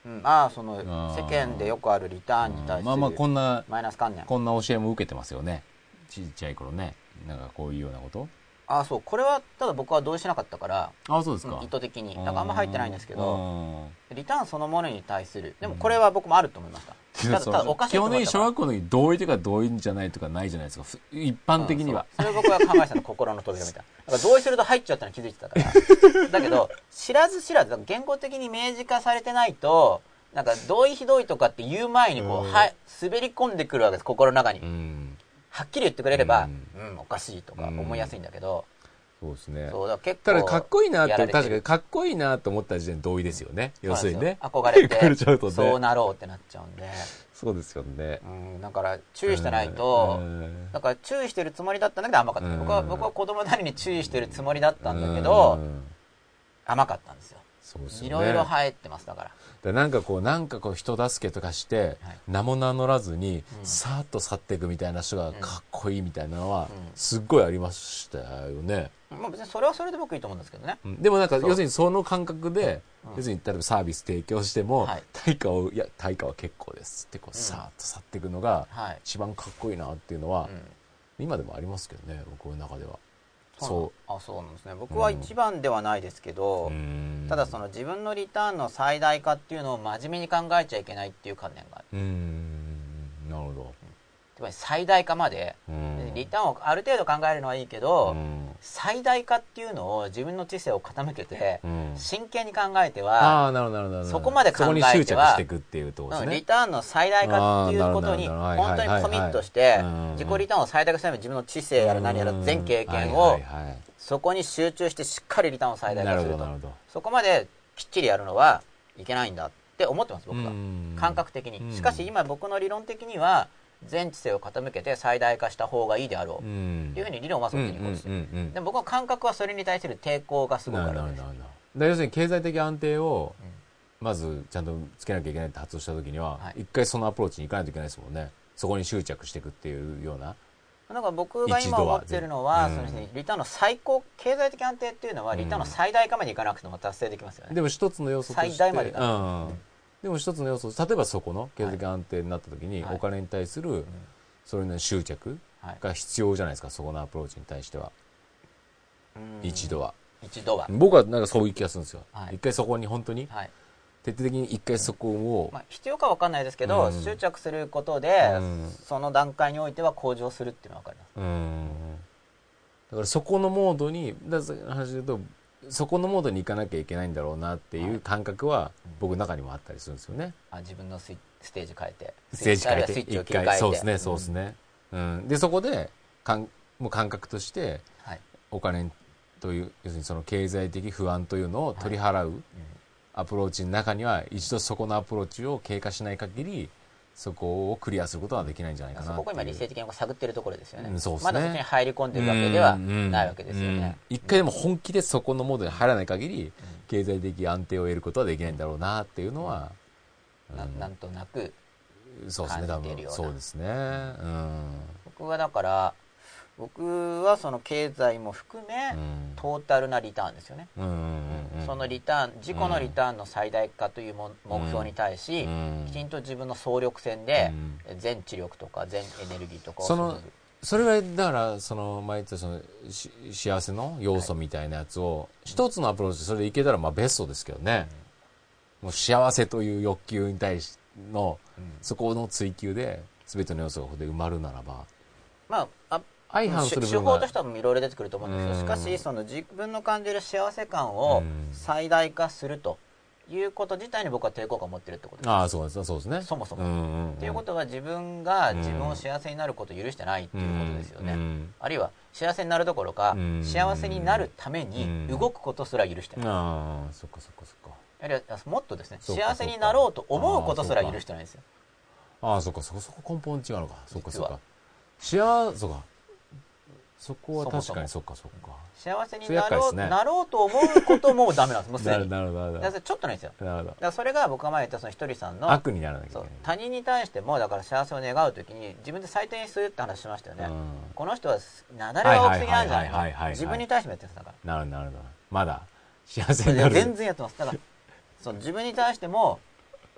うん、ああその世間でよくあるリターンに対するまあまあこんなマイナス観念。こんな教えも受けてますよね。ちっちゃい頃ね。なんかこういうようなこと。ああそう。これはただ僕は同意しなかったからあそうですか。うん意図的に。なんかあんま入ってないんですけどどリターンそのものに対する。でもこれは僕もあると思いました、ただおかしい基本的に小学校の時同意とか同意じゃないとかないじゃないですか。ふ一般的には、うんそう。それ僕は考えてたの心の扉みたいな。同意すると入っちゃったの気づいてたから。だけど知らず知らず言語的に明示化されてないとなんか同意非同意とかって言う前にこう、うん。はい、滑り込んでくるわけです心の中に、うん。はっきり言ってくれれば、ううんおかしいとか思いやすいんだけど、そうですね。そうだ結構ただかっこいいなって確かにかっこいいなと思った時点で同意ですよね。要するにね。憧れ来 れちゃうとてね。そうなろうってなっちゃうんで、そうですよね。うん、だから注意してないと、うん。だから注意してるつもりだったんだけど甘かった、うん。僕は僕は子供なりに注意してるつもりだったんだけど、うん。甘かったんですよ。そうですよね。いろいろ入ってますだからでなんかこうなんかこう人助けとかして、はい。名も名乗らずに、うん。さーっと去っていくみたいな人がかっこいいみたいなのは、うん。すっごいありましたよね、まあ別にそれはそれで僕いいと思うんですけどね。うん。でもなんか要するにその感覚で、うん。要するに例えばサービス提供しても、はい。対価をいや対価は結構ですってこう、うん。さーっと去っていくのがはい、一番かっこいいなっていうのは、うん。今でもありますけどね僕の中ではそう。あそうなんですね。僕は一番ではないですけど、うん。ただその自分のリターンの最大化っていうのを真面目に考えちゃいけないっていう観念がある。うん。なるほどつまり最大化まで、うん。リターンをある程度考えるのはいいけど、うん。最大化っていうのを自分の知性を傾けて、うん。真剣に考えては、そこまで考えてはそこに執着していくっていうところですうんリねターンの最大化っていうことに本当にコミットしてうん。自己リターンを最大化するために自分の知性やら何やらうん全経験をそこに集中してしっかりリターンを最大化するとそこまできっちりやるのはいけないんだって思ってます僕は。うん。感覚的うん。にしかし今僕の理論的には全知性を傾けて最大化した方がいいであろう。うん。っていうふうに理論はそういうふうにこうしてでも僕は感覚はそれに対する抵抗がすごくあなるるんです要するに経済的安定をうんまずちゃんとつけなきゃいけないって発動した時にははい。一回そのアプローチに行かないといけないですもんね。そこに執着していくっていうような。だから僕が今思ってるのは、一度はそのリターンの最高、経済的安定っていうのは、リターンの最大化までいかなくても達成できますよね。でも一つの要素として最大までいかないうんうんでも一つの要素例えばそこの経済的安定になった時にはい。お金に対するそれの執着はい。が必要じゃないですかそこのアプローチに対しては。うん。一度は。一度は。僕はなんかそういう気がするんですよ。はい。一回そこに本当にはい。徹底的に一回そこをまあ、必要かわかんないですけど、うん。執着することで、うん。その段階においては向上するっていうのはわかります。うん。だからそこのモードにだから話で言うとそこのモードに行かなきゃいけないんだろうなっていう感覚は僕の中にもあったりするんですよね。あ自分のスイステージ変えて。ステージ変えて一。回そうですねそうですね。うん、でそこでかんもう感覚としてうん。はい。お金という要するにその経済的不安というのを取り払ううんアプローチの中には一度そこのアプローチを経過しない限りそこをクリアすることはできないんじゃないかなそこを今理性的的に探ってるところですよね。うんそうですね。まだそっちに入り込んでるわけではないわけですよね。一回でも本気でそこのモードに入らない限り、経済的安定を得ることはできないんだろうなっていうのは、ななんとなく、そうですね多分。感じているような。そうですね。うん。僕はだから、僕はその経済も含め、うん。トータルなリターンですよね。そのリターン、自己のリターンの最大化というも目標に対し、うん。きちんと自分の総力戦で、全知力とか全エネルギーとかをそのそれはだからその前言ったそのし幸せの要素みたいなやつを一つのアプローチでそれでいけたらまあベストですけどね、もう幸せという欲求に対しのうん。そこの追求で全ての要素がここで埋まるならば。まあ、あ相反する手法としてはいろいろ出てくると思うんですよ、うん。しかしその自分の感じる幸せ感をうん。最大化するということ自体に僕は抵抗感を持ってるってことです。ああそうです。そうですね。そもそも、うんうんうん。っていうことは自分が自分を幸せになることを許してないっていうことですよね、うん。あるいは幸せになるどころか、うん。幸せになるためにうん。動くことすら許してない、ああそっかそっかそっか。あるいはもっとですね幸せになろうと思うことすら許してないんですよ。ああそっかそこそこ根本違うのか。そっかそっか。幸せそうかそこは確かにそっかそっか。幸せになろう,、なろうと思うこともダメなんです。もうすなるでに なるほどちょっとないんですよ。どなるほだからそれが僕が前言ったそのひとりさんのど悪にならなきゃいけない。他人に対してもだから幸せを願うときに自分で最低にするって話しましたよね、うん。この人はなだれが大きすぎなんじゃない自分に対してもやってるんですだかなるほどなるほど。まだ幸せになる。全然やってます。だから そう自分に対しても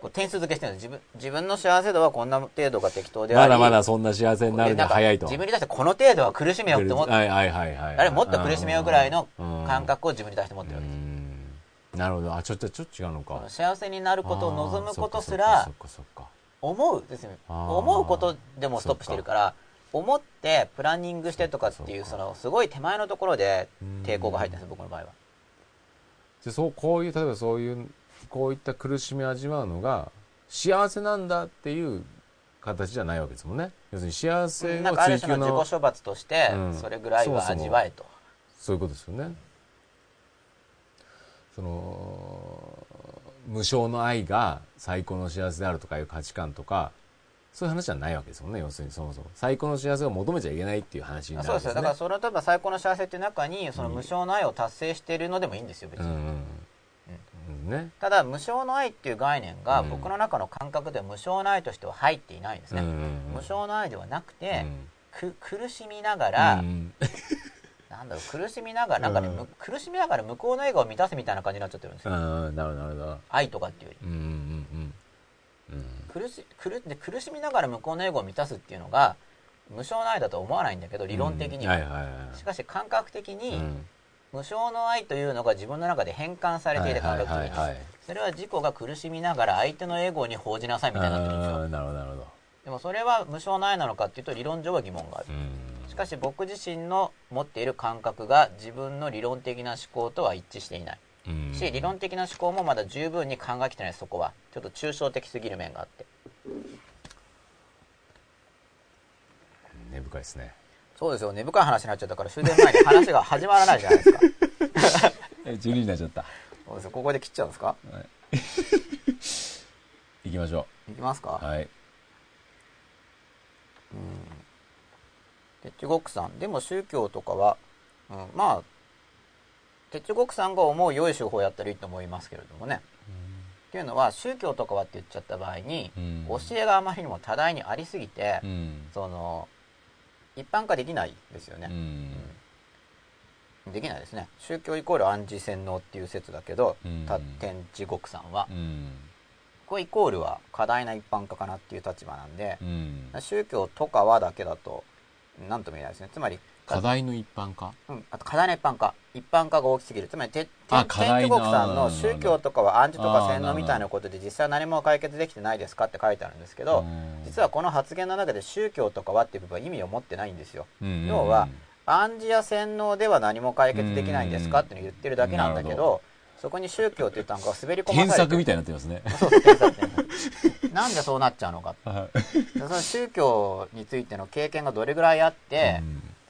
こう点数付けしてるんです。自分自分の幸せ度はこんな程度が適当でありまだまだそんな幸せになるには早いと。自分に対してこの程度は苦しめよって思ってはいはいはいはい。あれもっと苦しめようぐらいのうん。感覚を自分に対して持ってるわけです。うん。なるほど。あちょっとちょっと違うのか。幸せになることを望むことすあら思うですね。思うことでもストップしてるから思ってプランニングしてとかっていうそのすごい手前のところでうん抵抗が入ってるんです僕の場合は。でそうこういう例えばそういうこういった苦しみを味わうのが幸せなんだっていう形じゃないわけですもんね。要するに幸せなんのかある種の追求の自己処罰としてうん。それぐらいは味わえと。そういうことですよね。その無償の愛が最高の幸せであるとかいう価値観とかそういう話じゃないわけですもんね。要するにそもそも。最高の幸せを求めちゃいけないっていう話になるそうですよわけですねだからそれは例えば最高の幸せっていう中にその無償の愛を達成しているのでもいいんですよ別に。うんうんうんね。ただ無償の愛っていう概念がうん。僕の中の感覚では無償の愛としては入っていないんですね。うん無償の愛ではなくてうん。く苦しみながらうん なんだろう苦しみながらなんかね、苦しみながら向こうの笑顔を満たすみたいな感じになっちゃってるんですよ、うんなるほど愛とかっていうより。うんうんうんうん。苦し苦で苦しみながら向こうの笑顔を満たすっていうのが無償の愛だとは思わないんだけど理論的には、しかし感覚的に、うん無償の愛というのが自分の中で変換されていて感覚的に、それは自己が苦しみながら相手のエゴに報じなさいみたいになってるんですよなるほどなるほど。でもそれは無償の愛なのかっていうと理論上は疑問がある。うん。しかし僕自身の持っている感覚が自分の理論的な思考とは一致していない。うん。し理論的な思考もまだ十分に考えきてないそこはちょっと抽象的すぎる面があって根深いですねそうですよ根深い話になっちゃったから終電前に話が始まらないじゃないですか。え12時になっちゃった。そうですよ。ここで切っちゃうんですか？行きましょいきますか、うはい。テッチゴックさん。でも宗教とかは、うん、まあテッチゴックさんが思う良い手法をやったらいいと思いますけれどもね。っていうのは宗教とかはって言っちゃった場合に、うん。教えがあまりにも多大にありすぎて、うん。その一般化できないですよね、うん。できないですね。宗教イコール暗示洗脳っていう説だけど、うん。た天地極さんは、うん。これイコールは過大な一般化かなっていう立場なんでう、ん。宗教とかはだけだと何とも言えないですね。つまり課題の一般化？うん、あと過大な一般化。一般化が大きすぎる。つまり天過大な天地国さんの宗教とかは暗示とか洗脳みたいなことで実際は何も解決できてないですか？って書いてあるんですけどうん。実はこの発言の中で宗教とかはっていう部分は意味を持ってないんですよ。うん要は暗示や洗脳では何も解決できないんですか？って言ってるだけなんだけどそこに宗教っていう単語が滑り込まれて削みたいになってますね。そうそう添削添削な。んでそうなっちゃうのかその宗教についての経験がどれぐらいあって、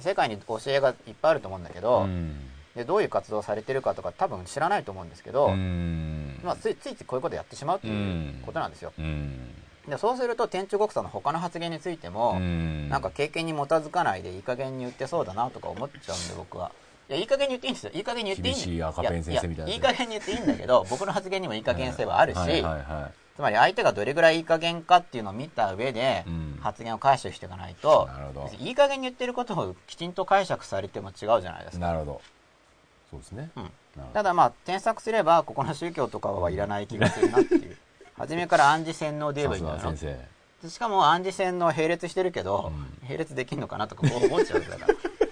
世界に教えがいっぱいあると思うんだけど、うん。でどういう活動をされてるかとか多分知らないと思うんですけど、うん。まあ、ついついこういうことやってしまうということなんですよ、うん。でそうすると天中国さんの他の発言についても、うん。なんか経験に基づかないでいい加減に言ってそうだなとか思っちゃうんで僕は。いやいい加減に言っていいんですよ。いい加減に言っていいん厳しい赤ペン先生みたいいい加減に言っていいんだけど僕の発言にもいい加減性はあるし、はいはいはつまり相手がどれぐらいいい加減かっていうのを見た上でうん。発言を解釈していかないと、なるほど。別にいい加減に言ってることをきちんと解釈されても違うじゃないですか。いなるほど。そうですね。うん。ただまあ添削すればここの宗教とかはいらない気がするなっていう。初めから暗示洗脳で言えばいいんだしかも暗示洗脳並列してるけど、う並列できんのかなとかこう思っちゃうから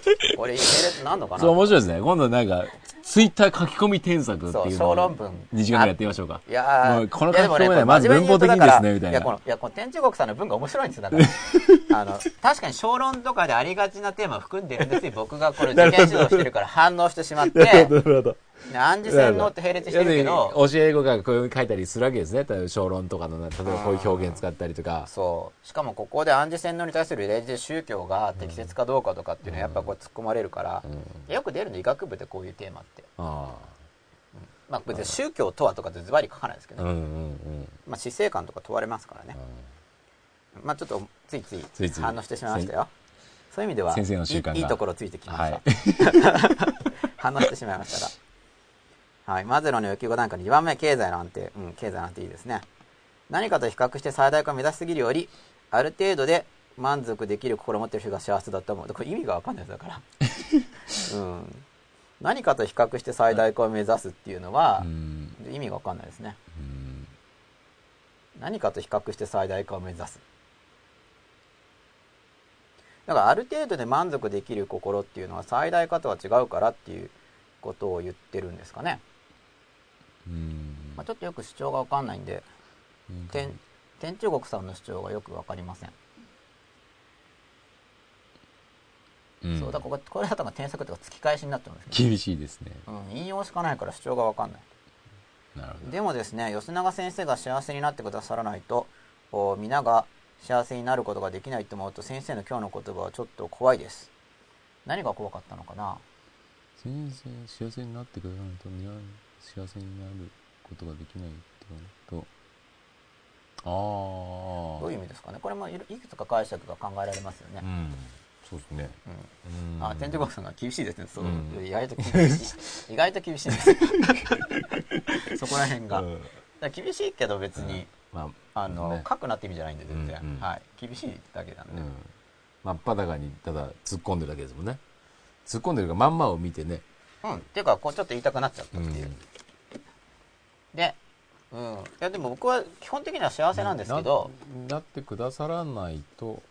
これ並列なんのかな？そう面白いですね。今度なんかツイッター書き込み添削っていうのを小論文。2時間ぐらいやってみましょうか。いやこの書き込みはまず文法的にですねみたいな。だからやこのいやこの天中国さんの文が面白いんですよだから。あの確かに小論とかでありがちなテーマを含んでるんですよ。僕がこれ 受験指導してるから反応してしまって。なるほどなるほどね暗示洗脳って並列してるけど。教え子がこういうふうに書いたりするわけですね。例えば小論とかのな例えばこういう表現使ったりとか。そう。しかもここで暗示洗脳に対する例示で宗教が適切かどうかとかっていうのはやっぱこう突っ込まれるから、よく出るの医学部でこういうテーマって。あまあ別に宗教とはとかってズバリ書かないですけど、あうんうんうん。まあ死生観とか問われますからね、まあちょっとついつい反応してしまいましたよ。そういう意味では先生の習慣が。いいいいところついてきました、はい。反応してしまいましたがはい。マズローの要求5段階の2番目経済の安定うん経済の安定いいですね。何かと比較して最大化を目指しすぎるよりある程度で満足できる心を持ってる人が幸せだと思う。これ意味が分かんないですだから。うん。何かと比較して最大化を目指すっていうのはう、ん。意味が分かんないですね。うん。何かと比較して最大化を目指す。だからある程度で満足できる心っていうのは最大化とは違うからっていうことを言ってるんですかね、うんまあ、ちょっとよく主張が分かんないんで天天中国さんの主張がよく分かりません、うん。そうだからこここれだとか添削とか突き返しになってますけ厳しいですね。ど、うん、引用しかないから主張が分かんない。なるほど。でもですね吉永先生が幸せになってくださらないとお皆が幸せになることができないと思うと先生の今日の言葉はちょっと怖いです。何が怖かったのかな？先生幸せになってくださると皆幸せになることができないってこと。ああどういう意味ですかね？これもいくつか解釈が考えられますよね。う、ん。そうですね。うん。うん。あ天地国さんが厳しいですね。そう、うん。意外と厳しい。意外と厳しいんです。よ そこら辺が、厳しいけど別に、まあの、ね。書くなって意味じゃないんで全然、うんうん。はい。厳しいだけなんで、うん。真っ裸にただ突っ込んでるだけですもんね。突っ込んでるがまんまを見てね。うん、っていうかこうちょっと言いたくなっちゃったうっていう、んで、うん、いやでも僕は基本的には幸せなんですけど、ななってくださらないと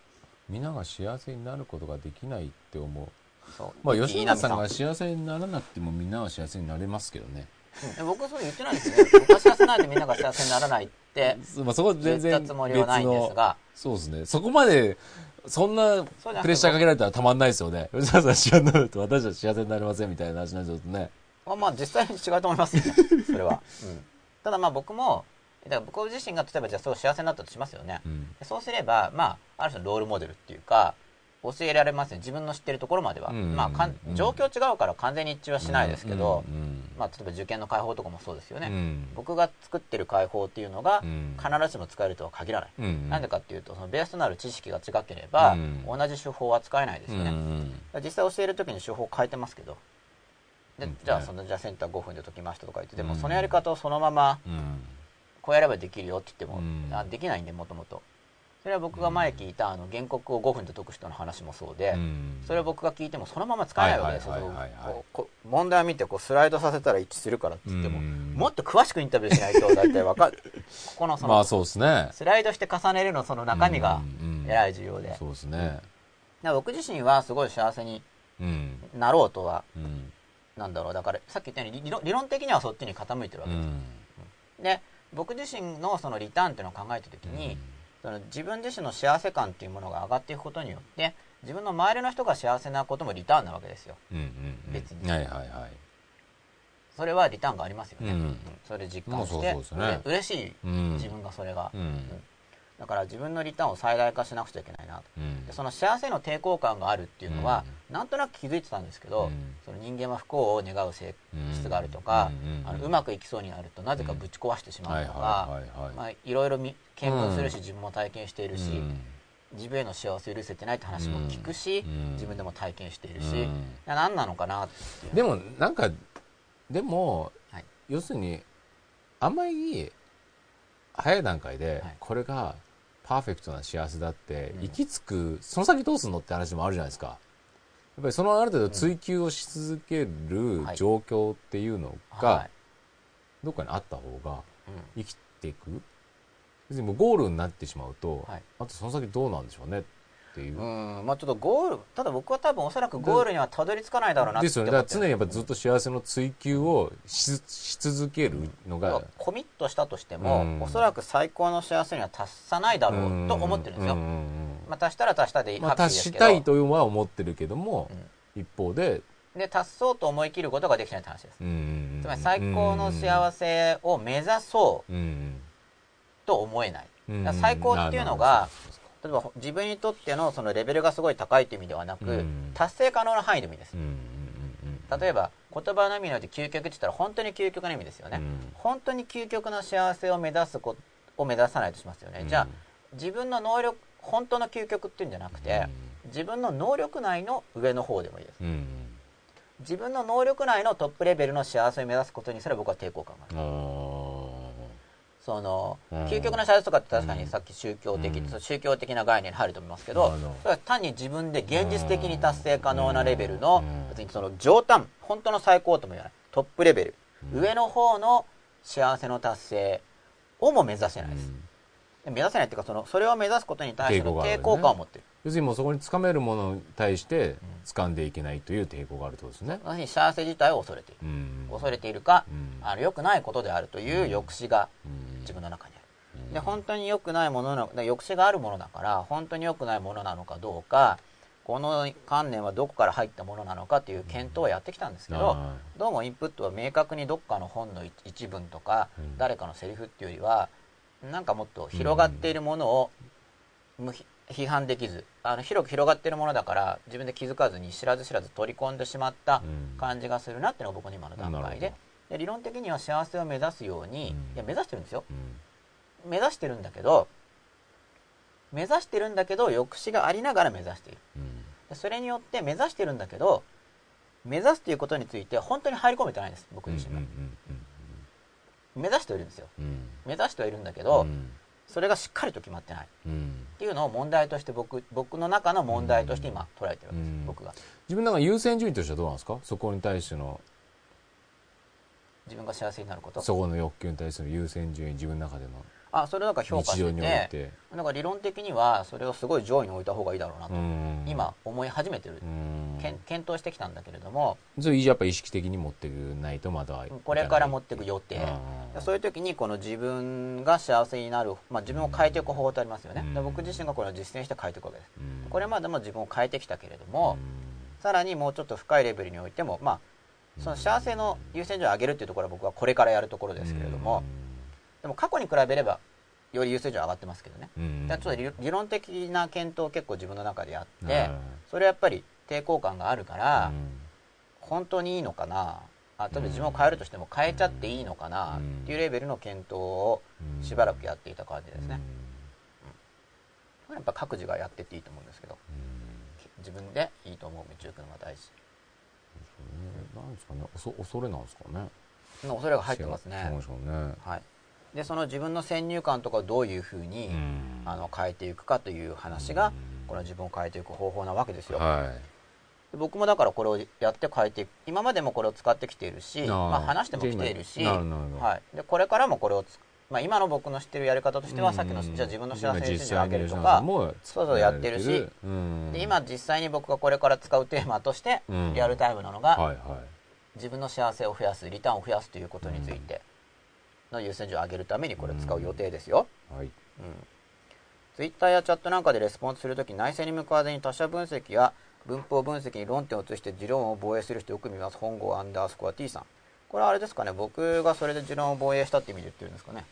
皆が幸せになることができないって思う。そう。まあい吉永さんいが幸せにならなくてもみんなは幸せになれますけどね。うん僕はそう言ってないですよね。僕は幸せないとみんなが幸せにならないって まあ、そこは全然言ったつもりはないんですが。そうですね。そこまで、そんなプレッシャーかけられたらたまんないですよね。吉田さん幸せになると私は幸せになれませんみたいな話になっちゃうとね。まあまあ実際に違うと思いますよ。ねそれは、うんただまあ僕もだから僕自身が例えばじゃあそう幸せになったとしますよね、うん。そうすればまあある種のロールモデルっていうか教えられますね自分の知ってるところまでは、うんまあ状況違うから完全に一致はしないですけど、うん。まあ、例えば受験の解放とかもそうですよね、うん。僕が作ってる解放っていうのがうん必ずしも使えるとは限らない、うん。なんでかっていうとそのベースとなる知識が違ければ、うん同じ手法は使えないですよね、うん。実際教える時に手法変えてますけどでうん。じゃあそのじゃあセンター5分で解きましたとか言ってでもうんそのやり方をそのままうん。こうやればできるよって言っても、うん。あできないんでもともとそれは僕が前聞いたあの原告を5分で解く人の話もそうで、うん。それを僕が聞いてもそのまま使えないわけですよ問題を見てこうスライドさせたら一致するからって言っても、うん。もっと詳しくインタビューしないと大体わかる。こ このその、まあそうですね。スライドして重ねるのその中身がえらい重要で、そうですね。ら僕自身はすごい幸せにうん。なろうとはうん。なんだろう。だからさっき言ったように理論的にはそっちに傾いてるわけです、うん。で僕自身のそのリターンっていうのを考えた時に、その自分自身の幸せ感っていうものが上がっていくことによって自分の周りの人が幸せなこともリターンなわけですよ。うんうんうん。別に。はいはいはい。それはリターンがありますよね、うん。それで実感して、う嬉しい。うん。自分がそれが、うん。だから自分のリターンを最大化しなくちゃいけないなと。うん。でその幸せの抵抗感があるっていうのは、なんとなく気づいてたんですけど、うん。その人間は不幸を願う性質があるとか、うん。あのうまくいきそうになるとなぜかぶち壊してしまうとか、はいろいろみ見聞するし、うん自分も体験しているし、うん。自分への幸せを許せてないって話も聞くし、うん。自分でも体験しているし、うん。何なのかなでもなんかでも、はい。要するにあんまり早い段階ではい。これがパーフェクトな幸せだってうん。行き着く、その先どうすんのって話もあるじゃないですか。やっぱりそのある程度追求をし続けるはい。状況っていうのはがい。どっかにあった方がうん。生きていく？別にもうゴールになってしまうと、はい。あとその先どうなんでしょうねっていう、うん。まあちょっとゴールただ僕は多分おそらくゴールにはたどり着かないだろうなってですよね。だから常にやっぱずっと幸せの追求をしし続けるのが、コミットしたとしても、うん。おそらく最高の幸せには達さないだろうと思ってるんですよ、ううんまあ、達したら達したでハまあ、達したいとは思ってるけども、一方で、で達そうと思い切ることができないって話です、うんつまり最高の幸せを目指そううんと思えない、最高っていうのが例えば自分にとってのそのレベルがすごい高いという意味ではなく、うん。達成可能な範囲の意味です、うんうんうん例えば言葉の意味において究極って言ったら本当に究極の意味ですよね、うん。本当に究極の幸せを目指すこを目指さないとしますよね、じゃあ自分の能力本当の究極っていうんじゃなくて、自分の能力内の上の方でもいいです。うんうん。自分の能力内のトップレベルの幸せを目指すことにすら僕は抵抗感がある。あそのうん。究極の幸せとかって確かにうん。さっき宗教的、うん。宗教的な概念に入ると思いますけどそれは単に自分で現実的に達成可能なレベルのうん。別にその上端本当の最高とも言わない。トップレベル、うん。上の方の幸せの達成をも目指せないです、うん。目指せないっていうかそのそれを目指すことに対しての抵抵抗感を持ってる。要するにもうそこに掴めるものに対して掴んでいけないという抵抗があるってことですね。要するに幸せ自体を恐れている、うん。恐れているか、うん。あの良くないことであるという抑止がうん自分の中にある、うんで本当に良くないものので抑止があるものだから本当に良くないものなのかどうかこの観念はどこから入ったものなのかっていう検討をやってきたんですけど、あどうもインプットは明確にどっかの本の一一文とか、うん。誰かのセリフっていうよりはなんかもっと広がっているものを批判できずあの広く広がっているものだから自分で気づかずに知らず知らず取り込んでしまったうん。感じがするなっていうのが僕の今の段階でで理論的には幸せを目指すように、うん。いや目指してるんですよ。うん。目指してるんだけど目指してるんだけど抑止がありながら目指している。それによって目指してるんだけど目指すということについて本当に入り込めてないんです僕自身が、目指してはいるんですよ。目指してはいるんだけど、うん。それがしっかりと決まってない。っうん。ていうのを問題として僕僕の中の問題として今捉えてるわけです、うん。僕が。自分なんか優先順位としてはどうなんですか？そこに対しての自分が幸せになること。そこの欲求に対する優先順位自分の中でのあそれなんか評価しててて。なんか理論的にはそれをすごい上位に置いた方がいいだろうなと、うん。今思い始めてる。うん。けん検討してきたんだけれども。それやっぱ意識的に持っていくないとまだこれから持っていく予定。うんそういう時にこの自分が幸せになる、まあ、自分を変えていく方法ってありますよね、僕自身がこれを実践して変えていくわけです。うん。これまでも自分を変えてきたけれども、うさらにもうちょっと深いレベルにおいても、まあ、その幸せの優先順位を上げるっていうところは僕はこれからやるところんですけれども、でも過去に比べればより優先順位上がってますけどね、うんちょっと理理論的な検討を結構自分の中でやって、はいそれはやっぱり抵抗感があるから、うん。本当にいいのかな？あ例えば自分を変えるとしても変えちゃっていいのかな？うんっていうレベルの検討をうん。しばらくやっていた感じですね、やっぱ各自がやってっていいと思うんですけどうん。自分でいいと思う道を行くのが大事そうねなんですかね。おそ恐れなんですかね。恐れが入ってますそうねね。はい。でその自分の先入観とかをどういうふうに、うん。あの変えていくかという話が、この自分を変えていく方法なわけですよ、はで僕もだからこれをやって変えていく今までもこれを使ってきているしまあ、話してもきているし、はい、でこれからもこれをつ、まあ、今の僕の知ってるやり方としては、うん。さっきのじゃあ自分の幸せに実ついて上げると際かそうそうやってるしうん。で今実際に僕がこれから使うテーマとして、うん。リアルタイムなのが、自分の幸せを増やすリターンを増やすということについての優先順位を上げるためにこれを使う予定ですよ、はい。うん、ツイッターやチャットなんかでレスポンスするとき内省に向かわずに他者分析や文法分析に論点を移して持論を防衛する人よく見ます。本郷アンダースコア T さん。これはあれですかね。僕がそれで持論を防衛したって意味で言ってるんですかね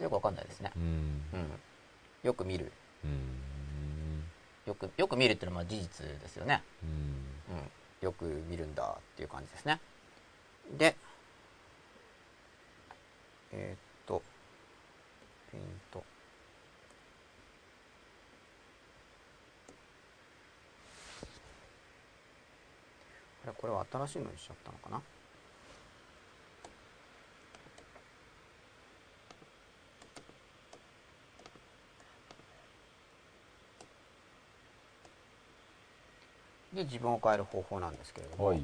よくわかんないですね。う、ん。うん、よく見る。うん。よくよく見るっていうのはまあ事実ですよね、うん。うん、よく見るんだっていう感じですね。でえーっとペイントれこれは新しいのにしちゃったのかな？で自分を変える方法なんですけれども、はい。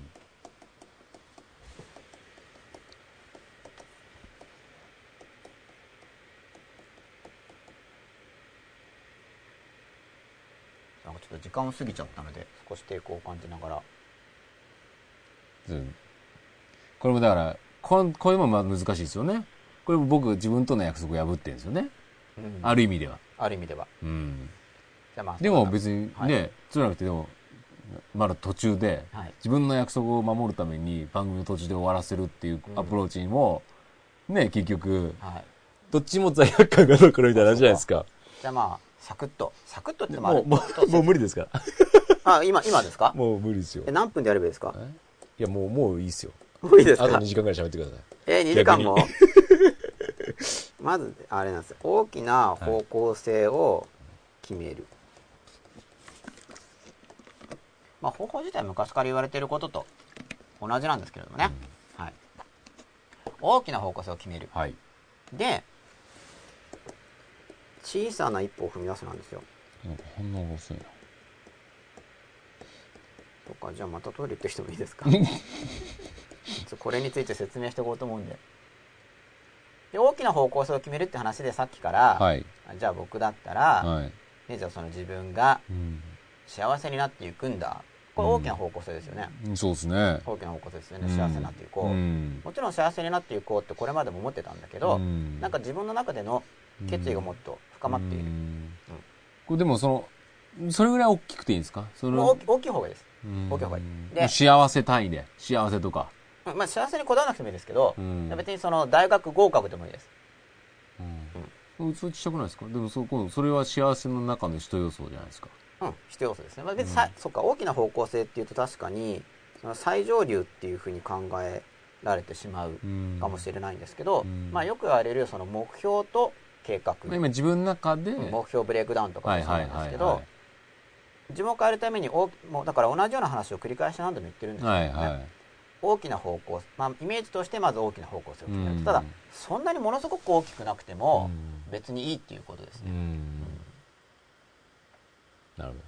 なんかちょっと時間を過ぎちゃったので少し抵抗を感じながら。うんこれもだからこんこういうのも難しいですよね。これも僕自分との約束を破ってるんですよね。うん。ある意味では。ある意味では。うん。じゃあまあでも別にはい。ねそうじゃなくてでもまだ途中ではい。自分の約束を守るために番組の途中で終わらせるっていうアプローチにもね結局はい。どっちも罪悪感が残るみたいな話じゃないですか。じゃあまあサクッと。サクッとってもあれもうもうもう無理ですか？あ今今ですか？もう無理ですよ。え何分でやればいいですか？え？いやもうもういいですよ。無理ですあとか2時間ぐらい喋ってください。え2時間も？まずあれなんですよ。大きな方向性を決める、まあ方法自体は昔から言われていることと同じなんですけれどもね、はい、大きな方向性を決める。はい。で小さな一歩を踏み出すなんですよ。なんか反応が遅いなそうか。じゃあまたトイレ行ってきてもいいですか？これについて説明しておこうと思うんで。で大きな方向性を決めるって話でさっきから、はい。じゃあ僕だったら、はい。ね、じゃあその自分がうん。幸せになっていくんだ。これ大きな方向性ですよね、うんそうですね。大きな方向性ですよね。幸せになっていこう、ん。もちろん幸せになっていこうってこれまでも思ってたんだけど、うん。なんか自分の中での決意がもっと深まっている、うん。これでもそのそれぐらい大きくていいんですか？それ大き大きい方がいいです、うん大きい方がいいで。幸せ単位で。幸せとか。まあ、幸せにこだわらなくてもいいですけど、うん。別にその大学合格でもいいです。うん。それちっちゃくないですか？でもそこそれは幸せの中の一要素じゃないですか。うん、必要素ですね。まあ、別にさ、そっか、大きな方向性っていうと確かに、その最上流っていうふうに考えられてしまうかもしれないんですけど、うん。まあよく言われるその目標と計画、まあ今自分の中でうん。目標ブレイクダウンとかはいもそうなはいはいはんです自分を変えるために大きもうだから同じような話を繰り返し何度も言ってるんでいすけど、ねはいはい。大きな方向、まあイメージとしてまず大きな方向性を決める。うんただ、そんなにものすごく大きくなくてもうん。別にいいっていうことですね。うん。なるほ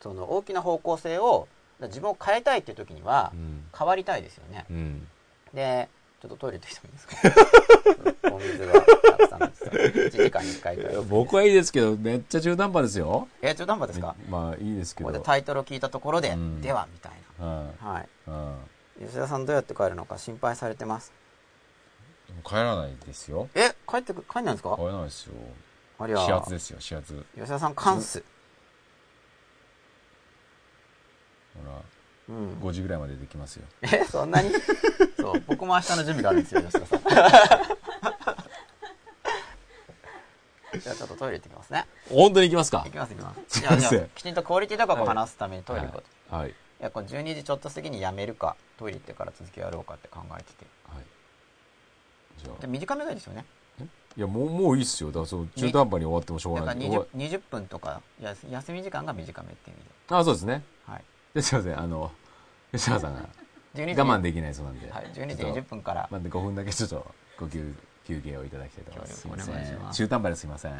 その大きな方向性を自分を変えたいっていう時にはどうん。変わりたいですよね。うん。でちょっとトイレ行ってきてもいいですか？お水がたくさんです1時間に1回ぐらい。僕はいいですけど、めっちゃ中途半端ですよ。え中途半端ですか？まあいいですけど。ここでタイトルを聞いたところで、うん。ではみたいうんなはい。うん。吉田さんどうやって帰るのか心配されてます？帰らないですよ。え帰ってく帰んないんですか？帰らないですよ。ありゃ始発ですよ、始発。吉田さんカンスほら、うん。5時ぐらいまでできますよ。えそんなに？そう。僕も明日の準備があるんですよ吉田さん。じゃあちょっとトイレ行ってきますね。本当に行きますか？行きます行きます。じゃあきちんとクオリティ高く話すためにトイレ行こうと、はい。はい。い。やこの12時ちょっと過ぎにやめるかトイレ行ってから続きをやろうかって考えてて。はい。じゃあ。で、短めがいいですよね。いや、もう、もういいっすよ。だから、そう、中途半端に終わってもしょうだからがない。終わ 20, 20分とか休み時間が短めっていう意味で。あ、そうですね。はい。で すいません、あの、吉川さんが12時我慢できないそうなんで。はい、12時ちょっと20分からなんで5分だけちょっと呼吸休憩をいただきたいと思います。協力お願いします中途半端ですいません。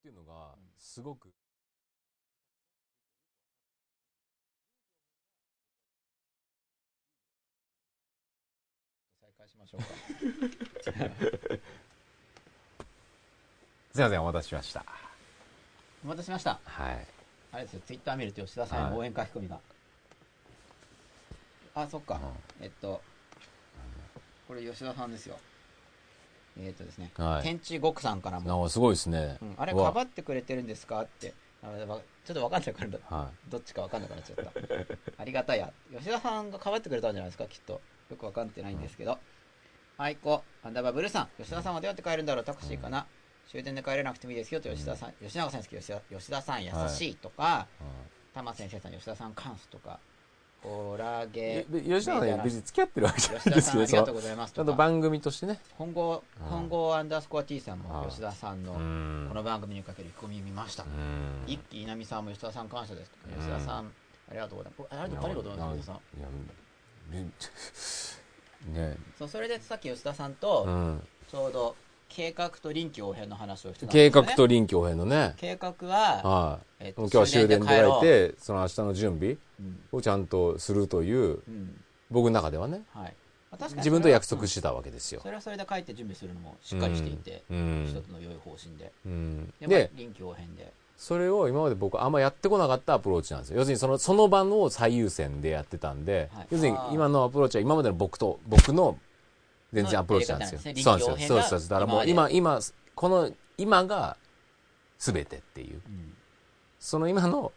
っていうのがうんすごく、再開しましょうか。すいませんお待たせしました。お待たせしました。はい。あれですよツイッター見ると吉田さん応援書き込みが、あそっか、えっとこれ吉田さんですよえっとですね、はい。天地極さんからも、あすごいですね、うん。あれかばってくれてるんですか？って。ちょっとわかんないからはどっちかわかんなくなっちゃった。ありがたや。吉田さんがかばってくれたんじゃないですか？きっと。よくわかってないんですけど、はいこアンダーバーブルーさん。吉田さんはどうやって帰るんだろう？タクシーかな、終電で帰れなくてもいいですよと。吉田さん、吉永さんですけど吉田吉田さん優しいとか、い、うん玉先生さん吉田さん関数とかコラえゲで吉田さんは別に付き合ってるわけじゃないですけどありがとう。ございますちゃんと番組としてね。本郷うん。本郷アンダースコア T さんもはい吉田さんのうん。この番組にかける意気込み見ました、うん。一気稲見さんも吉田さん感謝です吉田さんありがとうございます。ありがとうございます吉田さん？いや ねねそうそれでさっき吉田さんとうん。ちょうど計画と臨機応変の話をしてたんですね。画と臨機応変のね。計画は、はい。えっ今日は終電で帰ろ帰ってその明日の準備ううん。をちゃんとするといううん。僕の中ではね。はい。まあ確かに自分と約束ししてたわけですよ。それはそれで帰って準備するのもしっかりしていて、うん。一つの良い方針で。うん。ででまあ臨機応変で。それを今まで僕あんまやってこなかったアプローチなんですよ。要するにそのその場の最優先でやってたんで、はい。要するに今のアプローチは今までの僕と僕の全然アプローチなんですよ。そうなんですよ。そうですだからもう今ま今今この今が全てっていう。うん。その今の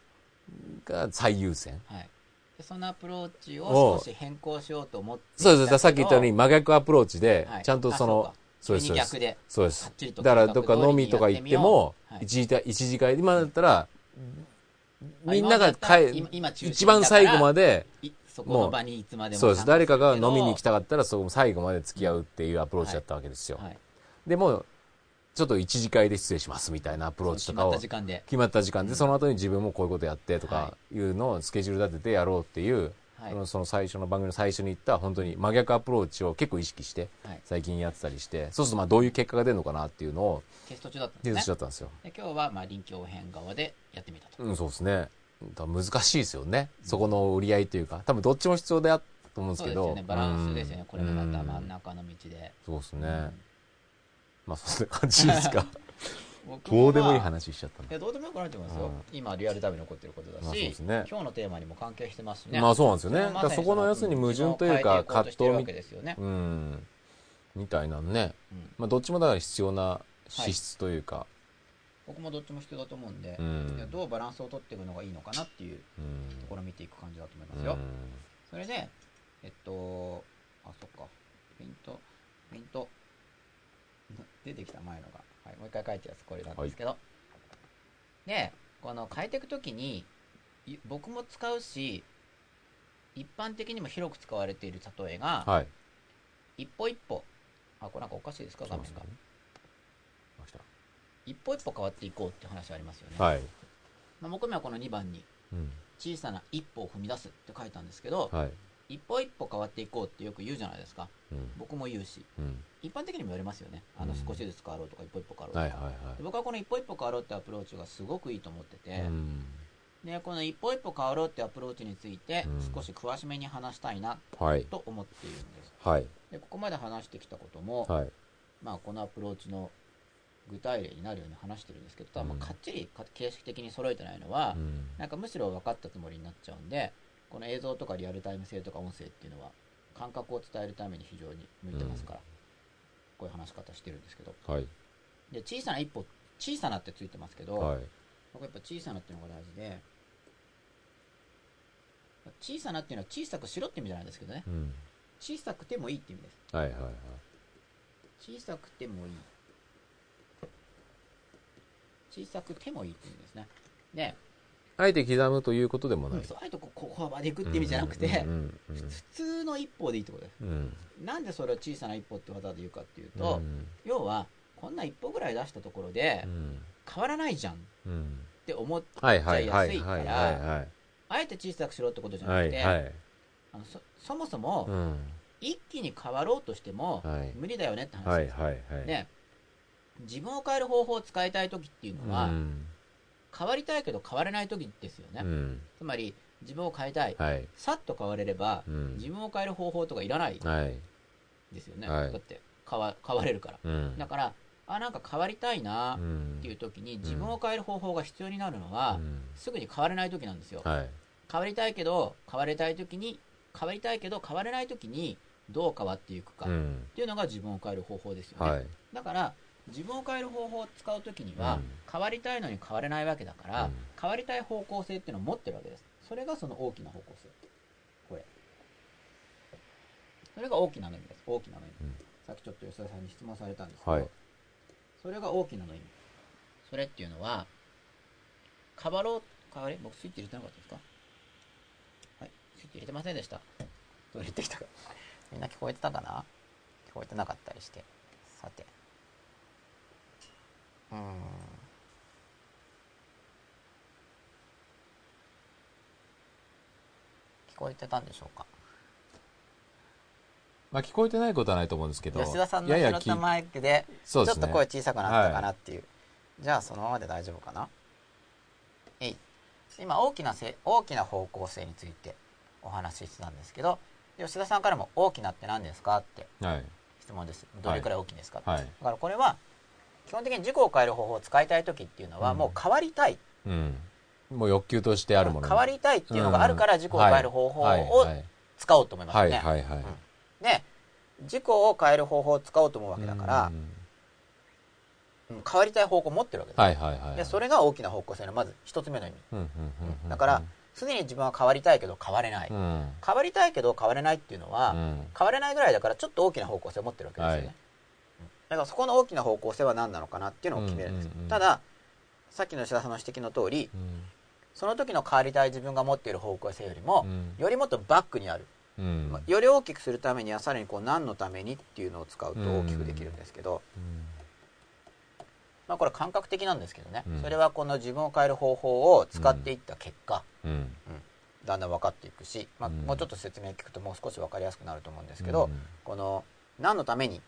が最優先。はい。でそのアプローチをを少し変更しようと思ってそうですさっき言ったようには真逆アプローチでい。ちゃんとその、あそうですそうです。逆で。そうです。だからどっか飲みとか行っても一次会一次会今だったらあみんなが帰一番最後までいそこの場にいつまでもそうです。誰かが飲みに行きたたかったらそこ最後まで付き合うっていうアプローチだったわけですよ、はい。でもちょっと一次会で失礼しますみたいなアプローチとかを決まった時間で。決まった時間で、うん。その後に自分もこういうことやってとかい。うのをスケジュール立ててやろうっていう、はい。その最初の番組の最初に言った本当に真逆アプローチを結構意識してはい。最近やってたりしてそうするとまあどういう結果が出るのかなっていうのをテスト中だったん手ですよ、で今日はまあ臨機応変側でやってみたと。うん、そうですね難しいですよね。そこの売り合いというか。多分どっちも必要だと思うんですけど。そうですよねバランスですよね。これもまたうん真ん中の道で。そうですね、うん。まあそんな感じですか。僕どうでもいいまあ話しちゃったいやどうでもよくないと思いますよ、今リアルタイムに残ってることだし、まあそうですね。今日のテーマにも関係してますしね。まあそうなんですよね。だそこの要するに矛盾というか葛藤みうん。みたいなね、うん。まあ、どっちもだから必要な資質というか、僕もどっちも必要だと思うんで、うん。どうバランスを取っていくのがいいのかなっていううん。ところを見ていく感じだと思いまうん。すよ、それでえっとあそっか。ペイントペイント。出てきた前のが、はい、もう一回書いたやつこれなんですけど、でこの変えていくときにい僕も使うし一般的にも広く使われている例えが、はい。一歩一歩。あこれなんかおかしいですか？ガムスかました一歩一歩変わっていこうって話ありますよね、はい、まあ、僕もはこの2番にうん。小さな一歩を踏み出すって書いたんですけど、はい。一歩一歩変わっていこうってよく言うじゃないですか。うん。僕も言うしうん。一般的にも言われますよね。あのうん少しずつ変わろうとか一歩一歩変わろうとか、はいはいはい。で僕はこの一歩一歩変わろうってアプローチがすごくいいと思ってて、うん。でこの一歩一歩変わろうってアプローチについてうん。少し詳しめに話したいなはい。と思っているんです。はい。でここまで話してきたことも、はい。まあ、このアプローチの具体例になるように話してるんですけどただまかっちりか形式的に揃えてないのは、うん。なんかむしろ分かったつもりになっちゃうんでこの映像とかリアルタイム性とか音声っていうのは感覚を伝えるために非常に向いてますから、こういう話し方してるんですけど。はい。で小さな一歩小さなってついてますけど、はい。僕やっぱ小さなっていうのが大事で小さなっていうのは小さくしろって意味じゃないですけどね。うん。小さくてもいいって意味です。はいはいはい。小さくてもいい小さくてもいいって意味ですね。で、あえて刻むということでもない。そうあえてこうここまでいくって意味じゃなくて、うんうん普通の一歩でいいってことで。すうん。なんでそれを小さな一歩って技で言うかっていううん。と、要はこんな一歩ぐらい出したところでうん。変わらないじゃんっうん。て思っちゃいやすいからあえて小さくしろってことじゃはないくて、はいあのそそもそもうん。一気に変わろうとしてもはい。無理だよねって話です、はいはいはい。で自分を変える方法を使いたい時っていうのは、うん。変わりたいけど変われない時ですよね、うん。つまり自分を変えたい、はい。さっと変われれば、うん。自分を変える方法とかいらないはい。ですよね、はい。だって変わ変われるから。うん。だからあなんか変わりたいなうん。っていう時に自分を変える方法が必要になるのは、うん。すぐに変われない時なんですよ、はい。変わりたいけど変われたい時に変わりたいけど変われない時にどう変わっていくかっうん。ていうのが自分を変える方法ですよね、はい。だから自分を変える方法を使う時には、うん。変わりたいのに変われないわけだから、うん。変わりたい方向性っていうのを持ってるわけです。それがその大きな方向性。これ。それが大きなの意味です。大きなの意味、うん。さっきちょっと吉田さんに質問されたんですけど、はい。それが大きなの意味それっていうのは変わろう変われ僕スイッチ入れてなかったですか？はい。スイッチ入れてませんでした。どう入れてきたか。みんな聞こえてたかな？聞こえてなかったりして。さてうーん。聞こえてたんでしょうか？まあ聞こえてないことはないと思うんですけど。吉田さんの拾ったマイクでちょっと声小さくなったかなっていう。じゃあそのままで大丈夫かな？えい。今大きなせ大きな方向性についてお話ししてたんですけど吉田さんからも「大きなって何ですか?」ってはい。質問です。どれくらい大きいんですか、はい。だからこれは基本的に自己を変える方法を使いたい時っていうのはうん。もう変わりたい、うん。もう欲求としてあるもの変わりたいっていうのがあるから自己を変える方法はいをはい。使おうと思いますね、はいはいはい。で自己を変える方法を使おうと思うわけだからう、ん。うん変わりたい方向を持ってるわけです、はいはいはいでそれが大きな方向性のまず一つ目の意味。うんうんうんうんだから常に自分は変わりたいけど変われない、うん。変わりたいけど変われないっていうのは、うん。変われないぐらいだからちょっと大きな方向性を持ってるわけですよね、はい。うんだからそこの大きな方向性は何なのかなっていうのを決めるんです、たださっきの吉田さんの指摘の通りうん。その時の変わりたい自分が持っている方向性よりも、うん。よりもっとバックにある、うん。まあより大きくするためにはさらにこう何のためにっていうのを使うと大きくできるんですけど、うん。まあ、これ感覚的なんですけどね、うん。それはこの自分を変える方法を使っていった結果、うん。だんだん分かっていくし、まあ、うん。もうちょっと説明聞くともう少し分かりやすくなると思うんですけど、うん。この何のために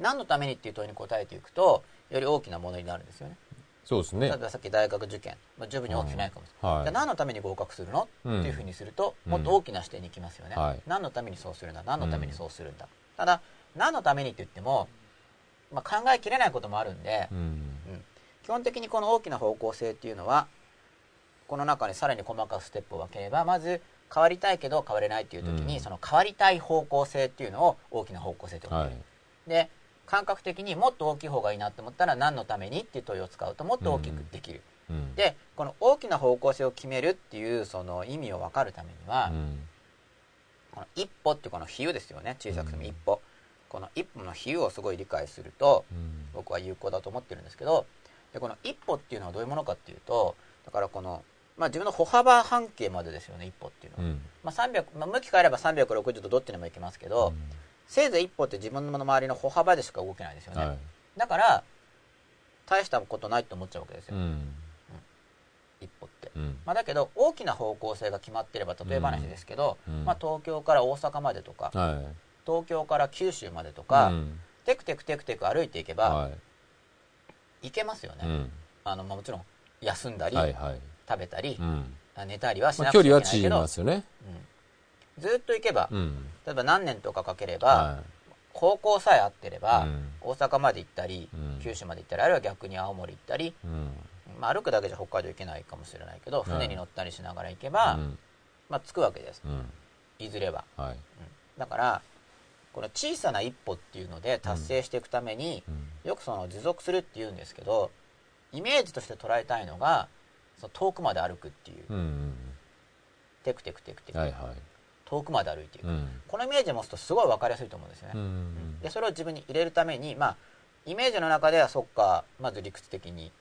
何のためにっていう問いに答えていくとより大きなものになるんですよね。そうですね。例えばさっき大学受験、まあ、十分に大きくないかもしれない、はい。じゃあ何のために合格するの、うんっていうふうにするとうん。もっと大きな視点に行きますよね、はい。何のためにそうするんだ？何のためにそうするんだ、ただ何のためにって言っても、まあ、考えきれないこともあるんで、うん。うん。基本的にこの大きな方向性っていうのはこの中にさらに細かくステップを分ければまず変わりたいけど変われないっていう時に、うん。その変わりたい方向性っていうのを大きな方向性と呼んでで感覚的にもっと大きい方がいいなって思ったら何のためにっていう問いを使うともっと大きくできる、うん。でこの大きな方向性を決めるっていうその意味を分かるためには、うん。この一歩っていうこの比喩ですよね。小さくても一歩、この一歩の比喩をすごい理解するとうん。僕は有効だと思ってるんですけどでこの一歩っていうのはどういうものかっていうとだからこの、まあ、自分の歩幅半径までですよね一歩っていうのは、うん。まあ300まあ、向き変えれば360度どっちにも行けますけど、せいぜい一歩って自分の周りの歩幅でしか動けないですよね、はい。だから大したことないと思っちゃうわけですよ、うん。一歩って、うん。まあ、だけど大きな方向性が決まってれば例え話ですけど、うん。まあ、東京から大阪までとかはい。東京から九州までとか、うん。テクテクテクテク歩いていけば、はい。行けますよね、うん。あのまあ、もちろん休んだり、はいはい。食べたりう、ん。寝たりはしまなくちゃあ距離はい縮みけなけど、ますよね。うんずっと行けば、うん。例えば何年とかかければ、は高校さえあってれば、うん。大阪まで行ったり、うん。九州まで行ったりあるいは逆に青森行ったり、まあ、歩くだけじゃ北海道行けないかもしれないけどい。船に乗ったりしながら行けば、うん。まあ、着くわけです。うん。いずれは、はい。うん。だからこの小さな一歩っていうので達成していくために、うん。よくその持続するっていうんですけどイメージとして捉えたいのがその遠くまで歩くっていう、うんうん。テクテクテクテク、はいはい遠くまで歩いていく、うん。このイメージを持つとすごい分かりやすいと思うんですよね、うん。でそれを自分に入れるためにまあイメージの中ではそっかまず理屈的に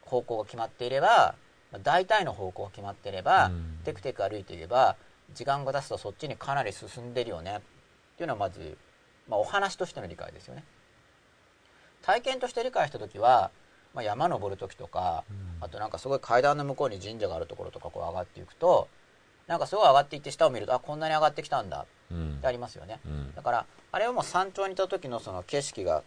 方向が決まっていればまあ大体の方向が決まっていれば、うん。テクテク歩いていけば時間が経つとそっちにかなり進んでるよね。っていうのはまず、まあ、お話としての理解ですよね。体験として理解した時は、まあ、山登る時とかあとなんかすごい階段の向こうに神社があるところとかこう上がっていくとなんかすごい上がっていって下を見るとあこんなに上がってきたんだ。うん。ってありますよね。うん。だからあれはもう山頂にいた時のその景色が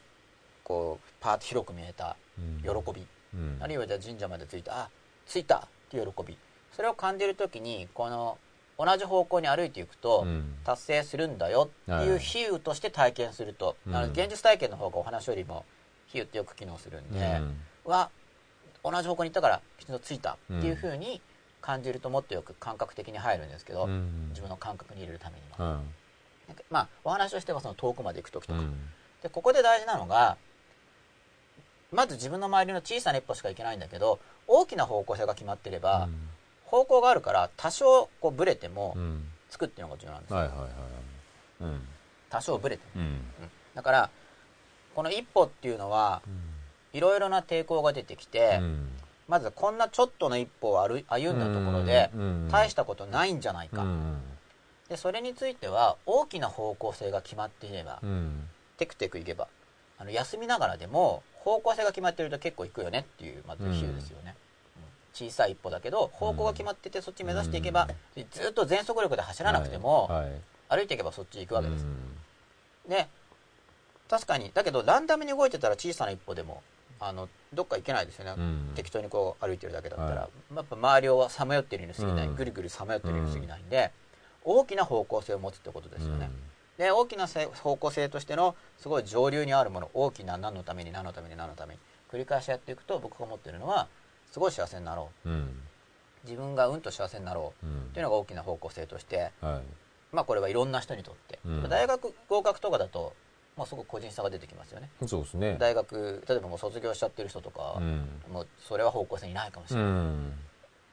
こうパーッと広く見えたうん。喜び、うん。あるいはじゃあ神社まで着いた。あ着いた。っていう喜び。それを感じるときにこの同じ方向に歩いていくと、うん。達成するんだよ。っていう比喩として体験すると、現実体験の方がお話よりも比喩ってよく機能するんで、は同じ方向に行ったからきちんと着いた。っていうふうに感じるともっとよく感覚的に入るんですけど、うん。自分の感覚に入れるためには、うん。なんかまあお話をしてはその遠くまで行く時とか、うん。でここで大事なのがまず自分の周りの小さな一歩しか行けないんだけど大きな方向性が決まってれば、方向があるから多少こうブレてもうん。つくっていうのが重要なんですよ、はいはいはいうん。多少ブレても、うん。うん。だからこの一歩っていうのはいろいろな抵抗が出てきて、うんまずこんなちょっとの一歩を歩んだところでうん大したことないんじゃないか、うんでそれについては大きな方向性が決まっていれば、うん。テクテクいけばあの休みながらでも方向性が決まってると結構行くよねっていうまず比喩ですよね、うん。小さい一歩だけど方向が決まっててそっち目指していけば、ずっと全速力で走らなくても、歩いていけばそっち行くわけです、うん。で確かに。だけどランダムに動いてたら小さな一歩でもあのどっか行けないですよね、うん。適当にこう歩いてるだけだったら、はやっぱ周りをさまよってるように過ぎない、うん。ぐるぐるさまよってるように過ぎないんで、大きな方向性を持つってことですよね、うん。で大きなせ方向性としてのすごい上流にあるもの大きな何のために何のために何のために繰り返しやっていくと僕が思ってるのはすごい幸せになろう。うん。自分がうんと幸せになろう。うん。っていうのが大きな方向性としてはい。まあこれはいろんな人にとって、うん。大学合格とかだともうすごく個人差が出てきますよね。そうですね。大学例えばもう卒業しちゃってる人とか、うん。もうそれは方向性にないかもしうれない、ん。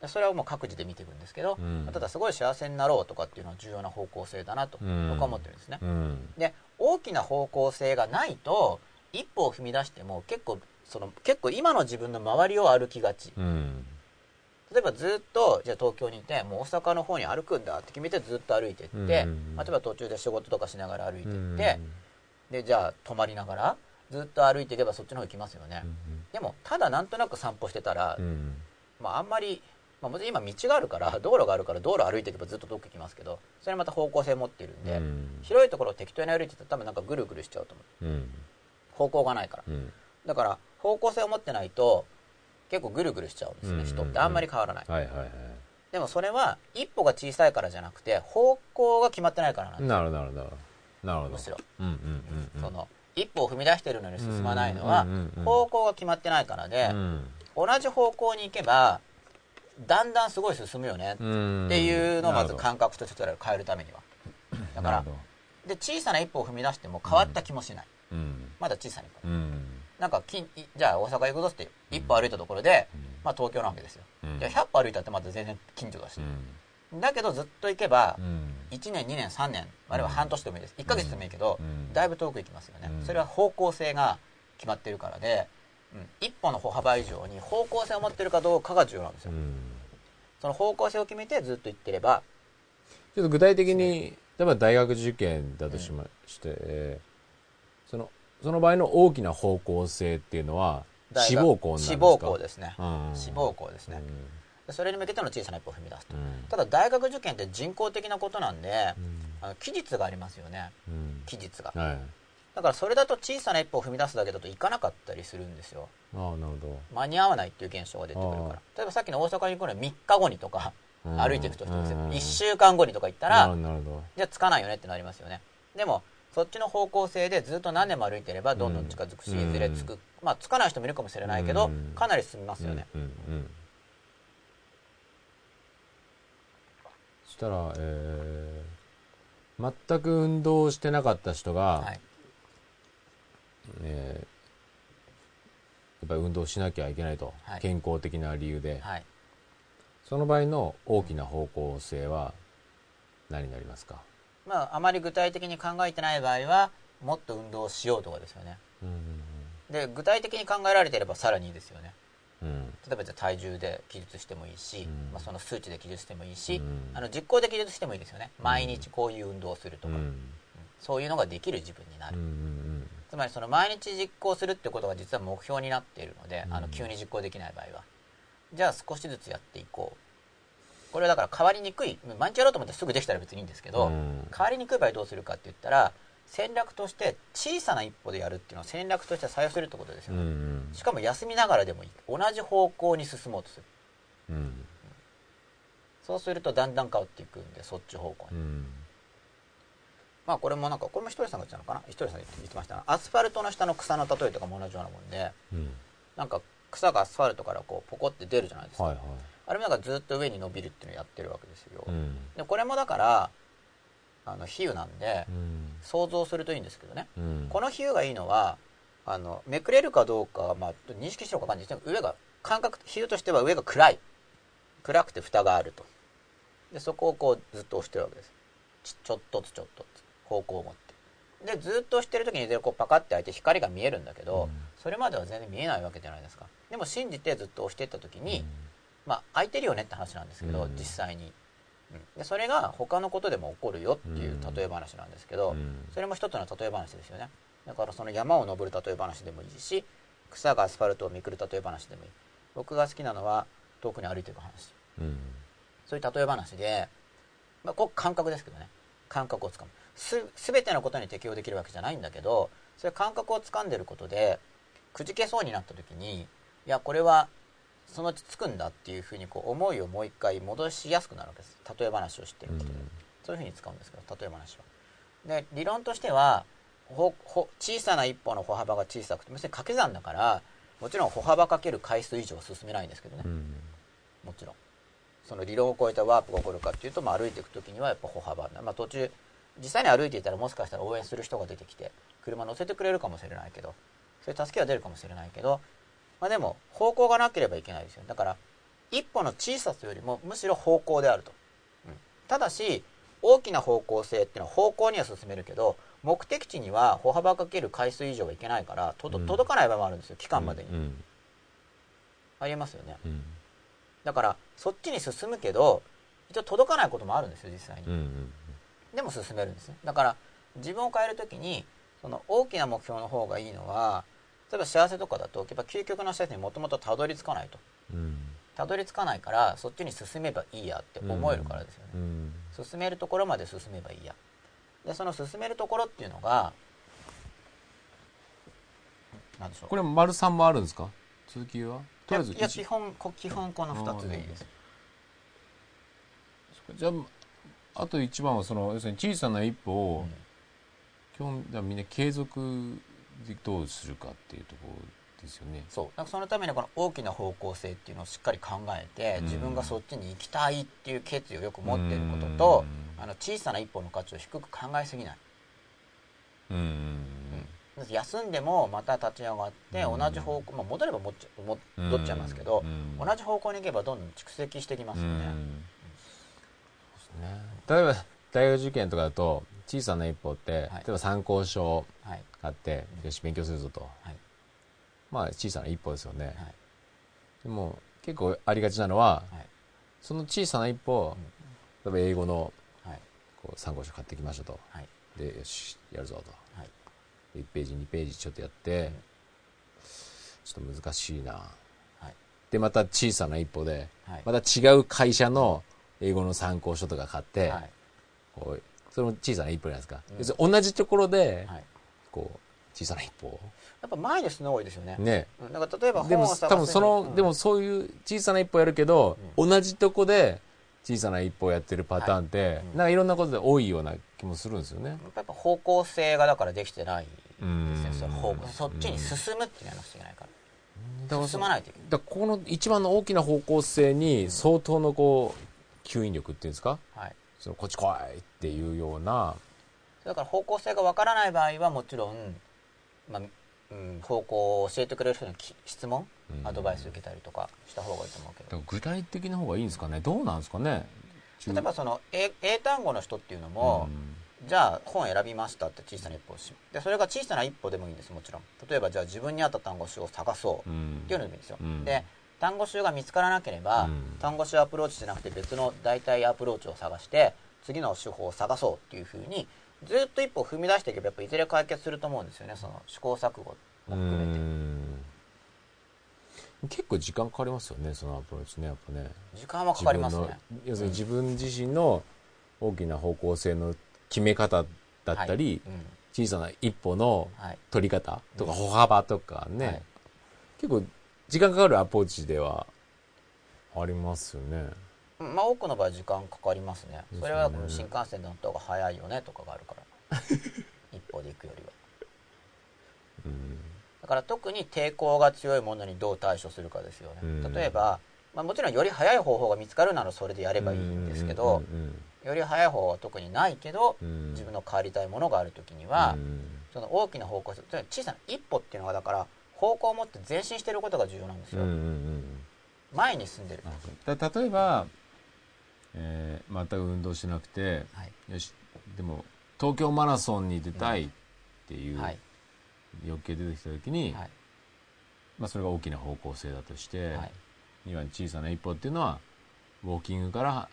でそれはもう各自で見ていくんですけど、うん。ただすごい幸せになろうとかっていうのは重要な方向性だなとうん。僕は思ってるんですね、うん。で大きな方向性がないと一歩を踏み出しても結構その結構今の自分の周りを歩きがち。うん。例えばずっとじゃあ東京にいてもう大阪の方に歩くんだって決めてずっと歩いていって、うん。例えば途中で仕事とかしながら歩いていって、でじゃあ泊まりながらずっと歩いていけばそっちの方行きますよね、でもただなんとなく散歩してたら、うんまあ、あんまり、まあ、今道があるから道路があるから道路歩いていけばずっと遠く行きますけどそれまた方向性持ってるんで、うん。広いところを適当に歩いてたら多分なんかぐるぐるしちゃうと思う。うん。方向がないから。うん。だから方向性を持ってないと結構ぐるぐるしちゃうんですね、うん人って。あんまり変わらない、はいはいはい。でもそれは一歩が小さいからじゃなくて方向が決まってないからなんですなるなるなるむしろ、うんうんうんうん。その一歩を踏み出してるのに進まないのはうんうんうん。うん方向が決まってないからで、うん。同じ方向に行けばだんだんすごい進むよねうん。っていうのをまず感覚として変えるためには。だからで小さな一歩を踏み出しても変わった気もしない、どうん。まだ小さな一歩。うん。なんかきんじゃあ大阪行くぞって一歩歩いたところで、まあ、東京なわけですよ、うん。じゃあ100歩歩いたってまた全然近所だし。う、んだけどずっと行けばうん。1年2年3年あるいは半年でもいいです。1ヶ月でもいいけど、うん。だいぶ遠く行きますよね、うん。それは方向性が決まってるからで、うん、一歩の歩幅以上に方向性を持ってるかどうかが重要なんですよ、うん。その方向性を決めてずっと行ってれば。ちょっと具体的に例えば大学受験だとしまして、えーそのその場合の大きな方向性っていうのは志望校になるんですか？志望校ですね、うん。志望校ですね、でそれに向けての小さな一歩を踏み出すと、うん。ただ大学受験って人工的なことなんで、うん。あの期日がありますよね。うん。期日が。はい。だからそれだと小さな一歩を踏み出すだけだといかなかったりするんですよ。ああなるほ間に合わないっていう現象が出てくるかあら例えばさっきの大阪に行くのは3日後にとかうん。歩いていくとしてもうん。1週間後にとか行ったらるほどなるほど。じゃあつかないよねってなりますよね。でもそっちの方向性でずっと何年も歩いてればどんどん近づくし、うん。いずれつく。まあつかない人もいるかもしれないけど、うん。かなり進みますよね、うんうんうんそしたら、えー全く運動してなかった人が、はい。えーやっぱり運動しなきゃいけないと、はい。健康的な理由で、はい。その場合の大きな方向性は何になりますか、まああまり具体的に考えてない場合はもっと運動しようとかですよね。うんで具体的に考えられてればさらにいいですよねうん。例えばじゃあ体重で記述してもいいし、うん。まあ、その数値で記述してもいいし、うん。あの実行で記述してもいいですよね。毎日こういう運動をするとか、うん。そういうのができる自分になる、つまりその毎日実行するってことが実は目標になっているので、うん。あの急に実行できない場合は。じゃあ少しずつやっていこう。これはだから変わりにくい。毎日やろうと思ってすぐできたら別にいいんですけど、うん。変わりにくい場合どうするかって言ったら戦略として小さな一歩でやるっていうのを戦略として採用するってことですよ、うんしかも休みながらでもいい。同じ方向に進もうとする。うん。そうするとだんだん変わっていくんでそっち方向に、うん。まあこれもなんかこれもひとりさんが言ってたのかな？ひとりさんが言ってましたな。アスファルトの下の草の例えとかも同じようなもんでうん。なんか草がアスファルトからこうポコって出るじゃないですか、はいはい。あれもなんかずっと上に伸びるっていうのをやってるわけですよ、うん。でこれもだからあの比喩なんでうん。想像するといいんですけどね。うん。この比喩がいいのはあのめくれるかどうかは、まあ、認識してるか分かんないですけど上が感覚比喩としては上が暗い。暗くて蓋があると。でそこをこうずっと押してるわけです。ちちょっとずつちょっとずつ。方向を持って。でずっと押してる時にこうパカって開いて光が見えるんだけど、うん。それまでは全然見えないわけじゃないですか。でも信じてずっと押していった時に、まあ開いてるよねって話なんですけど、うん。実際に、うんでそれが他のことでも起こるよっていううん。例え話なんですけど、うん。それも一つの例え話ですよね。だからその山を登る例え話でもいいし草がアスファルトをめくる例え話でもいい。僕が好きなのは遠くに歩いていく話。うん。そういう例え話で、まあ、ここ感覚ですけどね。感覚をつかむ。す全てのことに適用できるわけじゃないんだけどそれ感覚をつかんでることでくじけそうになった時にいやこれはそのうちつくんだっていうふうにこう思いをもう一回戻しやすくなるわけです。例え話を知ってることで、そういうふうに使うんですけど例え話は。で理論としてはほほ小さな一歩の歩幅が小さくて別に掛け算だからもちろん歩幅かける回数以上は進めないんですけどね、うん。もちろん。その理論を超えたワープが起こるかっていうと、まあ、歩いていく時にはやっぱ歩幅、まあ、途中実際に歩いていたらもしかしたら応援する人が出てきて車乗せてくれるかもしれないけどそういう助けは出るかもしれないけど、まあ、でも方向がなければいけないですよ。だから一歩の小ささよりもむしろ方向であると、うん。ただし大きな方向性っていうのは方向には進めるけど目的地には歩幅かける回数以上はいけないからとどうん。届かない場合もあるんですよ。期間までに、うんありえますよね。うん。だからそっちに進むけど一応届かないこともあるんですよ実際に、うんうんでも進めるんですね。だから自分を変えるときにその大きな目標の方がいいのは例えば幸せとかだとやっぱ究極の幸せにもともとたどり着かないと。うん。たどり着かないからそっちに進めばいいやって思えるからですよね、うん。進めるところまで進めばいいや。でその進めるところっていうのが何でしょう。これ丸三もあるんですか？続きは？とりあえずいや一基本こ基本この2つでいいです。じゃああと一番はその要するに小さな一歩を、うん。基本だからみんな継続でどうするかっていうところですよね。そう。だからそのためにこの大きな方向性っていうのをしっかり考えてうん。自分がそっちに行きたいっていう決意をよく持っていることとうん。あの小さな一歩の価値を低く考えすぎない。うん。休んでもまた立ち上がってうん。同じ方向、まあ、戻ればもっちゃも戻っちゃいますけどうん。同じ方向に行けばどんどん蓄積してきますよね。うん。そうですね。例えば大学受験とかだと小さな一歩って、例えば参考書はい買って、よし勉強するぞと、はい。まあ小さな一歩ですよね、はい。でも結構ありがちなのははい。その小さな一歩、例えば英語のはい。こう参考書買ってきましたと。はい。でよしやるぞと。はい。で1ページ2ページちょっとやって、ん。ちょっと難しいな。はい。でまた小さな一歩ではい。また違う会社の英語の参考書とか買って、はい。こうそれも小さな一歩じゃないですか、うん。要するに同じところで、はいこう小さな一歩を。やっぱ前に進んだ方がいいですよね。ね。うん。だから例えばでも多分その、うん。でもそういう小さな一歩やるけど、同じとこで小さな一歩をやってるパターンって、うん。なんかいろんなことで多いような気もするんですよね。やっぱ方向性がだからできてないうんですね。その方向そっちに進むってやらなくちゃいけないかだからら進まないといけない。だこの一番の大きな方向性に相当のこう吸引力っていうんですか？はい。そのこっち来いっていうようなだから方向性がわからない場合はもちろん、まあうん、方向を教えてくれる人にき質問、うん。アドバイス受けたりとかした方がいいと思うけど。具体的な方がいいんですかね？どうなんですかね？例えばその英英単語の人っていうのも、じゃあ本選びましたって小さな一歩をしでそれが小さな一歩でもいいんですもちろん。例えばじゃあ自分に合った単語集を探そうっていうのでもいいんですよ、うん。で単語集が見つからなければ、うん。単語集アプローチじゃなくて別の代替アプローチを探して次の手法を探そうっていうふうにずっと一歩踏み出していけばやっぱいずれ解決すると思うんですよね。その試行錯誤も含めて。うん。結構時間かかりますよねそのアプローチね。やっぱね。時間はかかります自ね要するに自分自身の大きな方向性の決め方だったり、はい。うん。小さな一歩のはい。取り方とか歩幅とかね、はい。結構時間かかるアプローチではありますよね。うんまあ多くの場合時間かかりますね。それはこの新幹線で乗った方が早いよねとかがあるから。一歩で行くよりは。うん。だから特に抵抗が強いものにどう対処するかですよね、うん。例えば、まあ、もちろんより早い方法が見つかるならそれでやればいいんですけど、うん。より早い方法は特にないけど、自分の変わりたいものがある時には、うん。その大きな方向性つまり小さな一歩っていうのがだから方向を持って前進してることが重要なんですよ、前に進んでる、だ例えば、えー全く運動しなくてはい。よし。でも東京マラソンに出たいっていうはい。欲求出てきた時に、はい。まあ、それが大きな方向性だとして、はい。2番小さな一歩っていうのはウォーキングから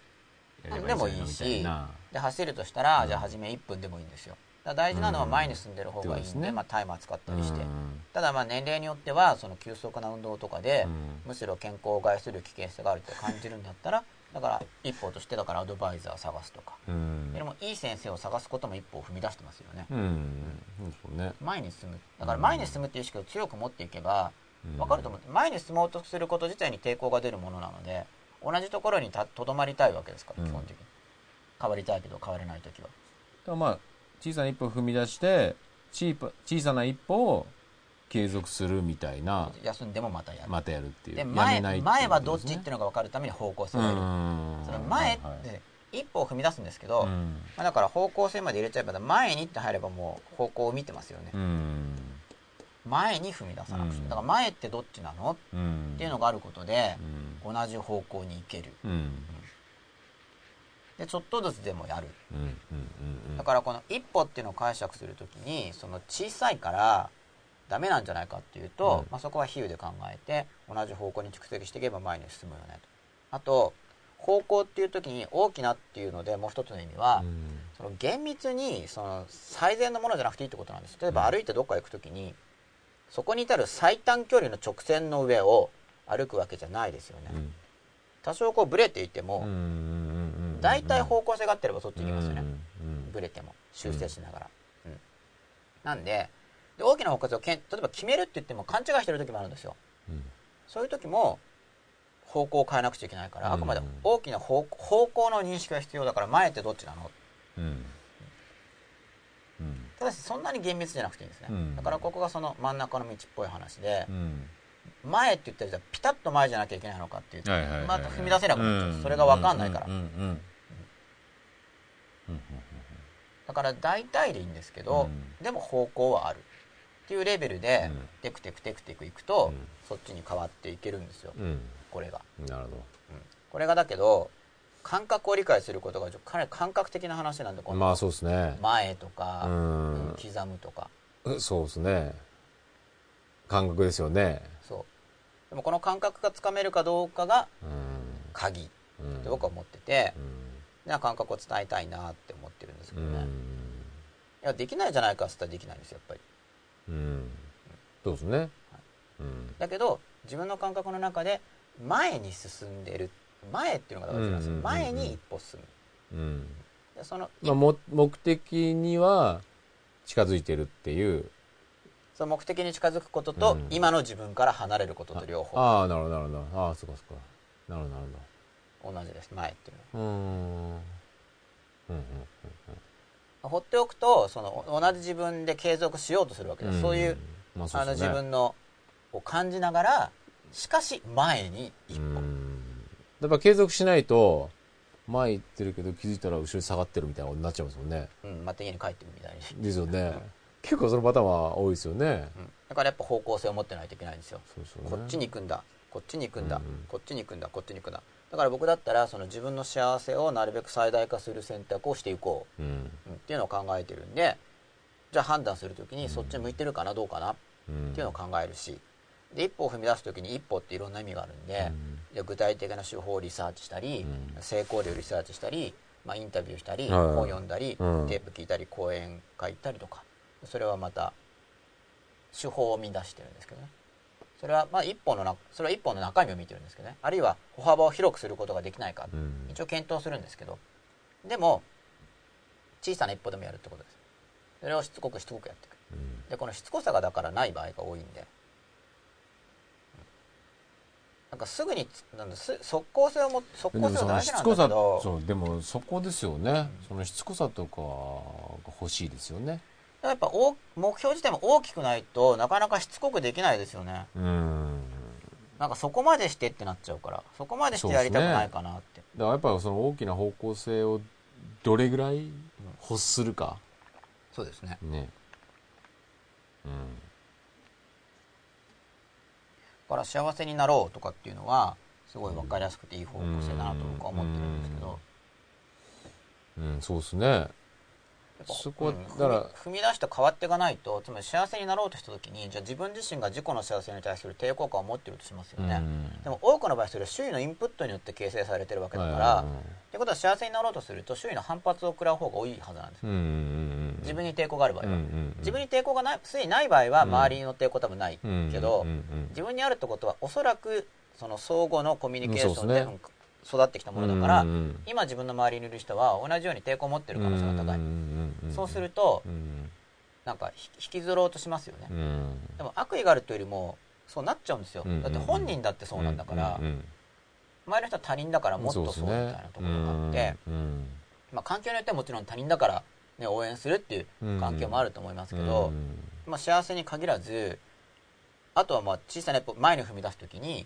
やればいいんじゃないいな。で走るとしたら、うん。じゃあ初め1分でもいいんですよ。大事なのは前に進んでる方がいいんで,、うんですね。まあ、タイマー使ったりして、うん。ただまあ年齢によってはその急速な運動とかで、うん。むしろ健康を害する危険性があると感じるんだったらだから一歩としてだからアドバイザーを探すとか、うん。でもいい先生を探すことも一歩を踏み出してますよね、うん。そうね。前に進む。だから前に進むっていう意識を強く持っていけばうん。分かると思う。前に進もうとすること自体に抵抗が出るものなので同じところにたとどまりたいわけですからうん。基本的に。変わりたいけど変われない時は。だからまあ小さな一歩を踏み出して小さな一歩を継続するみたいな休んでもまたやる、またやるっていう。やで前前はどっちっていうのが分かるために方向性がいる、うん。その前って一歩を踏み出すんですけど、うん。まあ、だから方向性まで入れちゃえば前にって入ればもう方向を見てますよね、うん。前に踏み出さなくて、うん。だから前ってどっちなの？うん。っていうのがあることでう、ん。同じ方向に行ける。うん。でちょっとずつでもやる。だからこの一歩っていうのを解釈するときにその小さいからダメなんじゃないかっていうと、うん。まあ、そこは比喩で考えて同じ方向に蓄積していけば前に進むよねと。あと方向っていう時に大きなっていうのでもう一つの意味は、うん。その厳密にその最善のものじゃなくていいってことなんです。例えばうん。歩いてどっか行く時にそこに至る最短距離の直線の上を歩くわけじゃないですよね、うん。多少こうブレていても大体方向性が合ってればそっちに行きますよね、うん。ブレても修正しながら、うん。なんでで大きな方向性をけん例えば決めるって言っても勘違いしてる時もあるんですよ。うん。そういう時も方向を変えなくちゃいけないから、うん。あくまで大きな方方向の認識が必要だから前ってどっちなの？うん。うん。ただしそんなに厳密じゃなくていいんですね、うん。だからここがその真ん中の道っぽい話でう、ん。前って言ったらじゃあピタッと前じゃなきゃいけないのかっていうと、はいはいまた踏み出せなくなっちゃう、うん。それが分かんないから、だから大体でいいんですけど、うでも方向はあるっていうレベルで、うん。テクテクテクテクいくと、うん。そっちに変わっていけるんですよ。うん。これが、なるほど。うん。これがだけど感覚を理解することがかなり感覚的な話なんでこのまあそうですね。前とか、刻むとか。そうですね。感覚ですよね。そう。でもこの感覚がつかめるかどうかがうん。鍵っうんて僕は思っててう、ん。な感覚を伝えたいなって思ってるんですけうどね、いん。やできないじゃないかっつったらできないんですよやっぱりうん。そうですね。うん。だけど自分の感覚の中で前に進んでる前っていうのが大事なんですよ、うんうんうんうん。前に一歩進む。うん。でその,、まあも目的には近づいてるっていう。その目的に近づくことと、うん。今の自分から離れることと両方。ああなるほどなるほど。ああそうかそうか。なるほどなる同じです。前っていうのは。ほどうーんうんうん放っておくとその同じ自分で継続しようとするわけです、ん。そういうあのまあそうですね。自分のを感じながらしかし前に一歩、うん。やっぱ継続しないと前行ってるけど気づいたら後ろに下がってるみたいなことになっちゃいますもんね。うんまた家に帰ってるみたいに、ですよね。結構そのパターンは多いですよね。うん。だからやっぱ方向性を持ってないといけないんですよ。ね。こっちに行くんだこっちに行くんだ、うん。こっちに行くんだこっちに行くんだだから僕だったらその自分の幸せをなるべく最大化する選択をしていこう。んう、うん。っていうのを考えてるんでじゃあ判断するときにそっち向いてるかなどうかなっうんていうのを考えるしで一歩を踏み出すときに一歩っていろんな意味があるんで、じゃあ具体的な手法をリサーチしたり、うん。成功例をリサーチしたり、まあ、インタビューしたり、はい。本読んだり、うん。テープ聞いたり講演会行ったりとかそれはまた手法を見出してるんですけどねそれはまあ一本のなそれは一本の中身を見てるんですけどね。あるいは歩幅を広くすることができないか、うん。一応検討するんですけど。でも小さな一歩でもやるってことです。それをしつこくしつこくやっていく。うん。でこのしつこさがだからない場合が多いんで。なんかすぐにつなんだす即効性をも即効性はでもその大事なんだけど。そうでもそこですよね、そのしつこさとかが欲しいですよねやっぱ大目標自体も大きくないとなかなかしつこくできないですよね。うん。なんかそこまでしてってなっちゃうから。そこまでしてやりたくないかなって。だからやっぱりその大きな方向性をどれぐらい欲するか。そうですね。ね。うん。だから幸せになろうとかっていうのはすごい分かりやすくていい方向性だなと僕は思ってるんですけど。うん、そうですねそこだから踏み踏み出して変わっていかないとつまり幸せになろうとした時にじゃあ自分自身が自己の幸せに対する抵抗感を持ってるとしますよね、うん。でも多くの場合それは周囲のインプットによって形成されてるわけだから、はいってことは幸せになろうとすると周囲の反発を食らう方が多いはずなんです、うんうんうん自分に抵抗がある場合は、うんうんうん自分に抵抗がないすでにない場合は周りの抵抗多分ないけど、うんうんうん自分にあるってことはおそらくその相互のコミュニケーションで育ってきたものだから、今自分の周りにいる人は同じように抵抗を持ってる可能性が高い、そうするとうんなんかひ引きずろうとしますよね、うん。でも悪意があるというよりもそうなっちゃうんですよ、だって本人だってそうなんだから、うんうん周りの人は他人だからもっとそうみたいなところがあって、うんまあ、環境によってはもちろん他人だから、ね、応援するっていう環境もあると思いますけど、うん。まあ、幸せに限らずあとはまあ小さな一歩前に踏み出す時に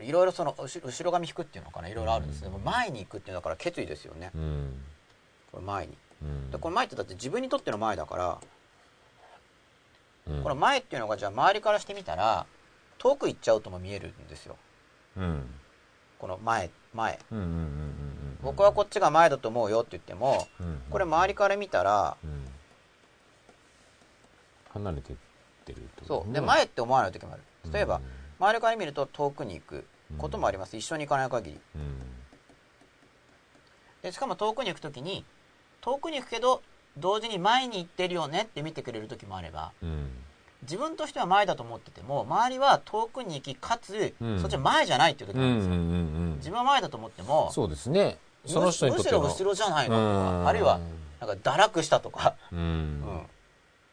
いろいろその後後ろ髪引くっていうのかな？いろいろあるんです。けど、前に行くっていうのはだから決意ですよね。うん。これ前に。うん。でこの前ってだって自分にとっての前だから、うん。この前っていうのがじゃあ周りからしてみたら遠く行っちゃうとも見えるんですよ。うん。この前前。うんうんうんうん僕はこっちが前だと思うよって言ってもうんこれ周りから見たらうん。離れてってるそう。ねで前って思わない時もある。例えばうん周りから見ると遠くに行くこともあります。一緒に行かない限り。うん。でしかも遠くに行く時に遠くに行くけど同時に前に行ってるよねって見てくれる時もあればうん。自分としては前だと思ってても周りは遠くに行きかつ、うん。そっちは前じゃないっていう時うんですよ、うん自分は前だと思ってもそうですね。その人にとってのむしろ後ろじゃないのうん。とかあるいはなんか堕落したとか、うん。うん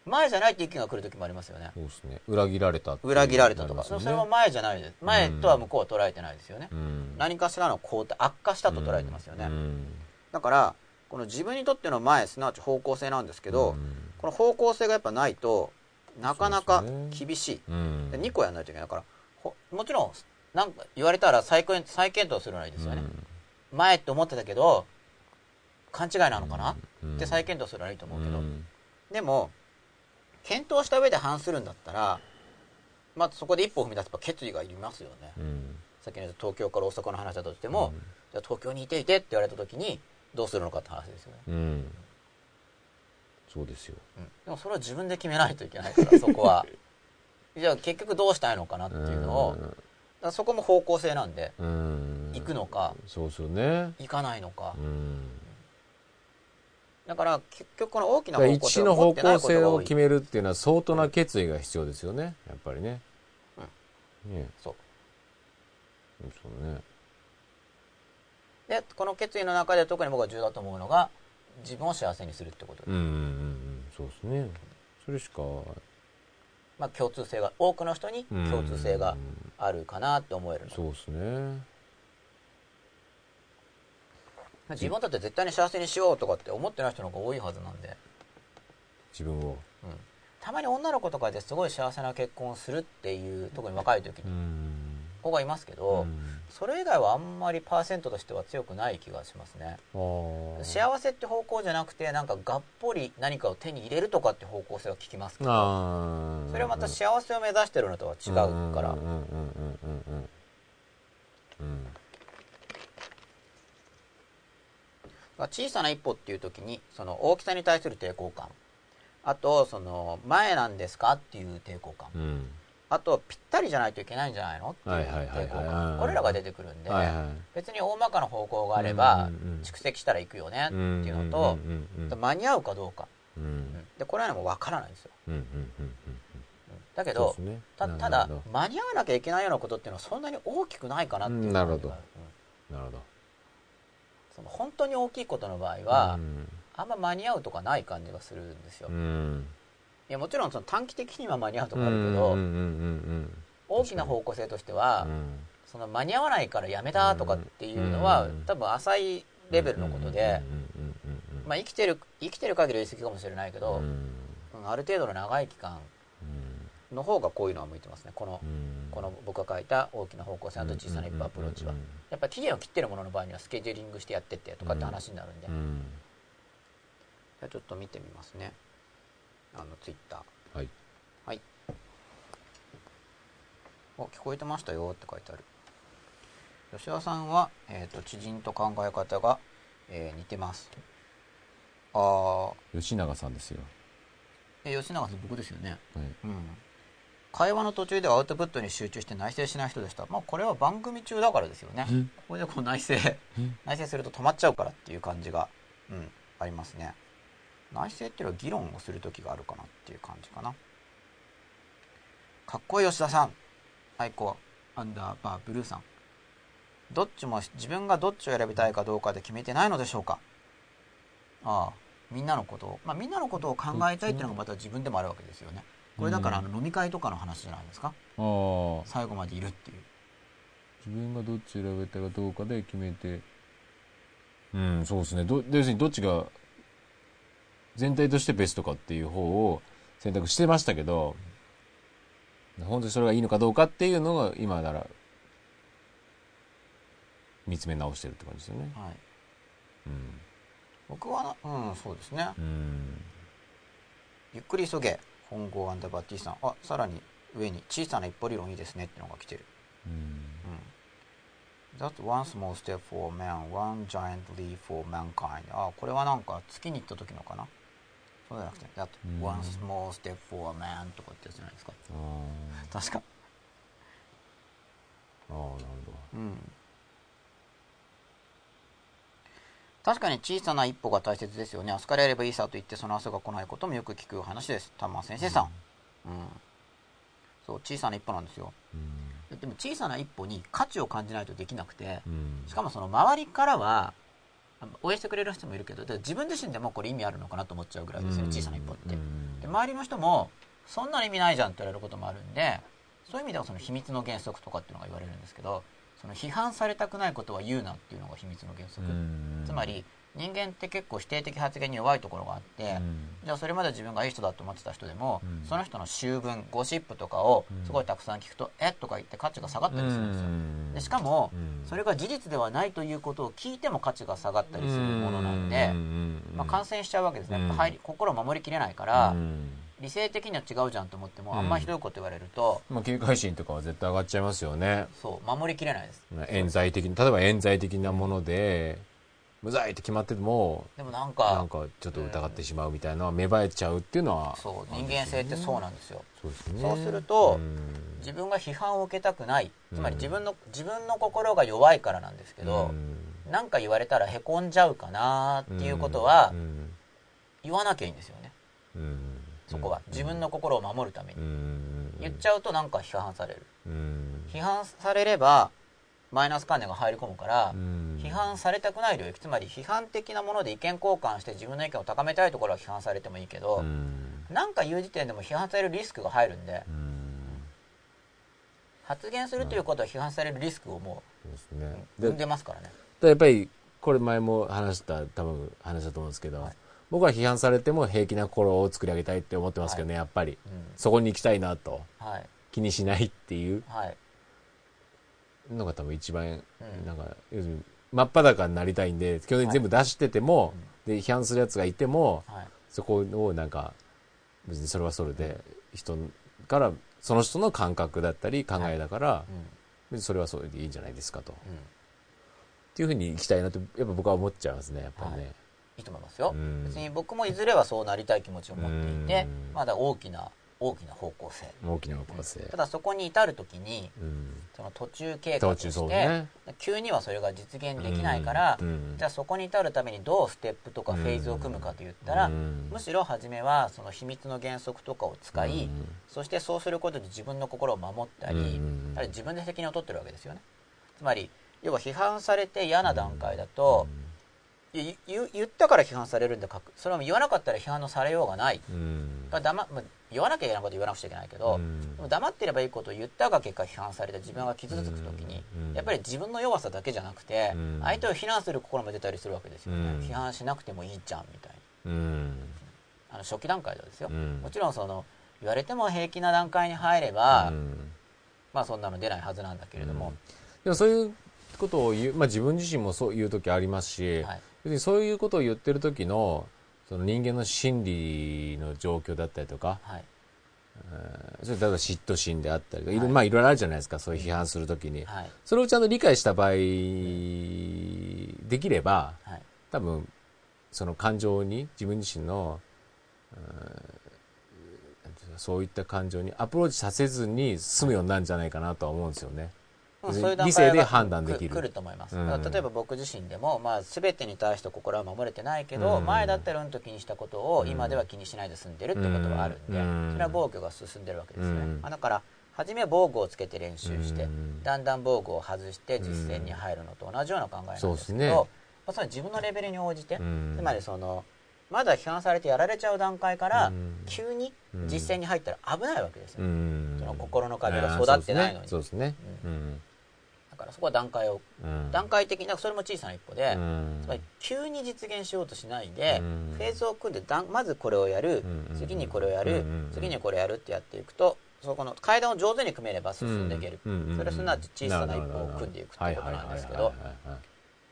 前じゃないって意見が来る時もありますよね。そうですね。裏切られたっていう裏切られたとか、それも前じゃないです。前とは向こうは捉えてないですよね、うん。何かしらのこう悪化したと捉えてますよね、うん。だからこの自分にとっての前すなわち方向性なんですけど、うん。この方向性がやっぱないとなかなか厳しい、うん。で2個やらないといけないからほもちろんなんか言われたら再検再検討するのはいいですよね、前って思ってたけど勘違いなのかな、うん。って再検討するのはいいと思うけど、うん。でも検討した上で反するんだったらまずそこで一歩踏み出せば決意がいりますよね、うん。さっきの東京から大阪の話だとしても、うん。じゃあ東京にいていてって言われた時にどうするのかって話ですよね、うん。そうですよ。うん。でもそれは自分で決めないといけないから そこは。じゃあ結局どうしたいのかなっていうのを、だそこも方向性なんでうん。行くのかそうですよね。行かないのか。うんだから結局この大きな方向性一の方向性を決めるっていうのは相当な決意が必要ですよね。やっぱりね。ね。そう。そうね。でこの決意の中で特に僕は重要だと思うのが自分を幸せにするってこと。で、うんうんうんうん。そうですね。それしか。まあ、共通性が多くの人に共通性があるかなって思えるの。そうですね自分だって絶対に幸せにしようとかって思ってない人の方が多いはずなんで、自分を。うん、たまに女の子とかですごい幸せな結婚をするっていう特に若い時に。うん。子がいますけど、うん。それ以外はあんまりパーセントとしては強くない気がしますね。幸せって方向じゃなくてなんかがっぽり何かを手に入れるとかって方向性は聞きますけどそれはまた幸せを目指してるのとは違うから。うんうんうんうんうんうん小さな一歩っていう時にその大きさに対する抵抗感。あとその前なんですかっていう抵抗感。うん。うんあとぴったりじゃないといけないんじゃないのっていう抵抗感。これらが出てくるんではいはい。別に大まかな方向があれば蓄積したら行くよねってうんいうのと間に合うかどうか。うん。うんでこれはもう分からないんですよ。だけどね。たただ間に合わなきゃいけないようなことっていうのはそんなに大きくないかなっていううん。なるほど。なるほどその本当に大きいことの場合はうん。あんま間に合うとかない感じがするんですよ、いうん。やもちろんその短期的には間に合うとかあるけど、大きな方向性としては、その間に合わないからやめたとかっていうのは、うん多分浅いレベルのことで、まあ、生きてる生きてる限りは言い過ぎかもしれないけど、ある程度の長い期間の方がこういうのは向いてますね。この,、うん。この僕が書いた大きな方向性と小さな一歩アプローチは、やっぱ期限を切ってるものの場合にはスケジューリングしてやってってとかって話になるんで、じうん。ゃあちょっと見てみますね。あのツイッター。はい。はい。お聞こえてましたよって書いてある。吉田さんは、えー、と知人と考え方が、えー似てます。ああ吉永さんですよ。吉永さん僕ですよね。はい。うん会話の途中ではアウトプットに集中して内省しない人でした。まあこれは番組中だからですよね。うん。ここでこう内省うん。内省すると止まっちゃうからっていう感じがうんありますね。内省っていうのは議論をする時があるかなっていう感じかな。かっこいい吉田さん。アイコアンダーバーブルーさん。どっちも自分がどっちを選びたいかどうかで決めてないのでしょうか。ああみんなのことを。まあみんなのことを考えたいっていうのがまた自分でもあるわけですよねこれだからあの飲み会とかの話じゃないですか？ああ。最後までいるっていう。自分がどっち選べたかどうかで決めて。うんそうですね。ど要するにどっちが全体としてベストかっていう方を選択してましたけど本当にそれがいいのかどうかっていうのが今なら見つめ直してるって感じですよね。はい。うん。僕はなうんそうですね。うん。ゆっくり急げ本郷アンダーバー T さん。あさらに上に小さな一歩理論いいですねってのが来てる。うん。うん。That's one small step for man, one giant leap for mankind. あこれはなんか月に行った時のかな？そうじゃなくて That うん。one small step for a man とかってやつじゃないですか。あ確か。ーあーなるほうん確かに小さな一歩が大切ですよね。明日からやればいいさと言ってその朝が来ないこともよく聞く話です。玉間先生さん、うん。そう小さな一歩なんですよ。どうん。でも小さな一歩に価値を感じないとできなくてうん。しかもその周りからはあ応援してくれる人もいるけどで自分自身でもこれ意味あるのかなと思っちゃうぐらいですよね小さな一歩って。うん。で周りの人もそんなに意味ないじゃんって言われることもあるんでそういう意味ではその秘密の原則とかっていうのが言われるんですけどその批判されたくないことは言うなっていうのが秘密の原則、うん。つまり人間って結構否定的発言に弱いところがあって、うん。じゃあそれまで自分がいい人だと思ってた人でも、うん。その人の修文ゴシップとかをうん。すごいたくさん聞くと、えっとか言って価値が下がったりするんですよ、うん。でしかも、うん。それが事実ではないということを聞いても価値が下がったりするものなんで、まあ、感染しちゃうわけですね、やっぱ入り心を守りきれないから、うん理性的には違うじゃんと思っても、うんあんまひどいこと言われるとまあ、警戒心とかは絶対上がっちゃいますよね。そう守りきれないです。冤罪的に例えば冤罪的なもので無罪って決まっててもでもなんかなんかちょっと疑ってしまうみたいな芽生えちゃうっていうのはそう人間性ってそうなんですよ。そうですね。そうするとうん自分が批判を受けたくない。つまりうん自分の自分の心が弱いからなんですけどうん。何か言われたらへこんじゃうかなっていうことはうん。言わなきゃいいんですよね。うんそこは自分の心を守るためうにん。言っちゃうとなんか批判される。うん。批判されればマイナス観念が入り込むからうん。批判されたくない領域つまり批判的なもので意見交換して自分の意見を高めたいところは批判されてもいいけどうん。何か言う時点でも批判されるリスクが入るんでうん。発言するということは批判されるリスクをもそう生んでますからね。でやっぱりこれ前も話した多分話したと思うんですけど、はい僕は批判されても平気な心を作り上げたいって思ってますけどね、やっぱり。うん。そこに行きたいなと。はい。気にしないっていう。はい。のが多分一番、うん。なんか要するに真っ裸になりたいんで基本的に全部出してても、で批判するやつがいてもはい。そこをなんか別にそれはそれで人からその人の感覚だったり考えだから、うん。別にそれはそれでいいんじゃないですかと。っうん。ていうふうに行きたいなとやっぱ僕は思っちゃいますねやっぱりね。いいと思いますよ。うん。別に僕もいずれはそうなりたい気持ちを持っていてうん。まだ大きな大きな方向性。大きな方向性。ただそこに至る時にうん。その途中経過として、ね。急にはそれが実現できないから、うん。うん。じゃあそこに至るためにどうステップとかフェーズを組むかといったら、うん。むしろ初めはその秘密の原則とかを使い、うん。そしてそうすることで自分の心を守ったり、自分で責任を取ってるわけですよね。つまり要は批判されて嫌な段階だと、言言ったから批判されるんで書くそれも言わなかったら批判のされようがない。うん。だまあ言わなきゃいけないこと言わなくちゃいけないけど、うん。でも黙ってればいいことを言ったが結果批判されて自分が傷つく時に、うん。やっぱり自分の弱さだけじゃなくて、うん。相手を非難する心も出たりするわけですよね、うん。批判しなくてもいいじゃんみたいな。うん。あの初期段階ではですよ、うん。もちろんその言われても平気な段階に入れば、うん。まあそんなの出ないはずなんだけれども、でもそういうことを言う、まあ、自分自身もそう言う時ありますし、はい別にそういうことを言ってる時のその人間の心理の状況だったりとか、はい。えーそれ例えば嫉妬心であったりはい。まあいろいろあるじゃないですかそういう批判する時に、はい。それをちゃんと理解した場合できればはい。多分その感情に自分自身のそういった感情にアプローチさせずに済むようになるんじゃないかなとは思うんですよね。まあそういう段理性で判断できる。く来ると思います、例えば僕自身でも、まあ、全てに対して心は守れてないけど、うん。前だったらうんと気にしたことをうん。今では気にしないで済んでるってことはあるんで、うん。それは防御が進んでるわけですよね、うん。まあ、だから初め防具をつけて練習して、うん。だんだん防具を外して実践に入るのと同じような考えなんですけど、ね。まあ、そ自分のレベルに応じて、うん。つまりそのまだ批判されてやられちゃう段階からうん。急に実践に入ったら危ないわけですよ、うん。その心の壁が育ってないのに。そうですね。ううん。だからそこは段階をうん。段階的なそれも小さな一歩で、うん。つまり急に実現しようとしないで、うん。フェーズを組んでまずこれをやる、うん次にこれをやる、うん次にこれをやるってやっていくとそこの階段を上手に組めれば進んでいける、うんそれはすなわち小さな一歩を組んでいくっていうことなんですけど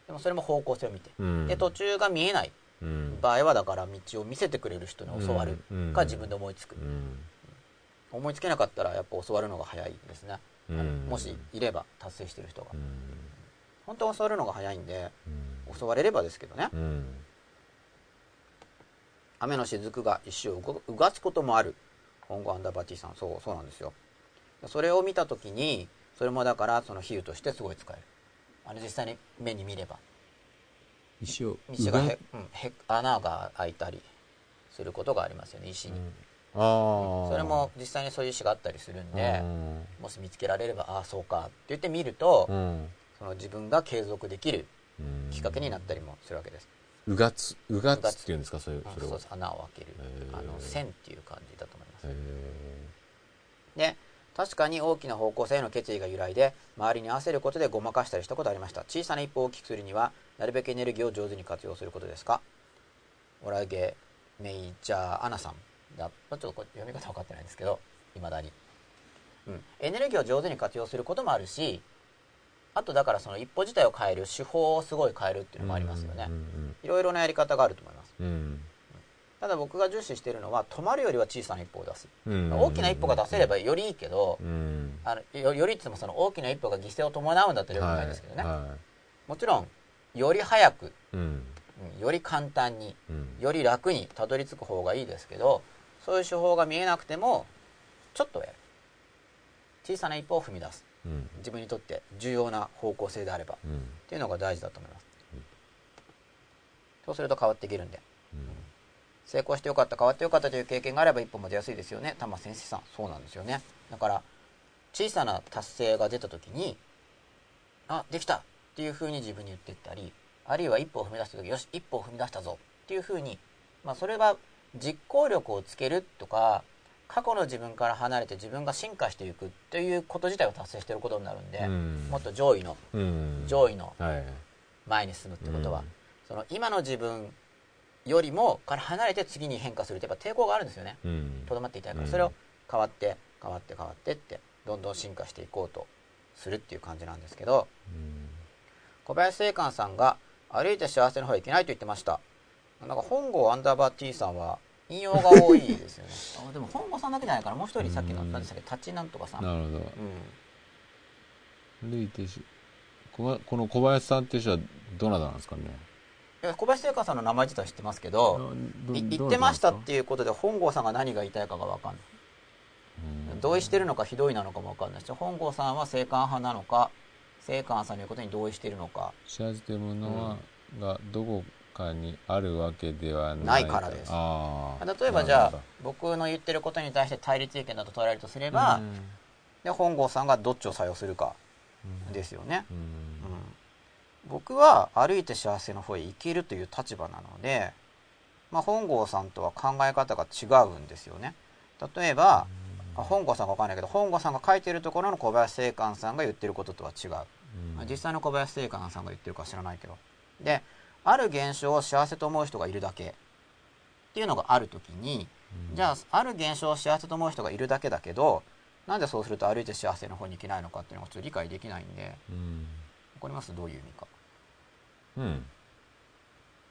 でもそれも方向性を見て、うん。で途中が見えないうん。場合はだから道を見せてくれる人に教わるうんか自分で思いつく、うん。思いつけなかったらやっぱ教わるのが早いですね、うんもしいれば達成してる人が、うん。本当は教わるのが早いんでうん。教われればですけどね、うん。雨の雫が石をうがつこともある。本郷アンダーバーティーさん。そうそうなんですよ。それを見た時にそれもだからその比喩としてすごい使える。あの実際に目に見れば。石を道がへ、うん、へ穴が開いたりすることがありますよね石に、ああそれも実際にそういう石があったりするんでうもし見つけられればああそうかって言って見ると、ん。その自分が継続できるうん。きっかけになったりもするわけです、うがつうがつっていうんですかそういううんそれを穴を開ける。あの線っていう感じだと思います。へで確かに大きな方向性への決意が由来で周りに合わせることでごまかしたりしたことありました。小さな一歩を大きくするにはなるべくエネルギーを上手に活用することですか？オラゲメイジャーアナさんだちょっとこれ読み方分かってないんですけどいまだに、うん、エネルギーを上手に活用することもあるしあとだからその一歩自体を変える手法をすごい変えるっていうのもありますよね。うんいろいろなやり方があると思います。うん。ただ僕が重視しているのは止まるよりは小さな一歩を出す。うん。大きな一歩が出せればよりいいけどうん。あのよよりいつもその大きな一歩が犠牲を伴うんだったらよくないですけどね、はもちろんより早く、より簡単にうん。より楽にたどり着く方がいいですけどそういう手法が見えなくてもちょっとはやる。小さな一歩を踏み出す。うん。自分にとって重要な方向性であれば。っうん。ていうのが大事だと思います、うん。そうすると変わっていけるんで。うん。成功してよかった変わってよかったという経験があれば一歩も出やすいですよね。玉先生さん。そうなんですよね。だから小さな達成が出た時にあできた。っていうふうに自分に言っていったりあるいは一歩を踏み出した時よし一歩を踏み出したぞ。っていうふうに、まあ、それは実行力をつけるとか過去の自分から離れて自分が進化していくということ自体を達成していることになるんで、うん。もっと上位のうん。上位のはい。前に進むってことは、うん。その今の自分よりもから離れて次に変化するってやっぱ抵抗があるんですよね。うん。とどまっていたいから、うん。それを変わって変わって変わってってどんどん進化していこうとするっていう感じなんですけど。うん。小林正観さんが歩いて幸せの方へ行けないと言ってましたなんか本郷アンダーバー T さんは引用が多いですよね。あでも本郷さんだけじゃないからもう一人さっきのうん。何でしたっけ立ちなんとかさん、うん、なるほど。歩いてしこのこの小林さんっていう人はどなたなんですかね？小林正観さんの名前自体は知ってますけどどいど言ってましたっていうことで本郷さんが何が言いたいかが分かんない。同意してるのかひどいなのかも分かんないし本郷さんは正観派なのか正観さんの言うことに同意しているのか。幸せというものは、がどこかにあるわけではなないいからです。例えばじゃあ僕の言ってることに対して対立意見だと捉えるとすれば、うん。で本郷さんがどっちを採用するかですよね、うん。うん。僕は歩いて幸せの方へ生きるという立場なので、まあ、本郷さんとは考え方が違うんですよね。例えば、あ本郷さんが分かんないけど本郷さんが書いてるところの小林正観さんが言ってることとは違う、うん。実際の小林正観さんが言ってるか知らないけど。である現象を幸せと思う人がいるだけ。っていうのがある時に、じゃあある現象を幸せと思う人がいるだけだけどなんでそうすると歩いて幸せの方に行けないのかっていうのがちょっと理解できないんでうん。わかります？どういう意味か。うん。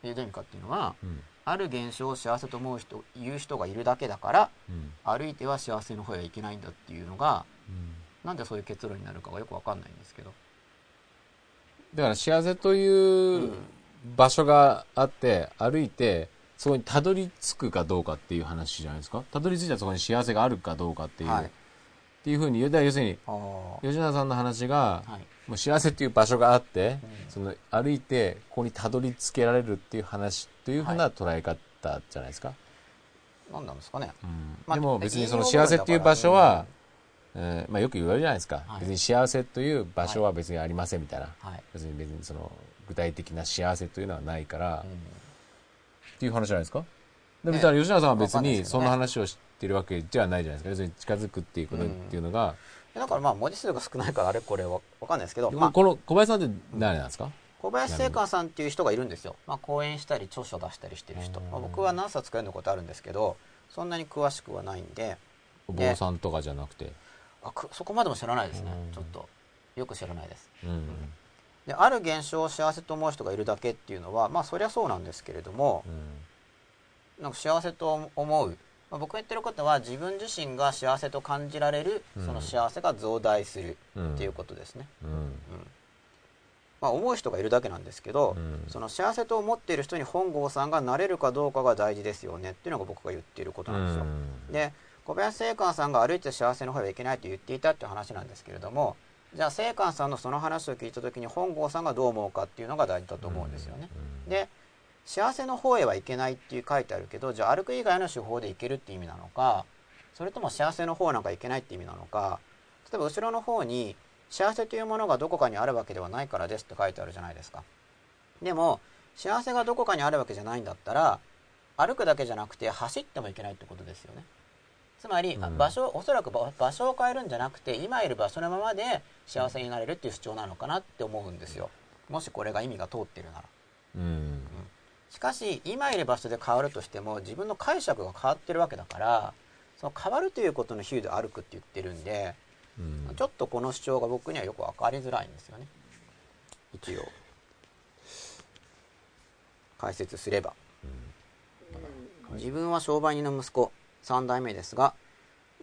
でどういう意味かっていうのはうん。ある現象を幸せと思う人言う人がいるだけだからうん。歩いては幸せの方へは行けないんだっていうのがうん。なんでそういう結論になるかがよくわかんないんですけど。だから幸せという場所があって歩いてそこにたどり着くかどうかっていう話じゃないですか？たどり着いたらそこに幸せがあるかどうかっていう、はい。っていうふうに言う。だから要するに吉永さんの話が、はい。もう幸せっていう場所があって、うん。その歩いてここにたどり着けられるっていう話というふうな捉え方じゃないですか、何なんですかね。うん。まあでも別にその幸せっていう場所は、えーまあ、よく言われるじゃないですか、はい。別に幸せという場所は別にありませんみたいな、はい、別に別にその具体的な幸せというのはないから、うん。っていう話じゃないですか？でね別に吉永さんは別にそんな話を知ってるわけじゃないじゃないですか要するに近づくっていうことっていうのが、だからまあ文字数が少ないからあれこれわわかんないですけど、まあ、この小林さんって誰なんですか、小林聖寛さんっていう人がいるんですよ、まあ、講演したり著書出したりしてる人、まあ、僕は何冊か読んだことあるんですけどそんなに詳しくはないんで。お坊さんとかじゃなくて、あくそこまでも知らないですね。うん。ちょっとよく知らないです。うんである現象を幸せと思う人がいるだけっていうのはまあそりゃそうなんですけれどもなんか幸せと思う、まあ、僕が言ってることは自分自身が幸せと感じられるうんその幸せが増大するうんっていうことですね、うん。まあ、思う人がいるだけなんですけど、うん。その幸せと思っている人に本郷さんがなれるかどうかが大事ですよねっていうのが僕が言っていることなんですよ、で小林聖寛さんが歩いて幸せの方へはいけないと言っていたっていう話なんですけれどもじゃあ聖寛さんのその話を聞いた時に本郷さんがどう思うかっていうのが大事だと思うんですよね、で幸せの方へはいけないっていう書いてあるけどじゃあ歩く以外の手法でいけるって意味なのかそれとも幸せの方なんかいけないって意味なのか例えば後ろの方に幸せというものがどこかにあるわけではないからですって書いてあるじゃないですか。でも幸せがどこかにあるわけじゃないんだったら歩くだけじゃなくて走ってもいけないってことですよねつまり、あうん。場所おそらく場場所を変えるんじゃなくて今いる場所のままで幸せになれるっていう主張なのかなって思うんですよ。もしこれが意味が通ってるなら。うん。しかし今いる場所で変わるとしても自分の解釈が変わってるわけだからその変わるということの比喩で歩くって言ってるんでうん。ちょっとこの主張が僕にはよく分かりづらいんですよね。一応。解説すれば。自分は商売人の息子3代目ですが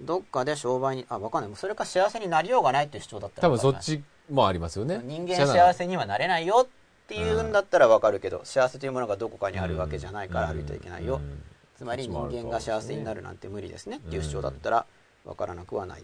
どっかで商売人あ分かんない。それか幸せになりようがないっていう主張だったら多分そっちもありますよね。人間幸せにはなれないよっていうんだったら分かるけど、幸せというものがどこかにあるわけじゃないから歩いてはいけないよ、うん。つまり人間が幸せになるなんて無理ですね。っていう主張だったら分からなくはない